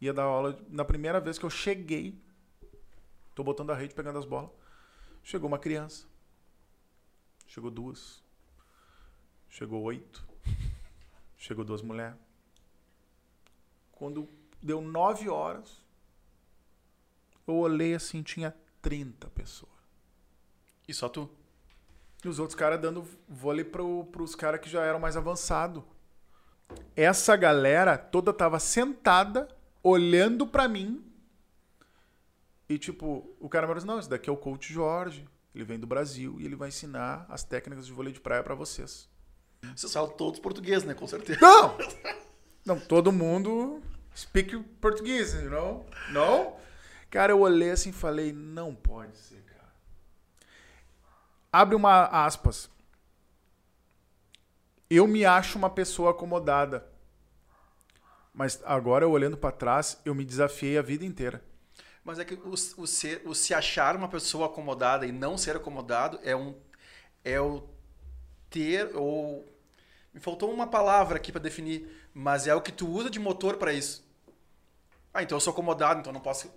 Ia dar aula. Na primeira vez que eu cheguei, tô botando a rede, pegando as bolas. Chegou uma criança. Chegou duas. Chegou oito. Chegou duas mulheres. Quando deu nove horas, eu olhei assim, tinha 30 pessoas. E só tu. E os outros caras dando vôlei pro, pros caras que já eram mais avançados. Essa galera toda tava sentada, olhando pra mim. E tipo, o cara me disse, não, esse daqui é o coach Jorge. Ele vem do Brasil e ele vai ensinar as técnicas de vôlei de praia pra vocês. Vocês falam todos português, né? Com certeza. Não! Não, todo mundo speak português, you know? Não? Cara, eu olhei assim e falei, não pode ser. Abre uma aspas. Eu me acho uma pessoa acomodada. Mas agora, eu olhando para trás, eu me desafiei a vida inteira. Mas é que o, o, ser, o se achar uma pessoa acomodada e não ser acomodado é um é o ter ou me faltou uma palavra aqui para definir, mas é o que tu usa de motor para isso. Ah, então eu sou acomodado, então não posso.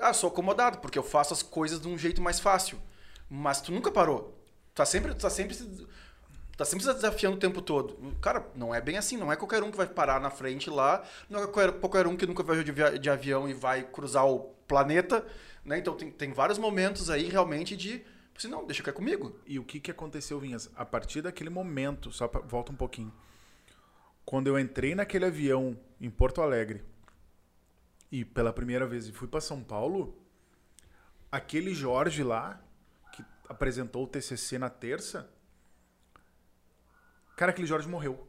Ah, sou acomodado porque eu faço as coisas de um jeito mais fácil. Mas tu nunca parou. Tu tá sempre, tu tá sempre tá sempre se desafiando o tempo todo. Cara, não é bem assim, não é qualquer um que vai parar na frente lá, não é qualquer, um que nunca viajou de, de avião e vai cruzar o planeta, né? Então tem, tem vários momentos aí realmente de, assim, não, deixa que é comigo. E o que que aconteceu, Vinhas? A partir daquele momento, só pra, volta um pouquinho. Quando eu entrei naquele avião em Porto Alegre e pela primeira vez fui para São Paulo, aquele Jorge lá apresentou o TCC na terça, Cara, aquele Jorge morreu.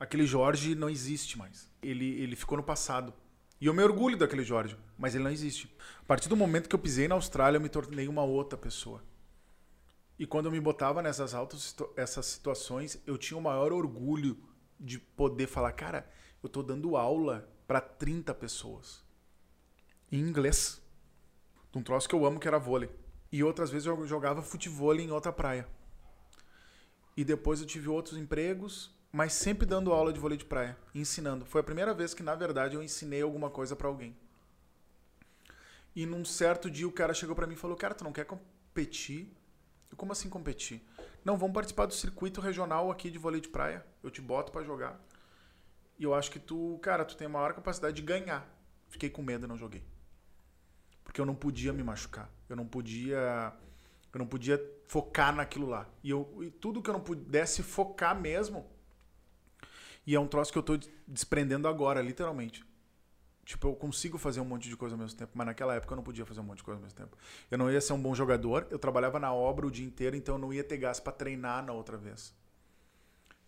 Aquele Jorge não existe mais. Ele, ele ficou no passado. E eu me orgulho daquele Jorge, mas ele não existe. A partir do momento que eu pisei na Austrália, eu me tornei uma outra pessoa. E quando eu me botava nessas altas essas situações, eu tinha o maior orgulho de poder falar, cara, eu tô dando aula para 30 pessoas em inglês. Um troço que eu amo que era vôlei. E outras vezes eu jogava futebol em outra praia. E depois eu tive outros empregos, mas sempre dando aula de vôlei de praia, ensinando. Foi a primeira vez que, na verdade, eu ensinei alguma coisa para alguém. E num certo dia o cara chegou para mim e falou: Cara, tu não quer competir? Eu, como assim competir? Não, vamos participar do circuito regional aqui de vôlei de praia. Eu te boto para jogar. E eu acho que tu, cara, tu tem a maior capacidade de ganhar. Fiquei com medo e não joguei. Porque eu não podia me machucar. Eu não podia eu não podia focar naquilo lá. E, eu, e tudo que eu não pudesse focar mesmo. E é um troço que eu tô desprendendo agora, literalmente. Tipo, eu consigo fazer um monte de coisa ao mesmo tempo, mas naquela época eu não podia fazer um monte de coisa ao mesmo tempo. Eu não ia ser um bom jogador, eu trabalhava na obra o dia inteiro, então eu não ia ter gás para treinar na outra vez.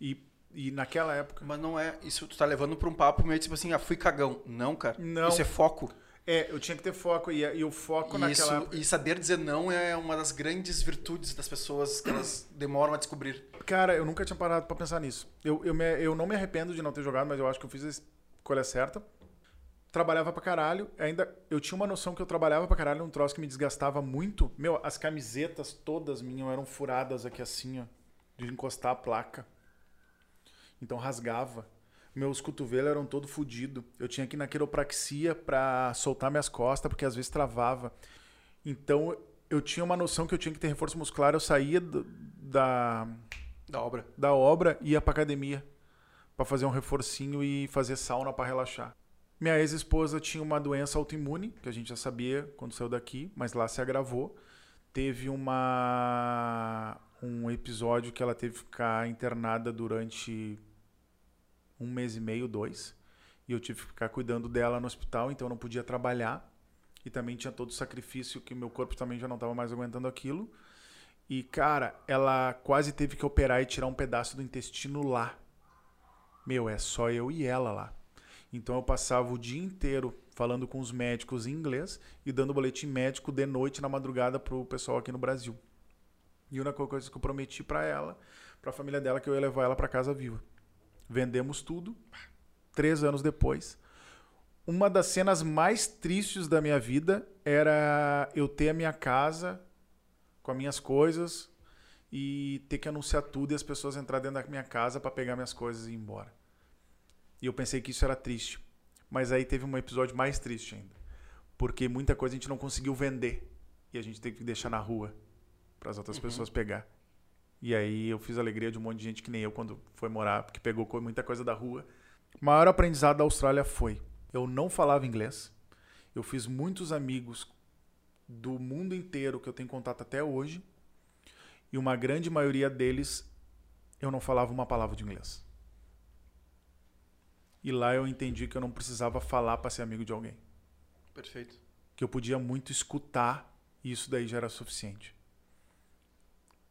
E, e naquela época. Mas não é. Isso tu tá levando pra um papo meio tipo assim, ah, fui cagão. Não, cara. Não. Isso é foco. É, eu tinha que ter foco. E, e o foco e naquela. Isso, e saber dizer não é uma das grandes virtudes das pessoas que elas demoram a descobrir. Cara, eu nunca tinha parado para pensar nisso. Eu, eu, me, eu não me arrependo de não ter jogado, mas eu acho que eu fiz a escolha certa. Trabalhava pra caralho. Ainda eu tinha uma noção que eu trabalhava pra caralho num troço que me desgastava muito. Meu, as camisetas todas minhas eram furadas aqui assim, ó. De encostar a placa. Então rasgava meus cotovelos eram todo fodido. Eu tinha que ir na quiropraxia para soltar minhas costas, porque às vezes travava. Então eu tinha uma noção que eu tinha que ter reforço muscular. Eu saía do, da da obra, da obra ia para academia para fazer um reforcinho e fazer sauna para relaxar. Minha ex-esposa tinha uma doença autoimune, que a gente já sabia quando saiu daqui, mas lá se agravou. Teve uma um episódio que ela teve que ficar internada durante um mês e meio, dois. E eu tive que ficar cuidando dela no hospital, então eu não podia trabalhar. E também tinha todo o sacrifício que meu corpo também já não estava mais aguentando aquilo. E, cara, ela quase teve que operar e tirar um pedaço do intestino lá. Meu, é só eu e ela lá. Então eu passava o dia inteiro falando com os médicos em inglês e dando boletim médico de noite na madrugada pro pessoal aqui no Brasil. E a única coisa que eu prometi para ela, para a família dela, que eu ia levar ela para casa viva. Vendemos tudo. Três anos depois. Uma das cenas mais tristes da minha vida era eu ter a minha casa com as minhas coisas e ter que anunciar tudo e as pessoas entrar dentro da minha casa para pegar minhas coisas e ir embora. E eu pensei que isso era triste. Mas aí teve um episódio mais triste ainda. Porque muita coisa a gente não conseguiu vender. E a gente teve que deixar na rua para as outras uhum. pessoas pegar. E aí eu fiz a alegria de um monte de gente que nem eu quando foi morar, porque pegou muita coisa da rua. O maior aprendizado da Austrália foi: eu não falava inglês. Eu fiz muitos amigos do mundo inteiro que eu tenho contato até hoje. E uma grande maioria deles eu não falava uma palavra de inglês. E lá eu entendi que eu não precisava falar para ser amigo de alguém. Perfeito. Que eu podia muito escutar e isso daí já era suficiente.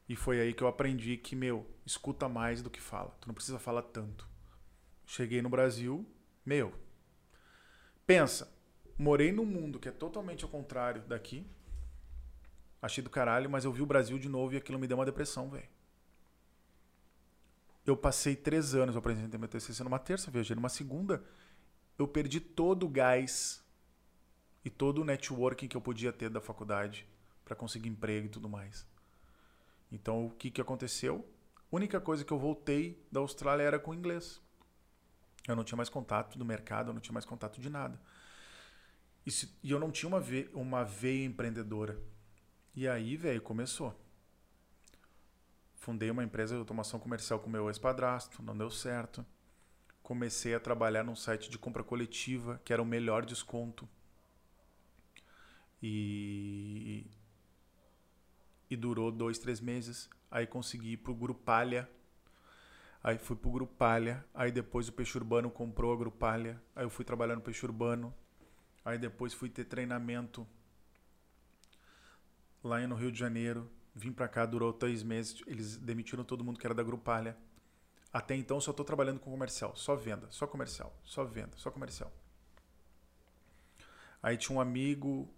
E foi aí que eu aprendi que, meu, escuta mais do que fala. Tu não precisa falar tanto. Cheguei no Brasil, meu. Pensa, morei num mundo que é totalmente ao contrário daqui. Achei do caralho, mas eu vi o Brasil de novo e aquilo me deu uma depressão, velho. eu passei três anos, eu apresentei meu TCC numa terça, viajei numa segunda. Eu perdi todo o gás e todo o networking que eu podia ter da faculdade para conseguir emprego e tudo mais. Então, o que, que aconteceu? A única coisa que eu voltei da Austrália era com inglês. Eu não tinha mais contato do mercado, eu não tinha mais contato de nada. E, se, e eu não tinha uma veia, uma veia empreendedora. E aí, velho, começou. Fundei uma empresa de automação comercial com meu ex-padrasto, não deu certo. Comecei a trabalhar num site de compra coletiva, que era o melhor desconto. E, e durou dois, três meses. Aí consegui ir pro Grupalha. Aí fui pro Grupalha. Aí depois o Peixe Urbano comprou a Grupalha. Aí eu fui trabalhar no Peixe Urbano. Aí depois fui ter treinamento lá no Rio de Janeiro. Vim pra cá, durou três meses. Eles demitiram todo mundo que era da Grupalha. Até então só tô trabalhando com comercial. Só venda, só comercial. Só venda, só comercial. Aí tinha um amigo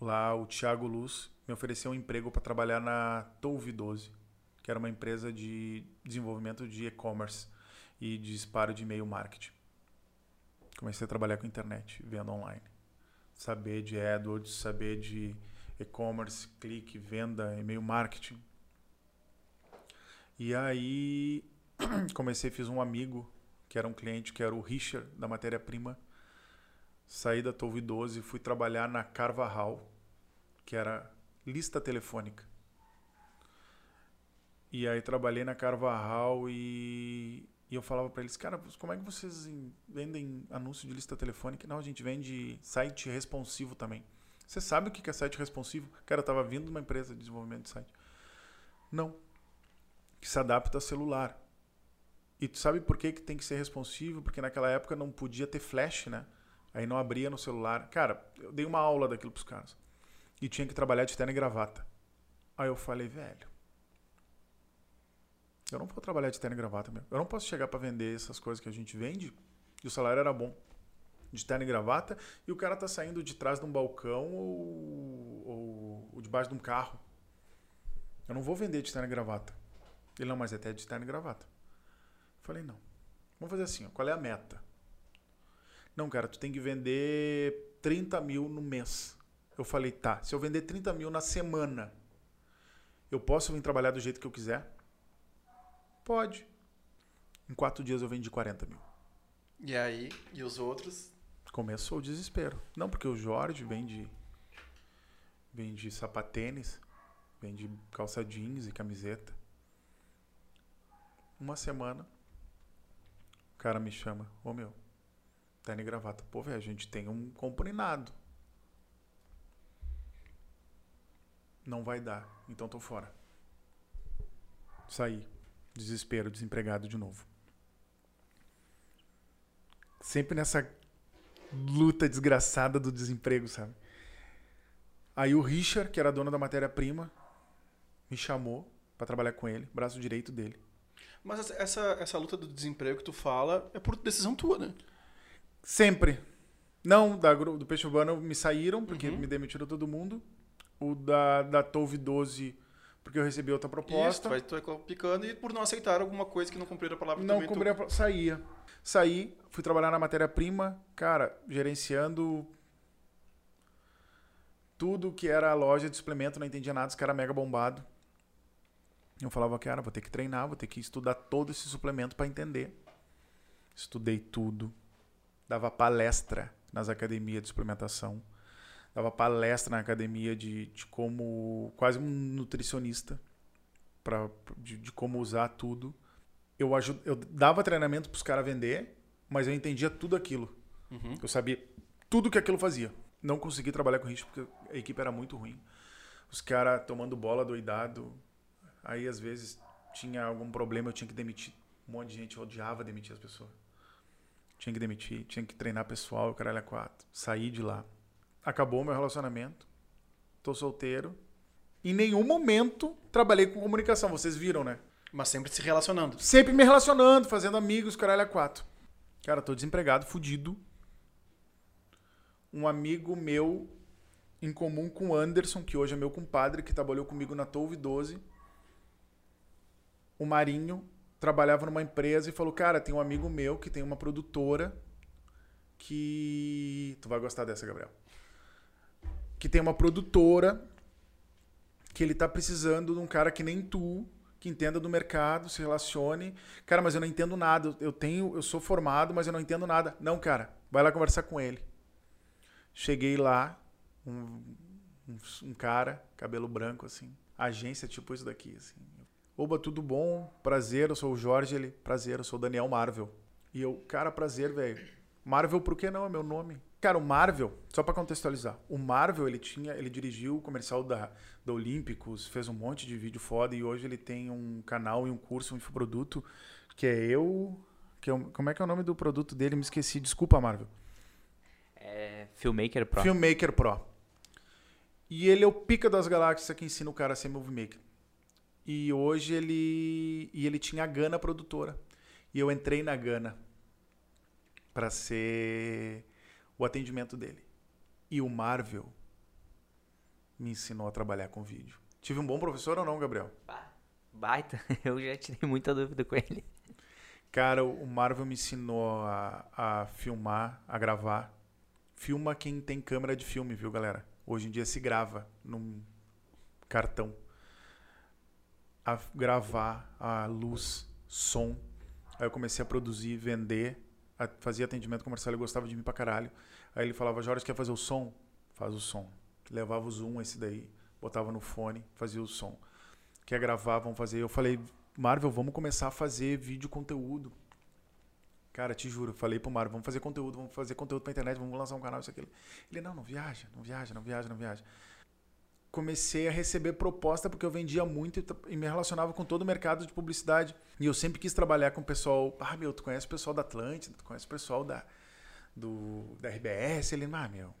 lá, o Thiago Luz, me ofereceu um emprego para trabalhar na Touve 12, que era uma empresa de desenvolvimento de e-commerce e disparo de e-mail marketing. Comecei a trabalhar com internet, venda online. Saber de AdWords, saber de e-commerce, clique, venda, e-mail marketing. E aí comecei, fiz um amigo, que era um cliente, que era o Richard, da matéria-prima. Saí da Touve 12 e fui trabalhar na Carvajal, que era lista telefônica. E aí trabalhei na Carvajal e, e eu falava para eles, cara, como é que vocês vendem anúncio de lista telefônica? Não, a gente vende site responsivo também. Você sabe o que é site responsivo? Cara, eu tava vindo de uma empresa de desenvolvimento de site. Não. Que se adapta a celular. E tu sabe por que, que tem que ser responsivo? Porque naquela época não podia ter flash, né? Aí não abria no celular. Cara, eu dei uma aula daquilo pros caras. E tinha que trabalhar de terno e gravata. Aí eu falei, velho. Eu não vou trabalhar de terno e gravata mesmo. Eu não posso chegar para vender essas coisas que a gente vende. E o salário era bom. De terno e gravata. E o cara tá saindo de trás de um balcão ou, ou, ou debaixo de um carro. Eu não vou vender de terno e gravata. Ele, não, mas é até de terno e gravata. Falei, não. Vamos fazer assim, ó. qual é a meta? Não, cara, tu tem que vender 30 mil no mês. Eu falei, tá, se eu vender 30 mil na semana, eu posso vir trabalhar do jeito que eu quiser? Pode. Em quatro dias eu vendi 40 mil. E aí, e os outros? Começou o desespero. Não, porque o Jorge vende, vende sapatênis, vende calça jeans e camiseta. Uma semana, o cara me chama, ô meu, terno e gravata. Pô, velho, a gente tem um comprinado. Não vai dar, então tô fora. Saí. Desespero, desempregado de novo. Sempre nessa luta desgraçada do desemprego, sabe? Aí o Richard, que era dono da matéria-prima, me chamou para trabalhar com ele, braço direito dele. Mas essa, essa luta do desemprego que tu fala é por decisão tua, né? Sempre. Não, da, do Peixe Urbano me saíram, porque uhum. me demitiram todo mundo o da, da Tove 12 porque eu recebi outra proposta. Isso, vai tu picando e por não aceitar alguma coisa que não cumpriram a palavra Não tu... a saía. Saí, fui trabalhar na matéria-prima, cara, gerenciando tudo que era a loja de suplemento, não entendia nada, os caras mega bombado. Eu falava, cara, vou ter que treinar, vou ter que estudar todo esse suplemento para entender. Estudei tudo. Dava palestra nas academias de suplementação dava palestra na academia de, de como quase um nutricionista para de, de, como usar tudo. Eu ajud, eu dava treinamento para os caras vender, mas eu entendia tudo aquilo. Uhum. Eu sabia tudo que aquilo fazia. Não consegui trabalhar com risco porque a equipe era muito ruim. Os caras tomando bola doidado. Aí às vezes tinha algum problema, eu tinha que demitir. Um monte de gente eu odiava demitir as pessoas. Tinha que demitir, tinha que treinar pessoal, o caralho é quatro. Saí de lá acabou meu relacionamento, tô solteiro. Em nenhum momento trabalhei com comunicação, vocês viram, né? Mas sempre se relacionando. Sempre me relacionando, fazendo amigos, caralho, a quatro. Cara, tô desempregado, fudido. Um amigo meu em comum com o Anderson, que hoje é meu compadre, que trabalhou comigo na Touve 12. O Marinho trabalhava numa empresa e falou: Cara, tem um amigo meu que tem uma produtora que. Tu vai gostar dessa, Gabriel. Que tem uma produtora que ele tá precisando de um cara que nem tu, que entenda do mercado, se relacione. Cara, mas eu não entendo nada. Eu tenho, eu sou formado, mas eu não entendo nada. Não, cara, vai lá conversar com ele. Cheguei lá, um, um, um cara, cabelo branco assim, agência tipo isso daqui assim. Oba, tudo bom? Prazer, eu sou o Jorge, ele, prazer, eu sou o Daniel Marvel. E eu, cara, prazer, velho. Marvel, por que não é meu nome? Cara, o Marvel, só para contextualizar, o Marvel ele tinha, ele dirigiu o comercial da, da Olímpicos, fez um monte de vídeo foda e hoje ele tem um canal e um curso, um infoproduto que é eu, que é, como é que é o nome do produto dele? Me esqueci, desculpa, Marvel. É Filmmaker Pro. Filmmaker Pro. E ele é o pica das galáxias que ensina o cara a ser movie maker. E hoje ele e ele tinha a Gana produtora. E eu entrei na Gana para ser o atendimento dele. E o Marvel me ensinou a trabalhar com vídeo. Tive um bom professor ou não, Gabriel? Baita, eu já tirei muita dúvida com ele. Cara, o Marvel me ensinou a, a filmar, a gravar. Filma quem tem câmera de filme, viu, galera? Hoje em dia se grava num cartão. A gravar, a luz, som. Aí eu comecei a produzir, vender fazia atendimento comercial, ele gostava de mim pra caralho. Aí ele falava, Jorge, quer fazer o som? Faz o som. Levava o zoom esse daí, botava no fone, fazia o som. Quer gravar, vamos fazer. Eu falei, Marvel, vamos começar a fazer vídeo conteúdo. Cara, te juro, falei pro Marvel, vamos fazer conteúdo, vamos fazer conteúdo pra internet, vamos lançar um canal, isso aquilo. Ele, não, não viaja, não viaja, não viaja, não viaja comecei a receber proposta porque eu vendia muito e me relacionava com todo o mercado de publicidade. E eu sempre quis trabalhar com o pessoal. Ah, meu, tu conhece o pessoal da Atlântida, tu conhece o pessoal da, do, da RBS? Ele, ah, meu.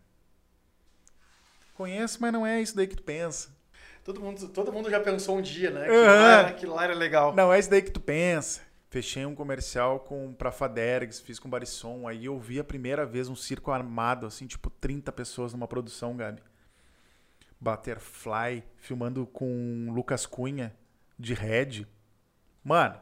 Conheço, mas não é isso daí que tu pensa. Todo mundo, todo mundo já pensou um dia, né? Que uhum. lá, aquilo lá era legal. Não é isso daí que tu pensa. Fechei um comercial com pra Fadergs, fiz com Barisson. Aí eu vi a primeira vez um circo armado, assim, tipo 30 pessoas numa produção, Gabi. Butterfly, filmando com Lucas Cunha, de Red. Mano.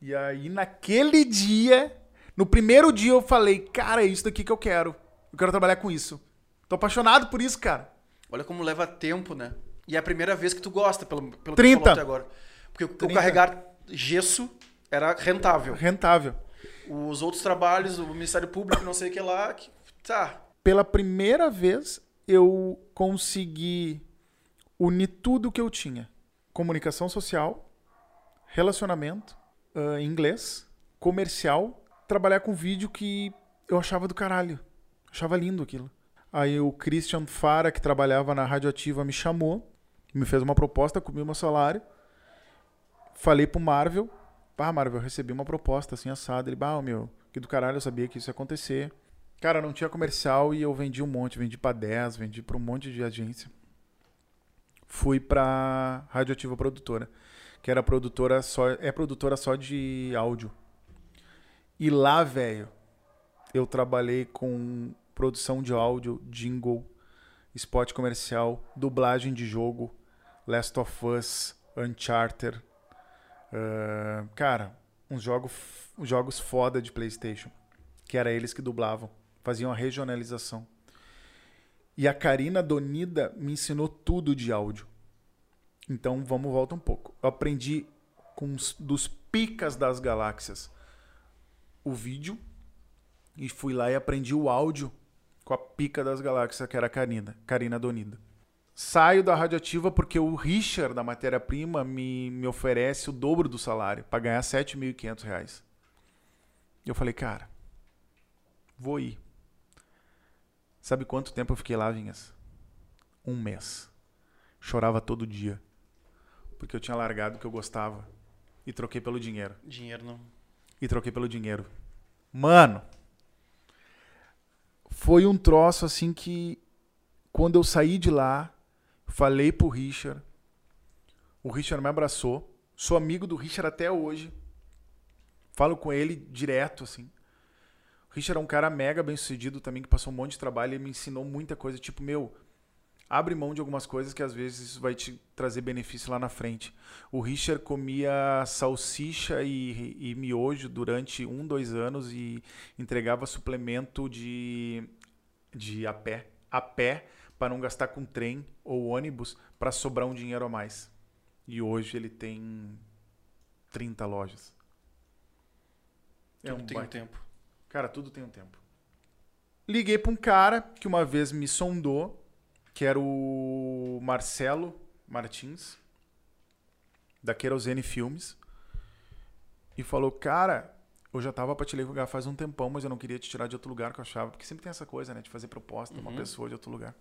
E aí, naquele dia, no primeiro dia, eu falei: Cara, é isso daqui que eu quero. Eu quero trabalhar com isso. Tô apaixonado por isso, cara. Olha como leva tempo, né? E é a primeira vez que tu gosta, pelo, pelo 30. que tu até agora. Porque 30. o carregar gesso era rentável. Rentável. Os outros trabalhos, o Ministério Público, não sei o que lá, que, tá. Pela primeira vez, eu consegui unir tudo que eu tinha: comunicação social, relacionamento, uh, inglês, comercial, trabalhar com vídeo que eu achava do caralho. Achava lindo aquilo. Aí o Christian Fara, que trabalhava na Radioativa, me chamou, me fez uma proposta, comi o meu salário. Falei pro Marvel. Ah, Marvel, eu recebi uma proposta assim assada. Ele, bah, meu, que do caralho, eu sabia que isso ia acontecer. Cara, não tinha comercial e eu vendi um monte. Vendi para 10, vendi para um monte de agência. Fui para Radioativa Produtora, que era produtora só, é produtora só de áudio. E lá, velho, eu trabalhei com produção de áudio, jingle, spot comercial, dublagem de jogo, Last of Us, Uncharted. Uh, cara, uns jogos, jogos foda de PlayStation, que era eles que dublavam faziam a regionalização. E a Karina Donida me ensinou tudo de áudio. Então vamos volta um pouco. Eu aprendi com os, dos picas das galáxias o vídeo e fui lá e aprendi o áudio com a pica das galáxias que era a Karina, Karina Donida. Saio da radioativa porque o Richard da matéria-prima me, me oferece o dobro do salário para ganhar R$ 7.500. Eu falei, cara, vou ir. Sabe quanto tempo eu fiquei lá, Vinhas? Um mês. Chorava todo dia. Porque eu tinha largado o que eu gostava. E troquei pelo dinheiro. Dinheiro não. E troquei pelo dinheiro. Mano! Foi um troço assim que. Quando eu saí de lá, falei pro Richard. O Richard me abraçou. Sou amigo do Richard até hoje. Falo com ele direto, assim. Richard é um cara mega bem sucedido também, que passou um monte de trabalho e me ensinou muita coisa. Tipo, meu, Abre mão de algumas coisas que às vezes isso vai te trazer benefício lá na frente. O Richard comia salsicha e, e miojo durante um, dois anos e entregava suplemento de, de a pé. A pé para não gastar com trem ou ônibus para sobrar um dinheiro a mais. E hoje ele tem 30 lojas. É um tem um tempo. Cara, tudo tem um tempo. Liguei para um cara que uma vez me sondou, que era o Marcelo Martins, da Querosene Filmes, e falou: Cara, eu já tava pra te ligar faz um tempão, mas eu não queria te tirar de outro lugar que eu achava, porque sempre tem essa coisa, né, de fazer proposta, uhum. uma pessoa de outro lugar.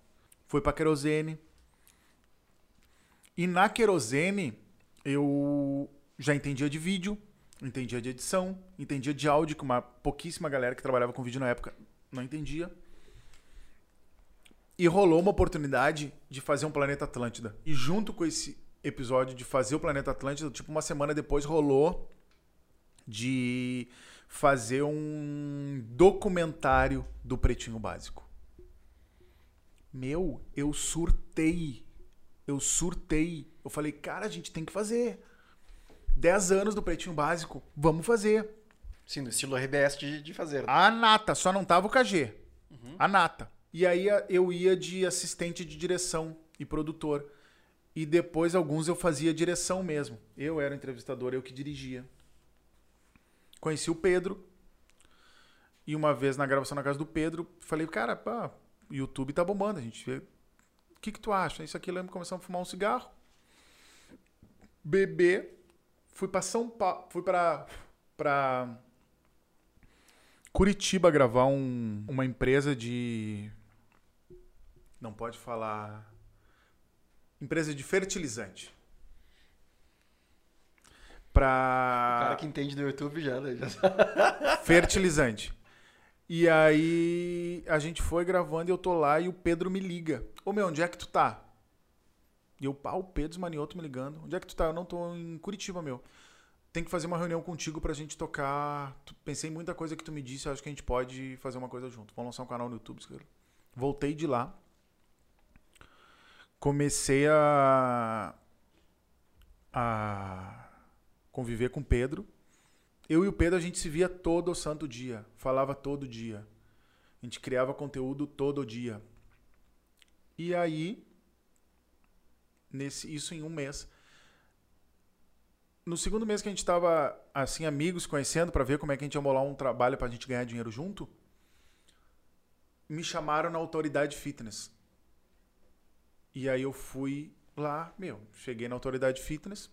Foi pra Querosene. E na Querosene, eu já entendia de vídeo, entendia de edição, entendia de áudio, que uma pouquíssima galera que trabalhava com vídeo na época não entendia. E rolou uma oportunidade de fazer um Planeta Atlântida. E junto com esse episódio de fazer o Planeta Atlântida, tipo uma semana depois rolou de fazer um documentário do Pretinho Básico. Meu, eu surtei. Eu surtei. Eu falei, cara, a gente tem que fazer. 10 anos do Pretinho Básico, vamos fazer. Sim, no estilo RBS de, de fazer. A nata, só não tava o KG. Uhum. A nata. E aí eu ia de assistente de direção e produtor. E depois alguns eu fazia direção mesmo. Eu era entrevistador, eu que dirigia. Conheci o Pedro. E uma vez na gravação na casa do Pedro, falei, cara, pá, YouTube tá bombando, a gente vê. O que, que tu acha? Isso aqui lembra começamos a fumar um cigarro. Beber. Fui para São Paulo. Fui para para Curitiba gravar um, uma empresa de. Não pode falar. Empresa de fertilizante. Pra. O cara que entende do YouTube já, né? fertilizante. E aí a gente foi gravando e eu tô lá e o Pedro me liga. Ô meu, onde é que tu tá? E eu, pá, o Pedro Manioto me ligando. Onde é que tu tá? Eu não tô em Curitiba, meu. Tem que fazer uma reunião contigo pra gente tocar. Pensei em muita coisa que tu me disse, acho que a gente pode fazer uma coisa junto. Vamos lançar um canal no YouTube, Voltei de lá. Comecei a. a conviver com Pedro eu e o Pedro a gente se via todo o santo dia, falava todo dia. A gente criava conteúdo todo dia. E aí, nesse, isso em um mês. No segundo mês que a gente estava assim amigos, conhecendo para ver como é que a gente ia molar um trabalho para a gente ganhar dinheiro junto, me chamaram na autoridade fitness. E aí eu fui lá, meu, cheguei na autoridade fitness,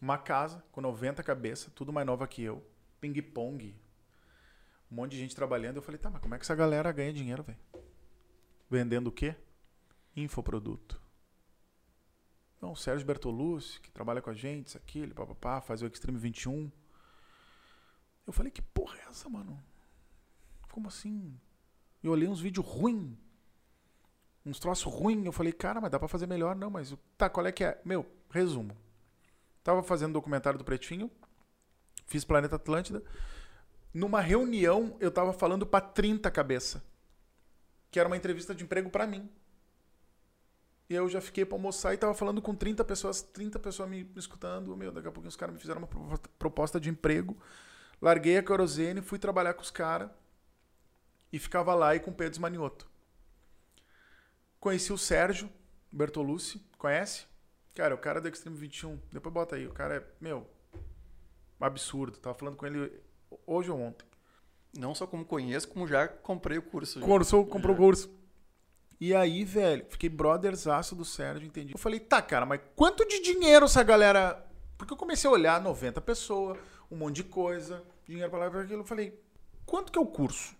uma casa com 90 cabeças, tudo mais nova que eu. Ping-pong. Um monte de gente trabalhando. Eu falei, tá, mas como é que essa galera ganha dinheiro, velho? Vendendo o quê? Infoproduto. Então, o Sérgio Bertolucci, que trabalha com a gente, isso aqui, ele papapá, faz o Extreme 21. Eu falei, que porra é essa, mano? Como assim? Eu olhei uns vídeos ruins. Uns troços ruins. Eu falei, cara, mas dá pra fazer melhor? Não, mas tá, qual é que é? Meu, resumo. Tava fazendo documentário do Pretinho, fiz Planeta Atlântida. Numa reunião, eu tava falando para 30 cabeça, que era uma entrevista de emprego para mim. E eu já fiquei para almoçar e tava falando com 30 pessoas, 30 pessoas me, me escutando. Meu, daqui a pouco os caras me fizeram uma proposta de emprego. Larguei a querosene, fui trabalhar com os caras e ficava lá e com o Pedro Manioto. Conheci o Sérgio Bertolucci, conhece? Cara, o cara do Extreme 21, depois bota aí, o cara é, meu, absurdo. Tava falando com ele hoje ou ontem. Não só como conheço, como já comprei o curso. Curso, comprou o curso. E aí, velho, fiquei brotherzaço do Sérgio, entendi. Eu falei, tá, cara, mas quanto de dinheiro essa galera. Porque eu comecei a olhar 90 pessoas, um monte de coisa, dinheiro pra lá e pra aquilo. Eu falei, quanto que é o curso?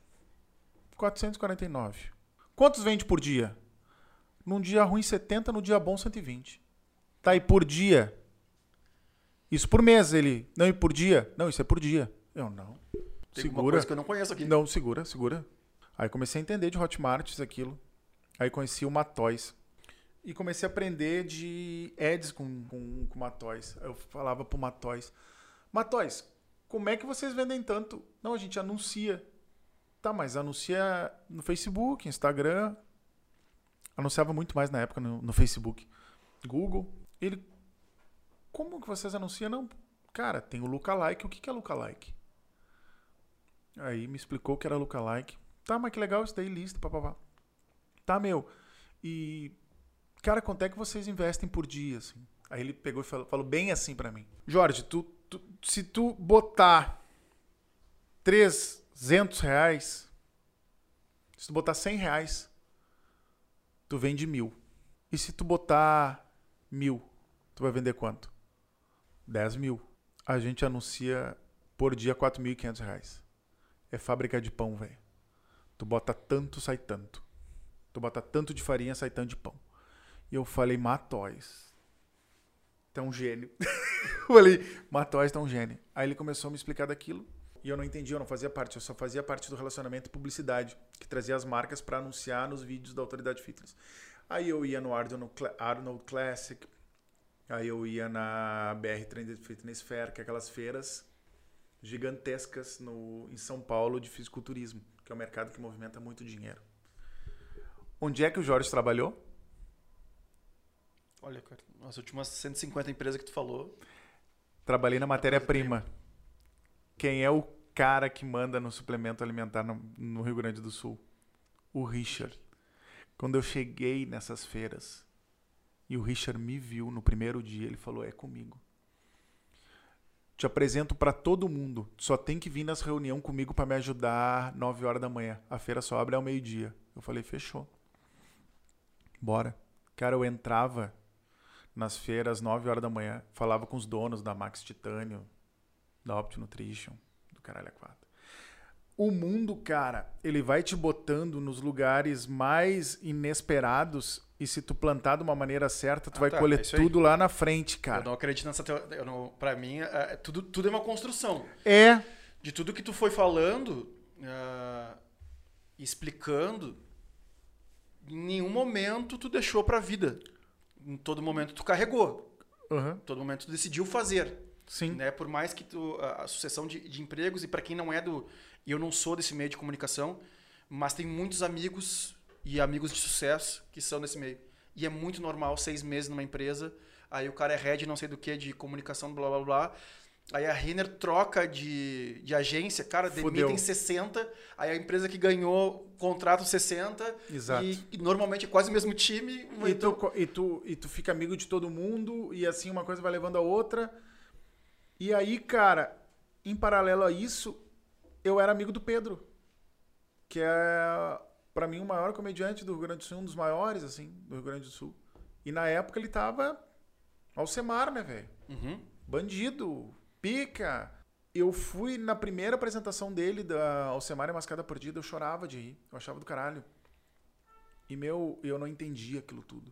449. Quantos vende por dia? Num dia ruim, 70, no dia bom, 120. Tá, aí por dia? Isso por mês, ele. Não, e por dia? Não, isso é por dia. Eu não. Tem segura. coisa que eu não conheço aqui. Não, segura, segura. Aí comecei a entender de Hotmart, aquilo. Aí conheci o Matóis. E comecei a aprender de ads com, com, com Matóis. Eu falava pro Matóis. Matóis, como é que vocês vendem tanto? Não, a gente anuncia. Tá, mas anuncia no Facebook, Instagram. Anunciava muito mais na época no, no Facebook. Google. Ele. Como que vocês anunciam? Não, cara, tem o lookalike. O que, que é lookalike? Aí me explicou que era lookalike. Tá, mas que legal isso daí, lista, papapá. Tá, meu. E. Cara, quanto é que vocês investem por dia, assim? Aí ele pegou e falou, falou bem assim pra mim. Jorge, tu, tu- se tu botar 300 reais, se tu botar 100 reais, tu vende mil. E se tu botar mil, tu vai vender quanto? 10 mil. A gente anuncia por dia 4.500 reais. É fábrica de pão, velho. Tu bota tanto, sai tanto. Tu bota tanto de farinha, sai tanto de pão. E eu falei, Matóis. É um gênio. eu falei, Matóis, tu é um gênio. Aí ele começou a me explicar daquilo. E eu não entendi, eu não fazia parte. Eu só fazia parte do relacionamento e publicidade, que trazia as marcas para anunciar nos vídeos da Autoridade Fitness. Aí eu ia no Arnold, Cla- Arnold Classic, aí eu ia na BR Trended Fitness Fair, que é aquelas feiras gigantescas no, em São Paulo de fisiculturismo, que é um mercado que movimenta muito dinheiro. Onde é que o Jorge trabalhou? Olha, cara, as últimas 150 empresas que tu falou. Trabalhei na matéria-prima. Quem é o cara que manda no suplemento alimentar no, no Rio Grande do Sul? O Richard. Quando eu cheguei nessas feiras e o Richard me viu no primeiro dia, ele falou: É comigo. Te apresento para todo mundo. Só tem que vir nas reuniões comigo para me ajudar 9 horas da manhã. A feira só abre ao meio-dia. Eu falei: Fechou. Bora. Cara, eu entrava nas feiras 9 horas da manhã, falava com os donos da Max Titânio, da Opt Nutrition, do caralho a quatro. O mundo, cara, ele vai te botando nos lugares mais inesperados e se tu plantar de uma maneira certa, tu Ah, vai tá, colher é tudo lá na frente, Eu cara. não acredito nessa teoria. Eu não, pra mim, é, é tudo, tudo é uma construção. É, De tudo que tu foi falando, ah, explicando, em nenhum momento tu deixou pra vida. Em todo momento tu carregou. aham, Em todo momento tu decidiu fazer. sim, né? Por mais que tu, a, a sucessão de, de empregos, e para quem não é do. Eu não sou desse meio de comunicação, mas tem muitos amigos e amigos de sucesso que são desse meio. E é muito normal, seis meses numa empresa, aí o cara é head não sei do que, de comunicação, blá blá blá. Aí a Renner troca de, de agência, cara, Fudeu. demitem 60, aí a empresa que ganhou contrato 60, Exato. E, e normalmente é quase o mesmo time. E então- tu, e, tu, e tu fica amigo de todo mundo, e assim uma coisa vai levando a outra. E aí, cara, em paralelo a isso, eu era amigo do Pedro, que é, pra mim, o maior comediante do Rio Grande do Sul, um dos maiores, assim, do Rio Grande do Sul. E na época ele tava Alcemar, né, velho? Uhum. Bandido, pica. Eu fui na primeira apresentação dele, da Alcemar e Mascada Perdida, eu chorava de rir. Eu achava do caralho. E, meu, eu não entendia aquilo tudo.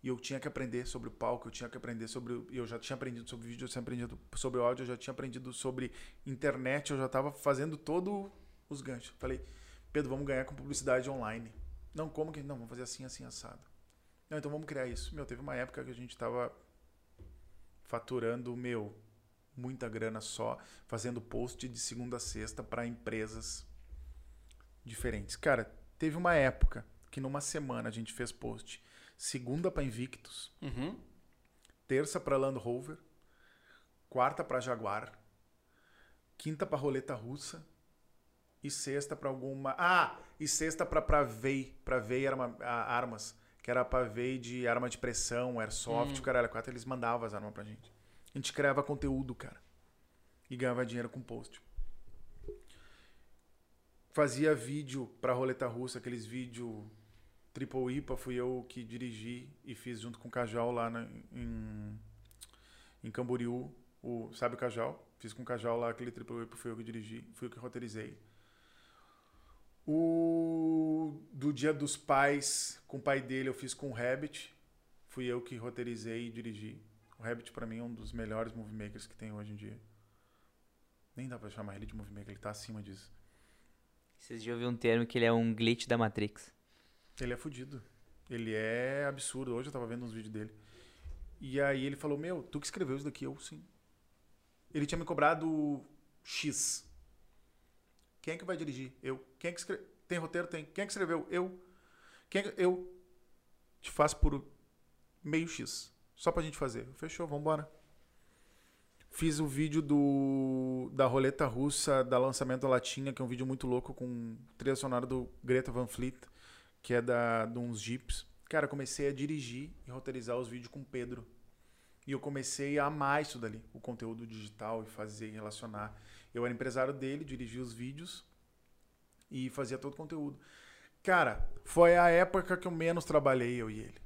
E eu tinha que aprender sobre o palco, eu tinha que aprender sobre. Eu já tinha aprendido sobre vídeo, eu tinha aprendido sobre áudio, eu já tinha aprendido sobre internet, eu já estava fazendo todos os ganchos. Falei, Pedro, vamos ganhar com publicidade online. Não, como que. Não, vamos fazer assim, assim, assado. Não, então vamos criar isso. Meu, teve uma época que a gente tava faturando, meu, muita grana só, fazendo post de segunda a sexta para empresas diferentes. Cara, teve uma época que numa semana a gente fez post segunda para Invictus, Uhum. terça para Land Rover, quarta para Jaguar, quinta para roleta russa e sexta para alguma. Ah, e sexta para Pravei, Pravei arma, a- armas, que era Pravei de arma de pressão, airsoft, o caralho, quatro eles mandavam as armas pra gente. A gente criava conteúdo, cara. E ganhava dinheiro com post. Fazia vídeo pra roleta russa, aqueles vídeos Triple IPA, fui eu que dirigi e fiz junto com o Cajal lá na- em, em Camboriú. O, sabe o Cajal? Fiz com o Cajal lá aquele Triple IPA, fui eu que dirigi, fui eu que roteirizei. O do Dia dos Pais, com o pai dele, eu fiz com o Rabbit. Fui eu que roteirizei e dirigi. O Rabbit, pra mim, é um dos melhores movie makers que tem hoje em dia. Nem dá pra chamar ele de movie maker, ele tá acima disso. Vocês já ouviram um termo que ele é um glitch da Matrix. Ele é fudido. Ele é absurdo. Hoje eu tava vendo uns vídeos dele. E aí ele falou: Meu, tu que escreveu isso daqui? Eu sim. Ele tinha me cobrado X. Quem é que vai dirigir? Eu. Quem é que escreveu? Tem roteiro? Tem. Quem é que escreveu? Eu. Quem é que... Eu. te faz por meio X. Só pra gente fazer. Fechou, vambora. Fiz o vídeo do da roleta russa da lançamento da latinha, que é um vídeo muito louco com trilha sonora do Greta Van Fleet, que é da de uns Jeeps. Cara, comecei a dirigir e roteirizar os vídeos com o Pedro. E eu comecei a amar isso dali, o conteúdo digital e fazer e relacionar. Eu era empresário dele, dirigia os vídeos e fazia todo o conteúdo. Cara, foi a época que eu menos trabalhei, eu e ele.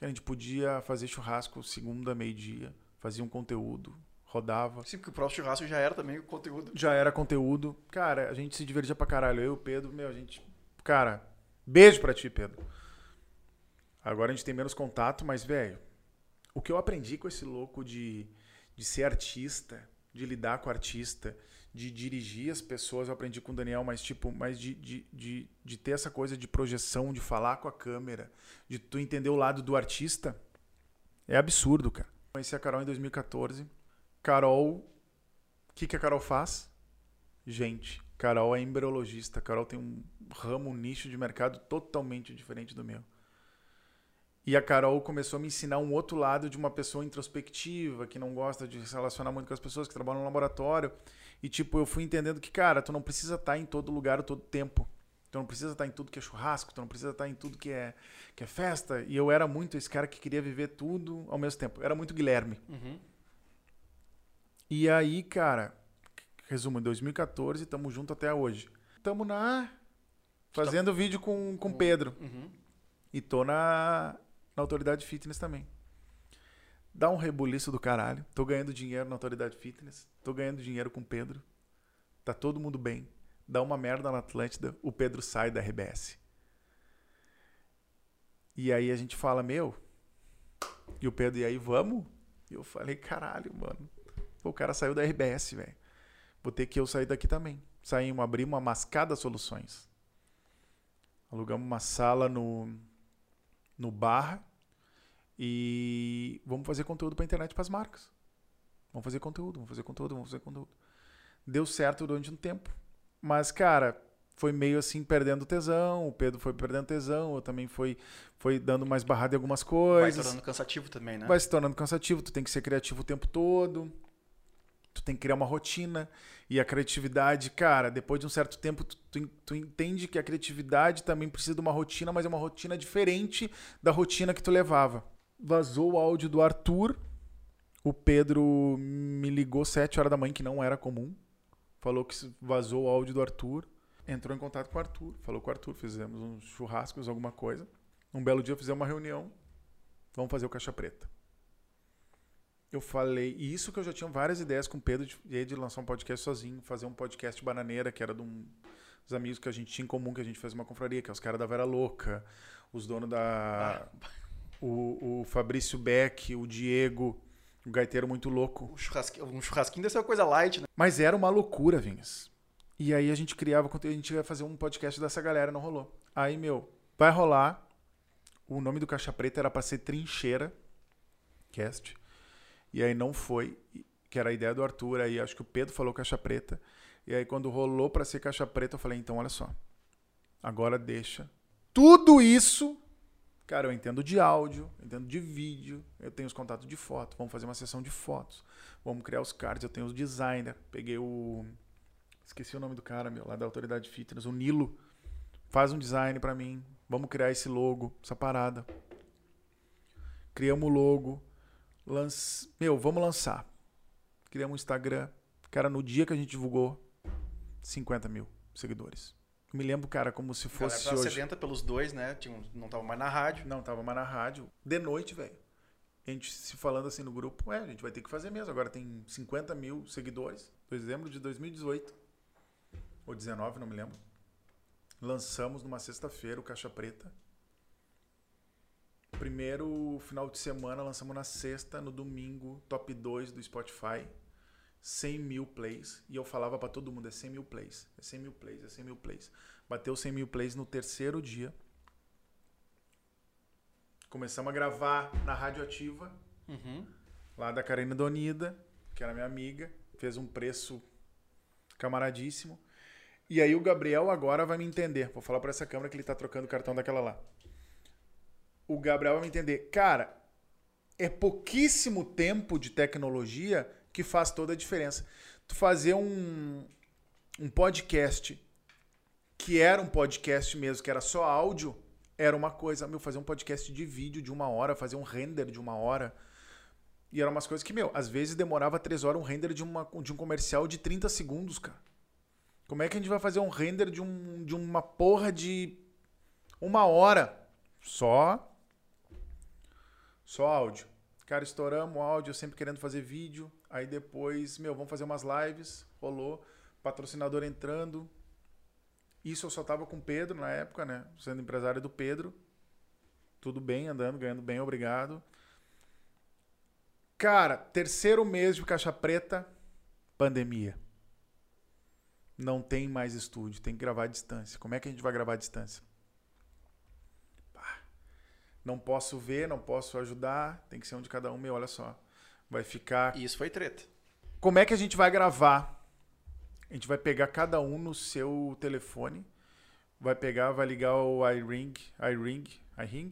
A gente podia fazer churrasco segunda, meio-dia, fazia um conteúdo, rodava. Sim, porque o próprio churrasco já era também o conteúdo. Já era conteúdo. Cara, a gente se divertia pra caralho. Eu e o Pedro, meu, a gente. Cara, beijo pra ti, Pedro. Agora a gente tem menos contato, mas, velho, o que eu aprendi com esse louco de, de ser artista, de lidar com artista, de dirigir as pessoas, eu aprendi com o Daniel, mas tipo, mas de, de, de, de ter essa coisa de projeção, de falar com a câmera, de tu entender o lado do artista, é absurdo, cara. Conheci a Carol em 2014. Carol, o que, que a Carol faz? Gente, Carol é embriologista. Carol tem um ramo, um nicho de mercado totalmente diferente do meu. E a Carol começou a me ensinar um outro lado de uma pessoa introspectiva, que não gosta de se relacionar muito com as pessoas, que trabalham no laboratório. E, tipo, eu fui entendendo que, cara, tu não precisa estar em todo lugar todo tempo. Tu não precisa estar em tudo que é churrasco, tu não precisa estar em tudo que é, que é festa. E eu era muito esse cara que queria viver tudo ao mesmo tempo. Eu era muito Guilherme. Uhum. E aí, cara, resumo, em 2014, estamos junto até hoje. Estamos na. Fazendo vídeo com com Pedro. Uhum. E tô na, na Autoridade Fitness também. Dá um rebuliço do caralho. Tô ganhando dinheiro na Autoridade Fitness. Tô ganhando dinheiro com o Pedro. Tá todo mundo bem. Dá uma merda na Atlântida. O Pedro sai da RBS. E aí a gente fala, meu. E o Pedro, e aí vamos? E eu falei, caralho, mano. Pô, o cara saiu da RBS, velho. Vou ter que eu sair daqui também. Saímos, abrimos uma mascada soluções. Alugamos uma sala no, no Barra e vamos fazer conteúdo para internet para as marcas. Vamos fazer conteúdo, vamos fazer conteúdo, vamos fazer conteúdo. Deu certo durante um tempo, mas cara, foi meio assim perdendo tesão, o Pedro foi perdendo tesão, eu também foi foi dando mais barrada em algumas Vai coisas. se tornando cansativo também, né? Vai se tornando cansativo, tu tem que ser criativo o tempo todo. Tu tem que criar uma rotina. E a criatividade, cara, depois de um certo tempo, tu, tu, tu entende que a criatividade também precisa de uma rotina, mas é uma rotina diferente da rotina que tu levava. Vazou o áudio do Arthur. O Pedro me ligou sete horas da manhã, que não era comum. Falou que vazou o áudio do Arthur. Entrou em contato com o Arthur. Falou com o Arthur, fizemos uns churrascos, alguma coisa. Um belo dia fizemos uma reunião. Vamos fazer o Caixa Preta. Eu falei, e isso que eu já tinha várias ideias com o Pedro de, de lançar um podcast sozinho, fazer um podcast bananeira, que era de um, dos amigos que a gente tinha em comum, que a gente fez uma confraria, que é os caras da Vera Louca, os donos da. O, o Fabrício Beck, o Diego, o gaiteiro muito louco. Um churrasquinho, um churrasquinho deve ser uma coisa light, né? Mas era uma loucura, Vinhas. E aí a gente criava conteúdo, a gente ia fazer um podcast dessa galera, não rolou. Aí, meu, vai rolar. O nome do Caixa Preta era pra ser Trincheira Cast. E aí não foi, que era a ideia do Arthur. Aí acho que o Pedro falou Caixa Preta. E aí quando rolou pra ser Caixa Preta, eu falei, então olha só. Agora deixa. Tudo isso. Cara, eu entendo de áudio, entendo de vídeo, eu tenho os contatos de foto. Vamos fazer uma sessão de fotos. Vamos criar os cards, eu tenho os designer. Peguei o. Esqueci o nome do cara, meu, lá da Autoridade Fitness, o Nilo. Faz um design pra mim. Vamos criar esse logo, essa parada. Criamos o logo. Lance... Meu, vamos lançar. Criamos um Instagram. Cara, no dia que a gente divulgou, 50 mil seguidores. Me lembro, cara, como se galera fosse tava hoje. sedenta pelos dois, né? Tinha não tava mais na rádio. Não, tava mais na rádio. De noite, velho. A gente se falando assim no grupo, é, a gente vai ter que fazer mesmo. Agora tem 50 mil seguidores. Dezembro de 2018. Ou 19, não me lembro. Lançamos numa sexta-feira o Caixa Preta. Primeiro final de semana lançamos na sexta, no domingo, top 2 do Spotify. 100 mil plays. E eu falava pra todo mundo, é 100 mil plays. É 100 mil plays, é 100 mil plays. Bateu 100 mil plays no terceiro dia. Começamos a gravar na Rádio Ativa, Uhum. lá da Karina Donida, que era minha amiga. Fez um preço camaradíssimo. E aí o Gabriel agora vai me entender. Vou falar pra essa câmera que ele tá trocando o cartão daquela lá. o Gabriel vai me entender. Cara, é pouquíssimo tempo de tecnologia que faz toda a diferença. Tu fazer um, um podcast que era um podcast mesmo, que era só áudio, era uma coisa. Meu, fazer um podcast de vídeo de uma hora, fazer um render de uma hora. E eram umas coisas que, meu, às vezes demorava três horas um render de, uma, de um comercial de 30 segundos, cara. Como é que a gente vai fazer um render de, um, de uma porra de uma hora? Só. Só áudio. Cara, estouramos o áudio, eu sempre querendo fazer vídeo. Aí depois, meu, vamos fazer umas lives. Rolou. Patrocinador entrando. Isso eu só tava com o Pedro na época, né? Sendo empresário do Pedro. Tudo bem, andando, ganhando bem, obrigado. Cara, terceiro mês de caixa preta, pandemia. Não tem mais estúdio, tem que gravar à distância. Como é que a gente vai gravar à distância? Não posso ver, não posso ajudar, tem que ser um de cada um. Meu, olha só. Vai ficar. Isso foi treta. Como é que a gente vai gravar? A gente vai pegar cada um no seu telefone, vai pegar, vai ligar o iRing, iRing, iRing,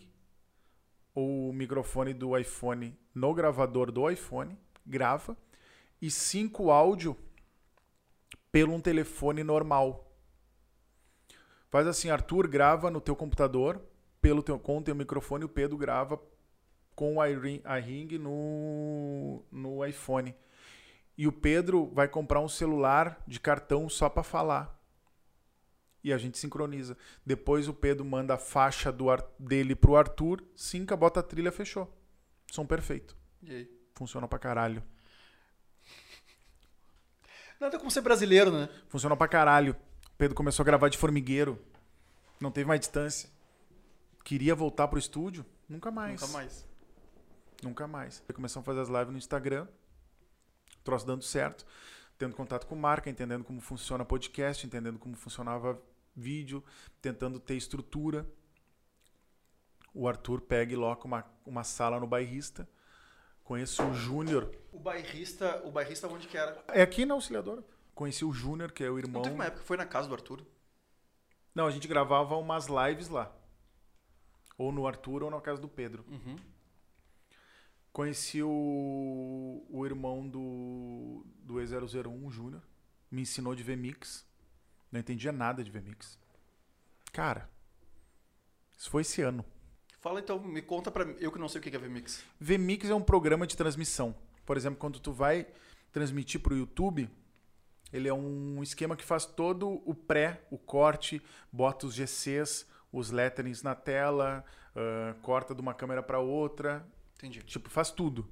o microfone do iPhone no gravador do iPhone, grava e cinco áudio pelo um telefone normal. Faz assim, Arthur grava no teu computador pelo teu, com o teu microfone, o Pedro grava com o iRing, iRing no, no iPhone e o Pedro vai comprar um celular de cartão só para falar. E a gente sincroniza. Depois o Pedro manda a faixa do dele pro Arthur, cinca, bota a trilha, fechou. Som perfeito. E aí? Funciona pra caralho. Nada como ser brasileiro, né? Funciona pra caralho. O Pedro começou a gravar de formigueiro. Não teve mais distância. Queria voltar pro estúdio? Nunca mais. Nunca mais. Nunca mais. Começamos a fazer as lives no Instagram troço dando certo, tendo contato com marca, entendendo como funciona podcast, entendendo como funcionava vídeo, tentando ter estrutura. O Arthur pega e loca uma, uma sala no bairrista. Conheço o Júnior. O bairrista, o bairrista onde que era? É aqui na Auxiliadora. Conheci o Júnior, que é o irmão. Não teve uma época que foi na casa do Arthur? Não, a gente gravava umas lives lá. Ou no Arthur ou na casa do Pedro. Uhum. Conheci o, o irmão do, do E001, o Júnior. Me ensinou de VMix. Não entendia nada de VMix. Cara, isso foi esse ano. Fala então, me conta pra mim. Eu que não sei o que é VMix. VMix é um programa de transmissão. Por exemplo, quando tu vai transmitir para o YouTube, ele é um esquema que faz todo o pré, o corte, bota os GCs, os letterings na tela, uh, corta de uma câmera para outra. Entendi. Tipo, faz tudo.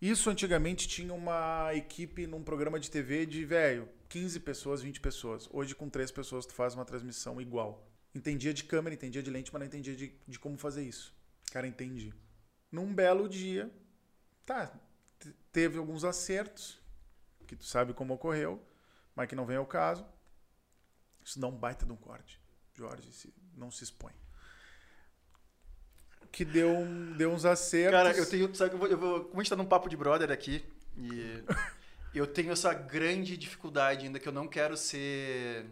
Isso antigamente tinha uma equipe num programa de TV de, velho, 15 pessoas, 20 pessoas. Hoje, com três pessoas, tu faz uma transmissão igual. Entendia de câmera, entendia de lente, mas não entendia de, de como fazer isso. Cara, entendi. Num belo dia, tá, teve alguns acertos, que tu sabe como ocorreu, mas que não vem ao caso. Isso dá um baita de um corte. Jorge, se, não se expõe que deu, um, deu uns acertos. Cara, eu tenho. Sabe, eu vou, eu vou, como a gente tá num papo de brother aqui, e eu tenho essa grande dificuldade ainda que eu não quero ser.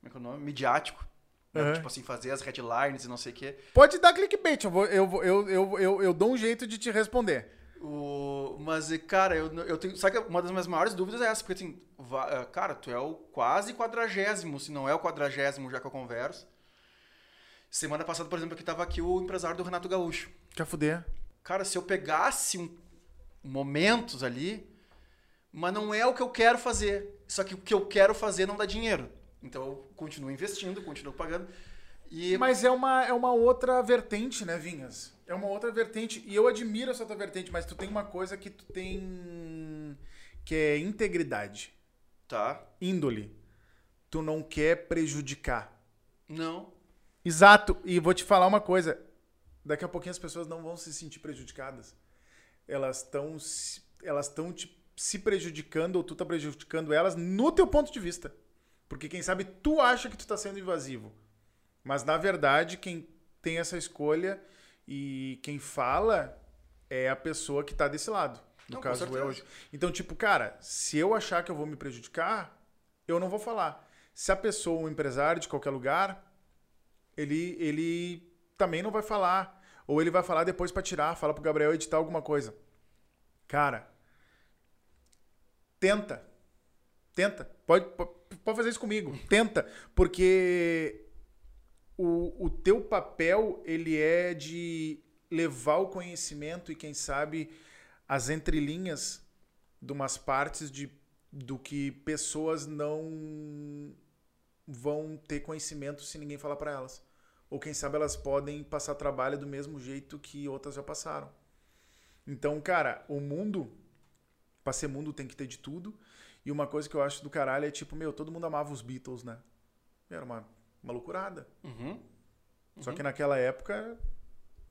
Como é que é o nome? Midiático. Né? Uhum. Tipo assim, fazer as headlines e não sei o quê. Pode dar clickbait, eu, vou, eu, eu, eu, eu, eu dou um jeito de te responder. O, mas, cara, eu, eu tenho. Sabe que uma das minhas maiores dúvidas é essa, porque assim, eh, cara, tu é o quase quadragésimo, se não é o quadragésimo já que eu converso. Semana passada, por exemplo, aqui tava aqui o empresário do Renato Gaúcho. Quer fuder? Cara, se eu pegasse um, momentos ali, mas não é o que eu quero fazer. Só que o que eu quero fazer não dá dinheiro. Então eu continuo investindo, continuo pagando. E Mas é uma, é uma outra vertente, né, Vinhas? É uma outra vertente. E eu admiro essa outra vertente, mas tu tem uma coisa que tu tem. que é integridade. tá. Índole. Tu não quer prejudicar. Não. Exato. E vou te falar uma coisa. Daqui a pouquinho as pessoas não vão se sentir prejudicadas. Elas estão elas estão se prejudicando ou tu tá prejudicando elas no teu ponto de vista. Porque quem sabe tu acha que tu tá sendo invasivo. Mas na verdade quem tem essa escolha e quem fala é a pessoa que tá desse lado. No Não, caso eu hoje. Então, tipo, cara, se eu achar que eu vou me prejudicar, eu não vou falar. Se a pessoa, um empresário de qualquer lugar, ele, ele também não vai falar. Ou ele vai falar depois pra tirar, fala pro Gabriel editar alguma coisa. Cara, tenta. Tenta. Pode, po- pode fazer isso comigo. Tenta. Porque o, o teu papel, ele é de levar o conhecimento e, quem sabe, as entrelinhas de umas partes de, do que pessoas não vão ter conhecimento se ninguém falar para elas. Ou quem sabe elas podem passar trabalho do mesmo jeito que outras já passaram. Então, cara, o mundo, pra ser mundo tem que ter de tudo. E uma coisa que eu acho do caralho é tipo, meu, todo mundo amava os Beatles, né? Era uma, uma loucurada. Uhum. Só que naquela época,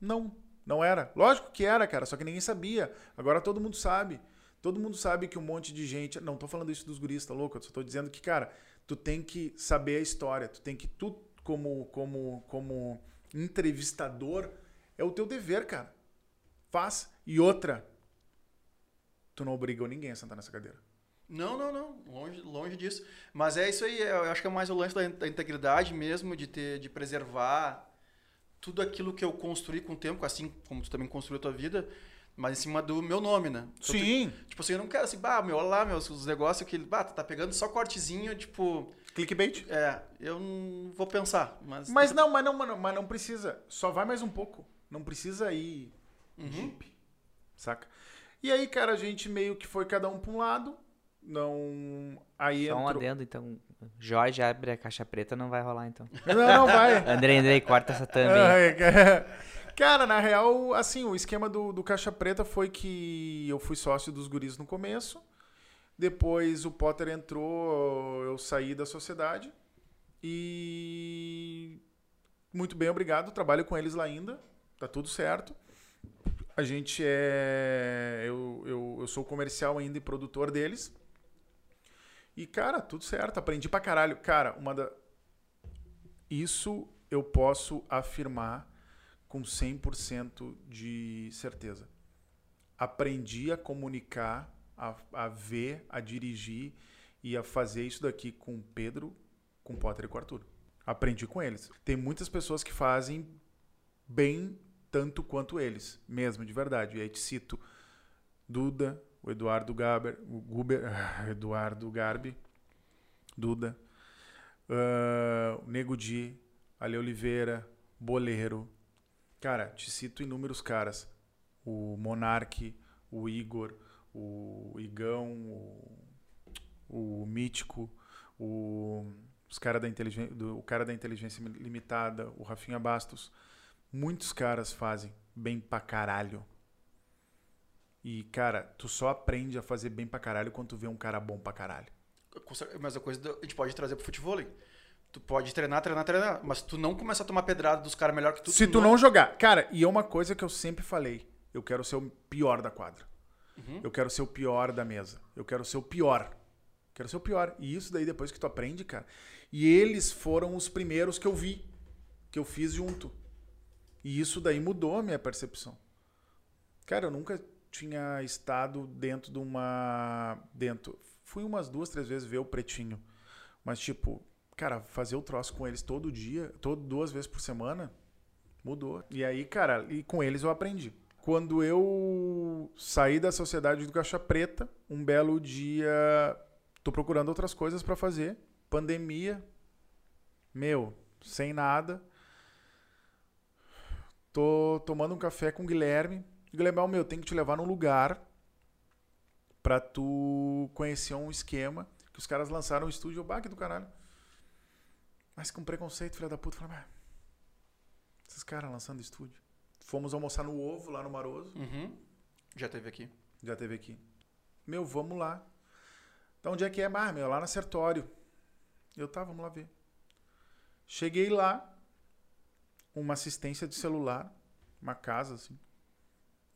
não. Não era. Lógico que era, cara, só que ninguém sabia. Agora todo mundo sabe. Todo mundo sabe que um monte de gente. Não tô falando isso dos guris, tá louco? Eu só tô dizendo que, cara, tu tem que saber a história. Tu tem que. Tu, como, como, como entrevistador, é o teu dever, cara. Faz. E outra. Tu não obrigou ninguém a sentar nessa cadeira. Não, não, não. Longe, longe disso. Mas é isso aí. Eu acho que é mais o lance da, da integridade mesmo, de ter, de preservar tudo aquilo que eu construí com o tempo, assim como tu também construiu a tua vida, mas em cima do meu nome, né? Então, Sim. tu- tipo assim, eu não quero assim, bah, meu, olha lá, meus os negócios que ele, bah, tá pegando só cortezinho, tipo, Clickbait. é, eu não vou pensar, mas Mas não, mas não, mas não, mas não precisa. Só vai mais um pouco. Não precisa ir Uhum. Jeep. Saca? E aí, cara, a gente meio que foi cada um pra um lado. Não. Aí Só um entrou. adendo, então. Jorge abre a caixa preta, não vai rolar, então. Não, não vai. Andrei, Andrei, corta essa thumb. Cara, na real, assim, o esquema do, do Caixa Preta foi que eu fui sócio dos guris no começo. Depois o Potter entrou, eu saí da sociedade. E. Muito bem, obrigado. Trabalho com eles lá ainda. Tá tudo certo. A gente é. Eu, eu, eu sou comercial ainda e produtor deles. E, cara, tudo certo. Aprendi pra caralho. Cara, uma da. Isso eu posso afirmar com 100% de certeza. Aprendi a comunicar, a, a ver, a dirigir e a fazer isso daqui com o Pedro, com o Potter e com o Arthur. Aprendi com eles. Tem muitas pessoas que fazem bem tanto quanto eles, mesmo, de verdade. E aí te cito Duda, o Eduardo Gaber, o Guber, Eduardo Garbi, Duda, ah, o Nego Di, Ale Oliveira, Boleiro. Cara, te cito inúmeros caras. O Monark, o Igor, o Igão, o, o Mítico, o, os cara da do, o cara da inteligência limitada, o Rafinha Bastos. Muitos caras fazem bem pra caralho. E, cara, tu só aprende a fazer bem pra caralho quando tu vê um cara bom pra caralho. Mas a coisa a gente pode trazer pro futebol. Tu pode treinar, treinar, treinar. Mas tu não começar a tomar pedrada dos caras melhor que tu. Se tu não jogar. Cara, e é uma coisa que eu sempre falei. Eu quero ser o pior da quadra. Eu quero ser o pior da mesa. Eu quero ser o pior. Quero ser o pior. E isso daí depois que tu aprende, cara. E eles foram os primeiros que eu vi. Que eu fiz junto. E isso daí mudou a minha percepção. Cara, eu nunca tinha estado dentro de uma. Dentro. Fui umas duas, três vezes ver o pretinho. Mas, tipo, cara, fazer o troço com eles todo dia, todo, duas vezes por semana, mudou. E aí, cara, e com eles eu aprendi. Quando eu saí da sociedade do Caixa Preta, um belo dia, tô procurando outras coisas pra fazer. Pandemia, meu, sem nada. Tô tomando um café com o Guilherme. Guilherme, ó, meu, tem que te levar num lugar pra tu conhecer um esquema que os caras lançaram um estúdio, eu, bah, que do caralho. Mas com preconceito, filha da puta, falei, "Ah, esses caras lançando estúdio. Fomos almoçar no ovo lá no Maroso. Uhum. Já teve aqui. Já teve aqui. Meu, vamos lá. Então, onde é que é? Ah, meu, lá na Sertório. Eu, tá, vamos lá ver. Cheguei lá, uma assistência de celular, uma casa, assim.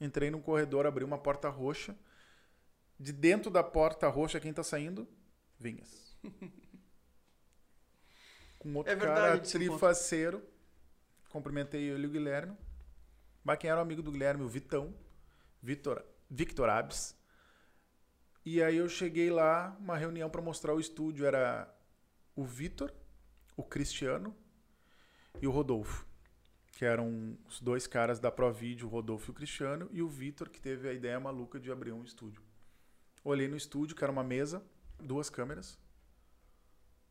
Entrei num corredor, abri uma porta roxa. De dentro da porta roxa, quem tá saindo? Vinhas. Com outro É verdade, cara trifaceiro. Cumprimentei ele e o Guilherme. Mas quem era o amigo do Guilherme? O Vitão. Victor, Victor Abs. E aí eu cheguei lá, uma reunião para mostrar o estúdio. Era o Vitor, o Cristiano e o Rodolfo. Que eram os dois caras da ProVídeo, o Rodolfo e o Cristiano, e o Vitor, que teve a ideia maluca de abrir um estúdio. Olhei no estúdio, que era uma mesa, duas câmeras,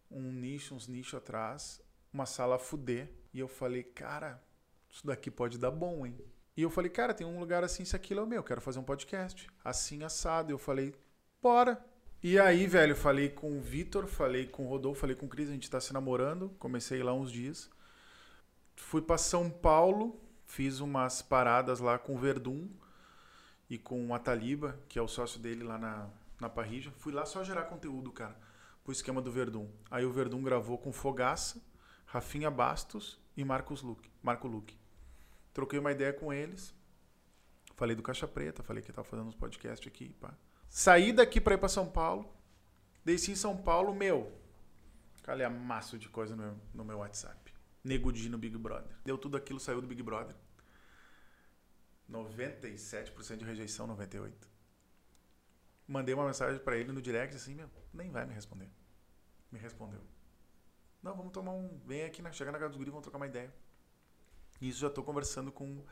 um nicho, uns nichos atrás, uma sala a fuder. E eu falei, cara, isso daqui pode dar bom, hein? E eu falei, cara, tem um lugar assim, se aquilo é o meu, quero fazer um podcast. Assim, assado. Eu falei, bora. E aí, velho, falei com o Vitor, falei com o Rodolfo, falei com o Cris, a gente tá se namorando. Comecei lá uns dias. Fui para São Paulo, fiz umas paradas lá com o Verdun e com o Ataliba, que é o sócio dele lá na, na Parrija. Fui lá só gerar conteúdo, cara, pro esquema do Verdun. Aí o Verdun gravou com Fogaça, Rafinha Bastos e Marcos Luque, Marco Luque. Troquei uma ideia com eles. Falei do Caixa Preta, falei que tava fazendo uns podcasts aqui, pá. Saí daqui para ir para São Paulo. Desci em São Paulo, meu. Calhamaço de coisa no meu, no meu WhatsApp. Nego no Big Brother. Deu tudo aquilo, saiu do Big Brother. 97% de rejeição, 98%. Mandei uma mensagem para ele no direct assim, meu, nem vai me responder. Me respondeu. Não, vamos tomar um. Vem aqui, na, chega na casa dos guris, vamos trocar uma ideia. Isso já tô conversando com o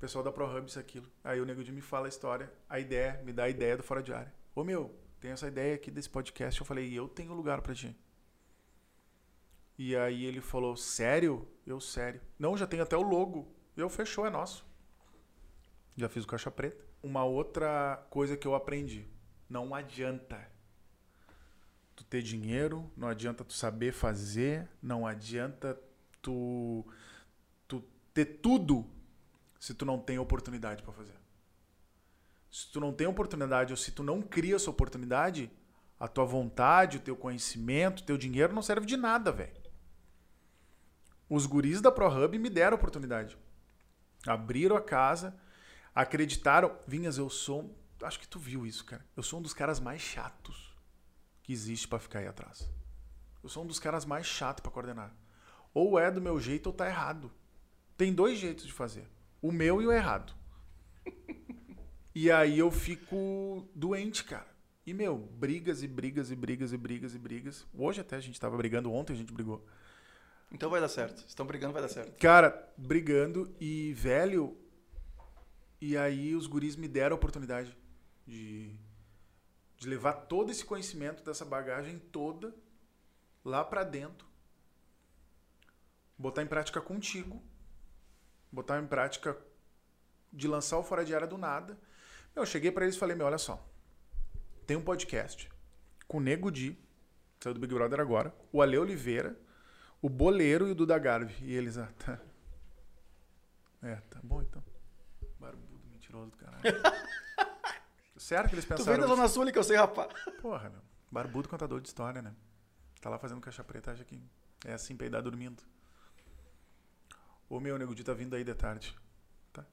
pessoal da ProHub, isso aquilo. Aí o Nego me fala a história, a ideia, me dá a ideia do Fora de Área. Ô meu, tem essa ideia aqui desse podcast. Eu falei, eu tenho lugar para ti. E aí ele falou, sério? Eu, sério. Não, já tem até o logo. Eu, fechou, é nosso. Já fiz o caixa preta. Uma outra coisa que eu aprendi. Não adianta tu ter dinheiro, não adianta tu saber fazer, não adianta tu, tu ter tudo se tu não tem oportunidade para fazer. Se tu não tem oportunidade ou se tu não cria essa oportunidade, a tua vontade, o teu conhecimento, o teu dinheiro não serve de nada, velho. Os guris da ProHub me deram oportunidade. Abriram a casa, acreditaram. Vinhas, eu sou. Acho que tu viu isso, cara. Eu sou um dos caras mais chatos que existe para ficar aí atrás. Eu sou um dos caras mais chatos para coordenar. Ou é do meu jeito ou tá errado. Tem dois jeitos de fazer: o meu e o errado. E aí eu fico doente, cara. E, meu, brigas e brigas e brigas e brigas e brigas. Hoje até a gente tava brigando, ontem a gente brigou. Então vai dar certo. Estão brigando, vai dar certo. Cara, brigando e velho. E aí os guris me deram a oportunidade de, de levar todo esse conhecimento dessa bagagem toda lá pra dentro. Botar em prática contigo. Botar em prática de lançar o Fora de Área do nada. Eu cheguei para eles e falei, meu, olha só. Tem um podcast com o Nego Di, saiu do Big Brother agora, o Ale Oliveira, o Boleiro e o Duda Garbi. E eles, ah, tá. É, tá bom então. Barbudo, mentiroso do caralho. Sério que eles Tu pensaram. vem da? Zona Sul que eu sei, rapaz. Porra, meu. Barbudo contador de história, né? Tá lá fazendo caixa preta, acha que é assim, peidar dormindo. Ô meu, nego Di tá vindo aí de tarde. Tá?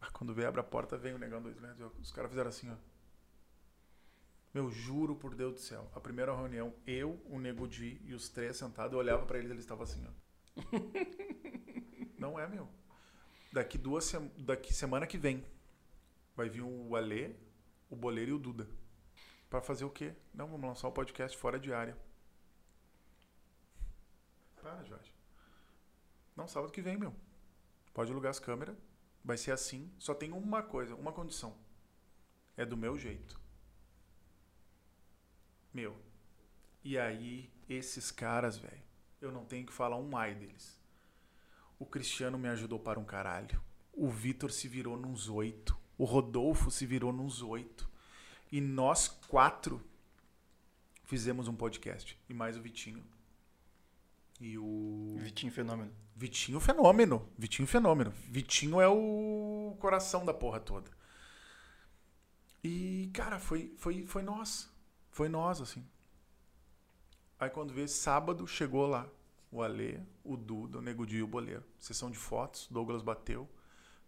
Ah, Quando vem, abre a porta, vem o negão dois metros. Os caras fizeram assim, ó. Meu, juro por Deus do céu. A primeira reunião, eu, o Nego Di e os três sentados, eu olhava pra eles eles estavam assim, ó. Não é, meu. Daqui duas sem- daqui semana que vem vai vir o Alê, o Boleiro e o Duda. Pra fazer o quê? Não, vamos lançar o podcast fora de área. Para, Jorge. Não, sábado que vem, meu. Pode alugar as câmeras. Vai ser assim. Só tem uma coisa, uma condição. É do meu jeito. Meu. E aí, esses caras, velho, eu não tenho que falar um ai deles. O Cristiano me ajudou para um caralho. O Vitor se virou nos oito. O Rodolfo se virou nos oito. E nós quatro fizemos um podcast. E mais o Vitinho. E o. Vitinho Fenômeno. Vitinho Fenômeno. Vitinho Fenômeno. Vitinho é o coração da porra toda. E, cara, foi, foi, foi nós. Foi nós, assim. Aí quando veio sábado, chegou lá o Alê, o Duda, o Nego Di e o Boleiro. Sessão de fotos, Douglas bateu.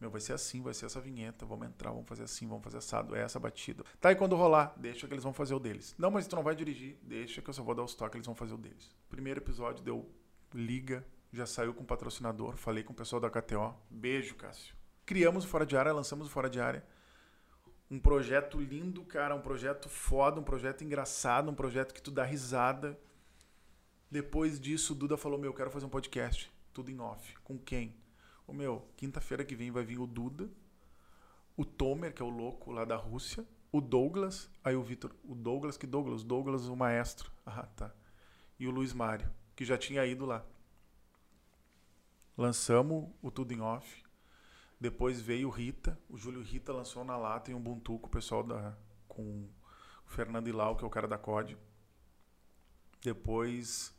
Meu, vai ser assim, vai ser essa vinheta, vamos entrar, vamos fazer assim, vamos fazer assado, é essa batida. Tá, e quando rolar, deixa que eles vão fazer o deles. Não, mas tu não vai dirigir, deixa que eu só vou dar os toques, eles vão fazer o deles. Primeiro episódio deu liga, já saiu com patrocinador, falei com o pessoal da KTO. Beijo, Cássio. Criamos o Fora de Área, lançamos o Fora de Área. Um projeto lindo, cara, um projeto foda, um projeto engraçado, um projeto que tu dá risada. Depois disso, o Duda falou: Meu, eu quero fazer um podcast, tudo em off. Com quem? O meu, quinta-feira que vem vai vir o Duda, o Tomer, que é o louco lá da Rússia, o Douglas, aí o Vitor, o Douglas, que Douglas? Douglas, o maestro. Ah, tá. E o Luiz Mário, que já tinha ido lá. Lançamos o Tudo em Off. Depois veio Rita, o Júlio Rita lançou na lata em Ubuntu com o pessoal da com o Fernando Ilau, que é o cara da COD. Depois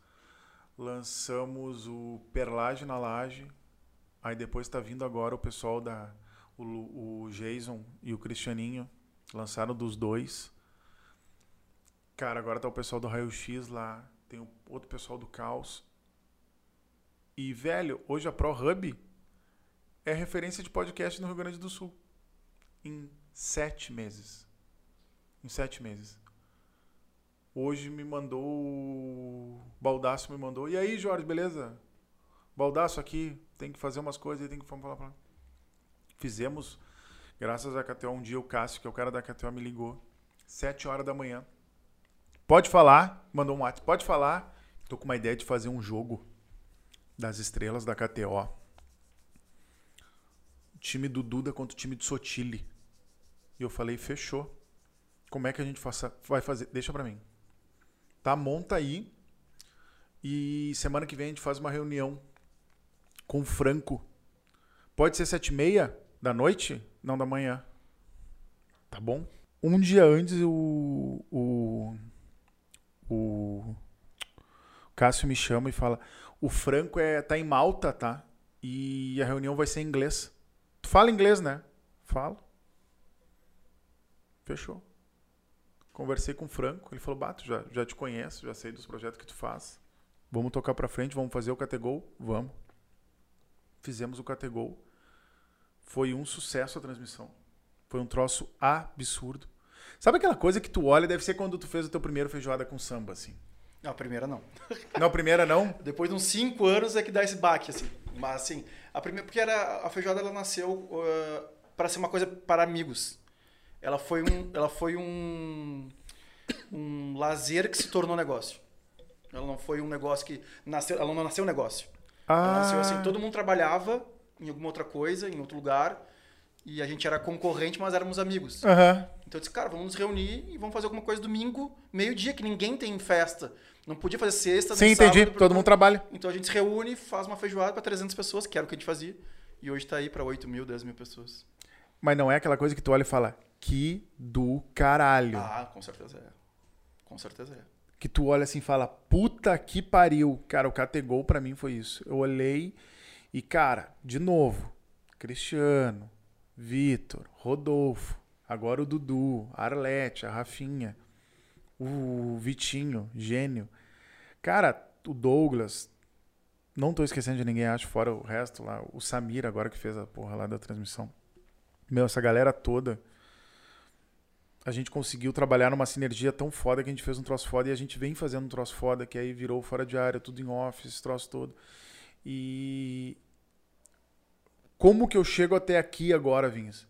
lançamos o Perlage na Laje. Aí depois está vindo agora o pessoal da o, o Jason e o Cristianinho lançaram dos dois. Cara, agora tá o pessoal do Raio X lá, tem outro pessoal do Caos. E velho, hoje a Pro Hub é referência de podcast no Rio Grande do Sul. Em sete meses. Em sete meses. Hoje me mandou. Baldaço me mandou. E aí, Jorge, beleza? Baldaço aqui, tem que fazer umas coisas, tem que falar. Fizemos, graças a KTO, um dia o Cássio, que é o cara da KTO, me ligou. Sete horas da manhã. Pode falar, mandou um WhatsApp. Pode falar. Tô com uma ideia de fazer um jogo das estrelas da KTO. Time do Duda contra o time do Sotile. E eu falei, fechou. Como é que a gente faça, vai fazer? Deixa pra mim. Tá, monta aí. E semana que vem a gente faz uma reunião com o Franco. Pode ser sete e meia da noite? Não, da manhã. Tá bom? Um dia antes o, o, o Cássio me chama e fala: o Franco é, tá em Malta, tá? E a reunião vai ser em inglês. Tu fala inglês, né? Falo. Fechou. Conversei com o Franco, ele falou: Bato, já, já te conheço, já sei dos projetos que tu faz. Vamos tocar pra frente, vamos fazer o Categol? Vamos. Fizemos o Categol. Foi um sucesso a transmissão. Foi um troço absurdo. Sabe aquela coisa que tu olha, deve ser quando tu fez o teu primeiro feijoada com samba, assim. Não, a primeira não. Não, a primeira não? Depois de uns cinco anos é que dá esse baque, assim. Mas assim, a primeira. Porque era, a feijoada ela nasceu uh, para ser uma coisa para amigos. Ela foi um. Ela foi um. Um lazer que se tornou negócio. Ela não foi um negócio que. Nasceu, ela não nasceu um negócio. Ah. Ela nasceu assim, todo mundo trabalhava em alguma outra coisa, em outro lugar. E a gente era concorrente, mas éramos amigos. Aham. Então eu disse, cara, vamos nos reunir e vamos fazer alguma coisa domingo, meio-dia, que ninguém tem festa. Não podia fazer sexta, Sim, entendi. sábado, Todo mundo trabalha. Então a gente se reúne, faz uma feijoada para 300 pessoas, que era o que a gente fazia. E hoje tá aí para 8 mil, 10 mil pessoas. Mas não é aquela coisa que tu olha e fala, que do caralho. Ah, com certeza é. Com certeza é. Que tu olha assim e fala, puta que pariu. Cara, o Categol pra mim foi isso. Eu olhei e, cara, de novo, Cristiano, Vitor, Rodolfo, agora o Dudu, a Arlete, a Rafinha, o Vitinho, gênio. Cara, o Douglas, não tô esquecendo de ninguém, acho, fora o resto lá. O Samir, agora que fez a porra lá da transmissão. Meu, essa galera toda. A gente conseguiu trabalhar numa sinergia tão foda que a gente fez um troço foda e a gente vem fazendo um troço foda, que aí virou fora de área, tudo em office, esse troço todo. E. Como que eu chego até aqui agora, Vinhas?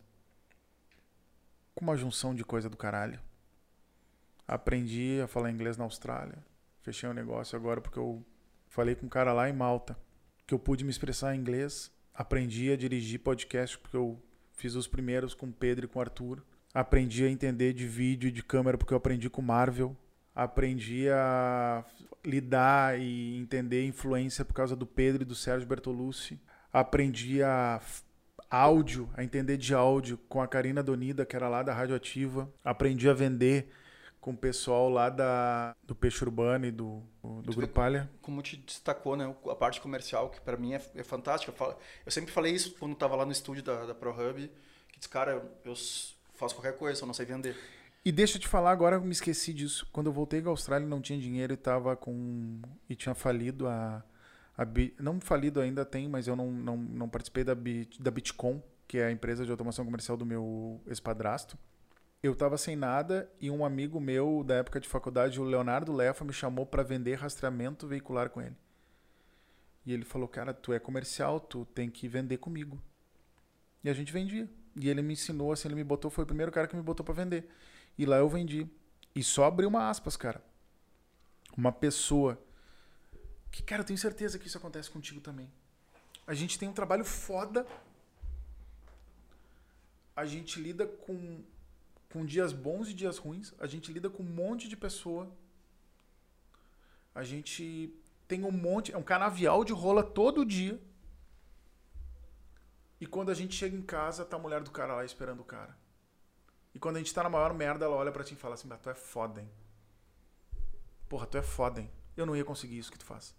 Com uma junção de coisa do caralho. Aprendi a falar inglês na Austrália. Fechei um negócio agora porque eu falei com um cara lá em Malta que eu pude me expressar em inglês. Aprendi a dirigir podcast porque eu fiz os primeiros com o Pedro e com o Arthur. Aprendi a entender de vídeo e de câmera porque eu aprendi com Marvel. Aprendi a lidar e entender influência por causa do Pedro e do Sérgio Bertolucci. Aprendi a áudio, a entender de áudio com a Karina Donida, que era lá da Radioativa. Aprendi a vender com o pessoal lá da, do Peixe Urbano e do, do Tu Grupo Alha. Como te destacou, né? A parte comercial, que para mim é, é fantástica. Eu, falo- eu sempre falei isso quando tava lá no estúdio da, da ProHub. Que disse, cara, eu, eu faço qualquer coisa, só não sei vender. E deixa eu te falar, agora eu me esqueci disso. Quando eu voltei da Austrália, não tinha dinheiro e tava com. E tinha falido a. a não falido ainda tem, mas eu não, não, não participei da, Bit, da Bitcom, que é a empresa de automação comercial do meu ex-padrasto. Eu tava sem nada e um amigo meu da época de faculdade, o Leonardo Lefa, me chamou para vender rastreamento veicular com ele. E ele falou: Cara, tu é comercial, tu tem que vender comigo. E a gente vendia. E ele me ensinou, assim, ele me botou, foi o primeiro cara que me botou para vender. E lá eu vendi. E só abri uma aspas, cara. Uma pessoa. Que, cara, eu tenho certeza que isso acontece contigo também. A gente tem um trabalho foda. A gente lida com, com dias bons e dias ruins. A gente lida com um monte de pessoa. A gente tem um monte. É um canavial de rola todo dia. E quando a gente chega em casa, tá a mulher do cara lá esperando o cara. E quando a gente tá na maior merda, ela olha pra ti e fala assim: "Bah, tu é foda, hein? Porra, tu é foda, hein? Eu não ia conseguir isso que tu faz.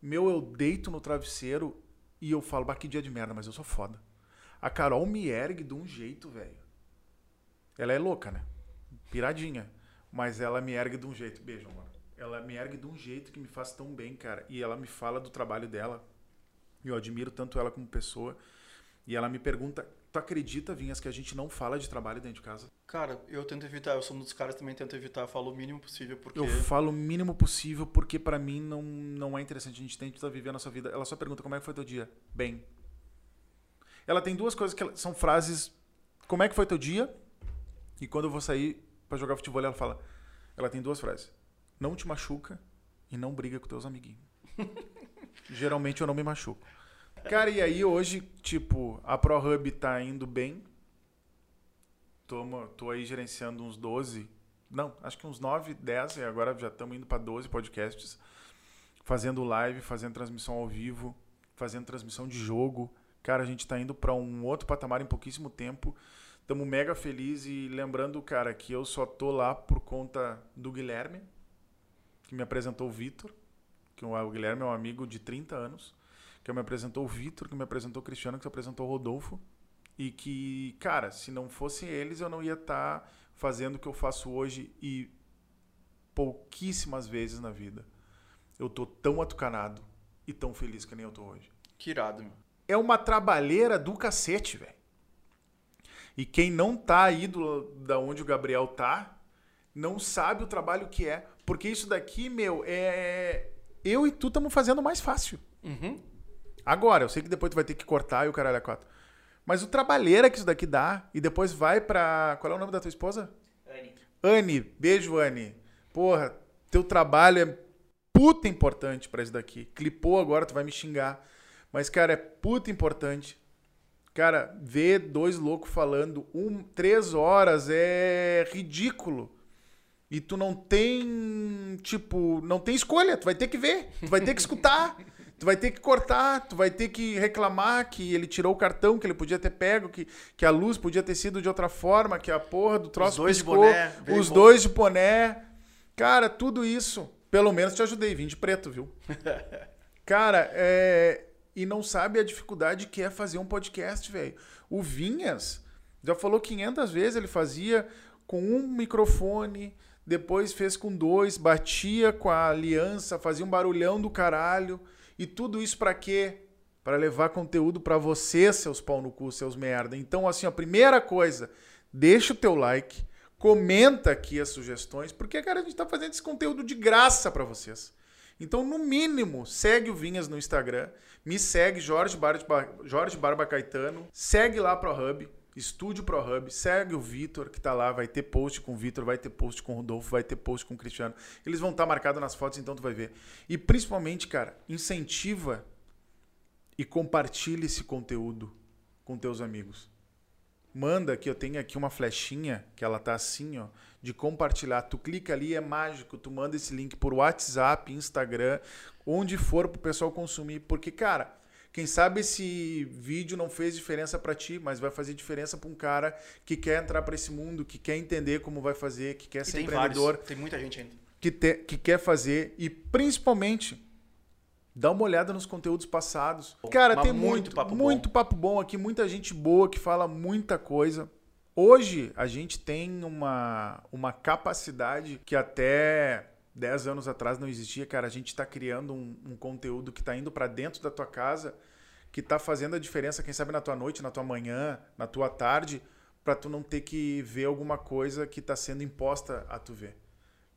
Meu, eu deito no travesseiro e eu falo, bah, que dia de merda, mas eu sou foda. A Carol me ergue de um jeito, velho. Ela é louca, né? Piradinha. Mas ela me ergue de um jeito. Beijo, amor. Ela me ergue de um jeito que me faz tão bem, cara. E ela me fala do trabalho dela. E eu admiro tanto ela como pessoa. E ela me pergunta: Tu acredita, Vinhas, que a gente não fala de trabalho dentro de casa? Cara, eu tento evitar, eu sou um dos caras que também tento evitar, eu falo o mínimo possível, porque. Eu falo o mínimo possível porque pra mim não, não é interessante. A gente tenta viver a nossa vida. Ela só pergunta como é que foi teu dia. Bem. Ela tem duas coisas que são frases. Como é que foi teu dia? E quando eu vou sair pra jogar futebol, ela fala. Ela tem duas frases. Não te machuca e não briga com teus amiguinhos. Geralmente eu não me machuco. Cara, e aí hoje, tipo, a ProHub tá indo bem. Tô, tô aí gerenciando uns 12, não, acho que uns 9, 10, e agora já estamos indo para 12 podcasts. Fazendo live, fazendo transmissão ao vivo, fazendo transmissão de jogo. Cara, a gente tá indo para um outro patamar em pouquíssimo tempo. Estamos mega felizes e lembrando, cara, que eu só tô lá por conta do Guilherme, que me apresentou o Vitor, que o Guilherme é um amigo de 30 anos, que me apresentou o Vitor, que me apresentou o Cristiano, que se apresentou o Rodolfo. E que, cara, se não fossem eles, eu não ia estar fazendo o que eu faço hoje e pouquíssimas vezes na vida eu tô tão atucanado e tão feliz que nem eu tô hoje. Que irado, meu. É uma trabalheira do cacete, velho. E quem não tá aí do, da onde o Gabriel tá, não sabe o trabalho que é. Porque isso daqui, meu, é. Eu e tu estamos fazendo mais fácil. Uhum. Agora, eu sei que depois tu vai ter que cortar e o caralho é quatro. Mas o trabalheira que isso daqui dá, e depois vai pra. Qual é o nome da tua esposa? Anne. Anne, beijo, Anne. Porra, teu trabalho é puta importante pra isso daqui. Clipou agora, tu vai me xingar. Mas, cara, é puta importante. Cara, ver dois loucos falando um, três horas é ridículo. E tu não tem, tipo, não tem escolha. Tu vai ter que ver, tu vai ter que escutar. Tu vai ter que cortar, tu vai ter que reclamar que ele tirou o cartão, que ele podia ter pego, que, que a luz podia ter sido de outra forma, que a porra do troço dois de piscou, boné, veio os bom. dois de boné. Cara, tudo isso. Pelo menos te ajudei, vim de preto, viu? Cara, é... E não sabe a dificuldade que é fazer um podcast, velho. O Vinhas já falou 500 vezes, ele fazia com um microfone, depois fez com dois, batia com a aliança, fazia um barulhão do caralho. E tudo isso pra quê? Pra levar conteúdo pra você, seus pau no cu, seus merda. Então, assim, a primeira coisa, deixa o teu like, comenta aqui as sugestões, porque, cara, a gente tá fazendo esse conteúdo de graça pra vocês. Então, no mínimo, segue o Vinhas no Instagram, me segue Jorge Barba, Jorge Barba Caetano, segue lá pro Hub, Estúdio Pro Hub, segue o Vitor que tá lá, vai ter post com o Vitor, vai ter post com o Rodolfo, vai ter post com o Cristiano. Eles vão estar marcados nas fotos, então tu vai ver. E principalmente, cara, incentiva e compartilha esse conteúdo com teus amigos. Manda que eu tenho aqui uma flechinha que ela tá assim, ó, de compartilhar. Tu clica ali, é mágico. Tu manda esse link por WhatsApp, Instagram, onde for pro pessoal consumir, porque cara, quem sabe esse vídeo não fez diferença para ti, mas vai fazer diferença para um cara que quer entrar para esse mundo, que quer entender como vai fazer, que quer E ser tem empreendedor vários, tem muita gente ainda. que, te- que quer fazer e principalmente dá uma olhada nos conteúdos passados. Cara, Mas tem muito muito, papo muito papo bom aqui, muita gente boa que fala muita coisa. Hoje a gente tem uma, uma capacidade que até 10 anos atrás não existia, cara. A gente está criando um, um conteúdo que está indo para dentro da tua casa, que está fazendo a diferença, quem sabe na tua noite, na tua manhã, na tua tarde, para tu não ter que ver alguma coisa que está sendo imposta a tu ver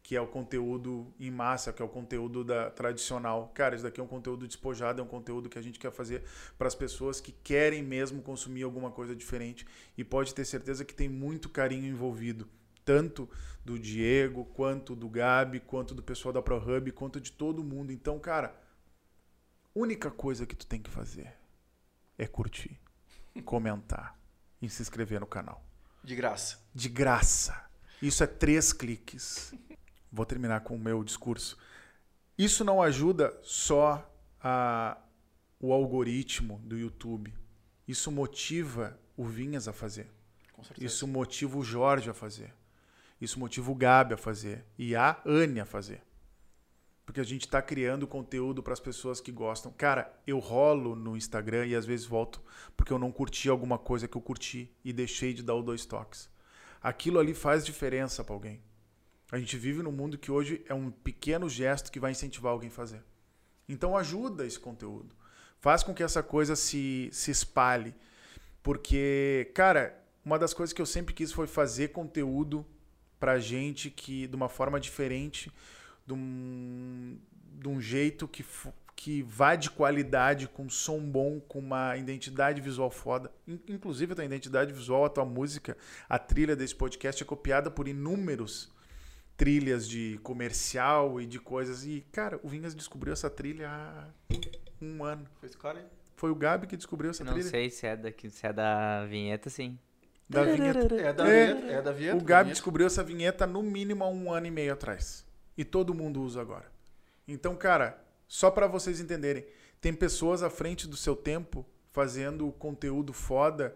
que é o conteúdo em massa, que é o conteúdo da tradicional. Cara, isso daqui é um conteúdo despojado, é um conteúdo que a gente quer fazer para as pessoas que querem mesmo consumir alguma coisa diferente e pode ter certeza que tem muito carinho envolvido, tanto do Diego, quanto do Gabi, quanto do pessoal da ProHub, quanto de todo mundo. Então, cara, única coisa que tu tem que fazer é curtir, comentar e se inscrever no canal. De graça. De graça. Isso é três cliques. Vou terminar com o meu discurso. Isso não ajuda só a, o algoritmo do YouTube. Isso motiva o Vinhas a fazer. Com certeza. Isso motiva o Jorge a fazer. Isso motiva o Gabi a fazer. E a Anne a fazer. Porque a gente está criando conteúdo para as pessoas que gostam. Cara, eu rolo no Instagram e às vezes volto porque eu não curti alguma coisa que eu curti e deixei de dar o dois toques. Aquilo ali faz diferença para alguém. A gente vive num mundo que hoje é um pequeno gesto que vai incentivar alguém a fazer. Então ajuda esse conteúdo. Faz com que essa coisa se, se espalhe. Porque, cara, uma das coisas que eu sempre quis foi fazer conteúdo pra gente que de uma forma diferente, de um, de um jeito que, que vá de qualidade, com som bom, com uma identidade visual foda. In- Inclusive, a tua identidade visual, a tua música, a trilha desse podcast é copiada por inúmeros trilhas de comercial e de coisas. E, cara, o Vinhas descobriu essa trilha há um ano. Foi esse cara aí? Foi o Gabi que descobriu essa Não trilha. sei se é, daqui, se é da vinheta, sim. Da vinheta. É da É. Vieta. É da Vieta. O Gabi descobriu essa vinheta no mínimo há um ano e meio atrás. E todo mundo usa agora. Então, cara, só pra vocês entenderem, tem pessoas à frente do seu tempo fazendo conteúdo foda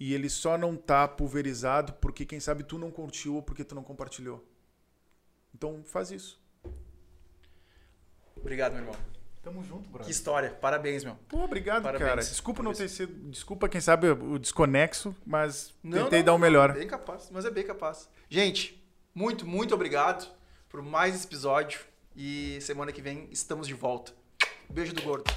e ele só não tá pulverizado porque quem sabe tu não curtiu ou porque tu não compartilhou. Então, faz isso. Obrigado, meu irmão. Tamo junto, Que brother. história. Parabéns, meu. Pô, obrigado, Parabéns. cara. Desculpa não ter Parabéns. sido, desculpa quem sabe o desconexo, mas Não, tentei não, dar o melhor. Bem capaz, mas é bem capaz. Gente, muito, muito obrigado por mais esse episódio. E semana que vem estamos de volta. Beijo do gordo.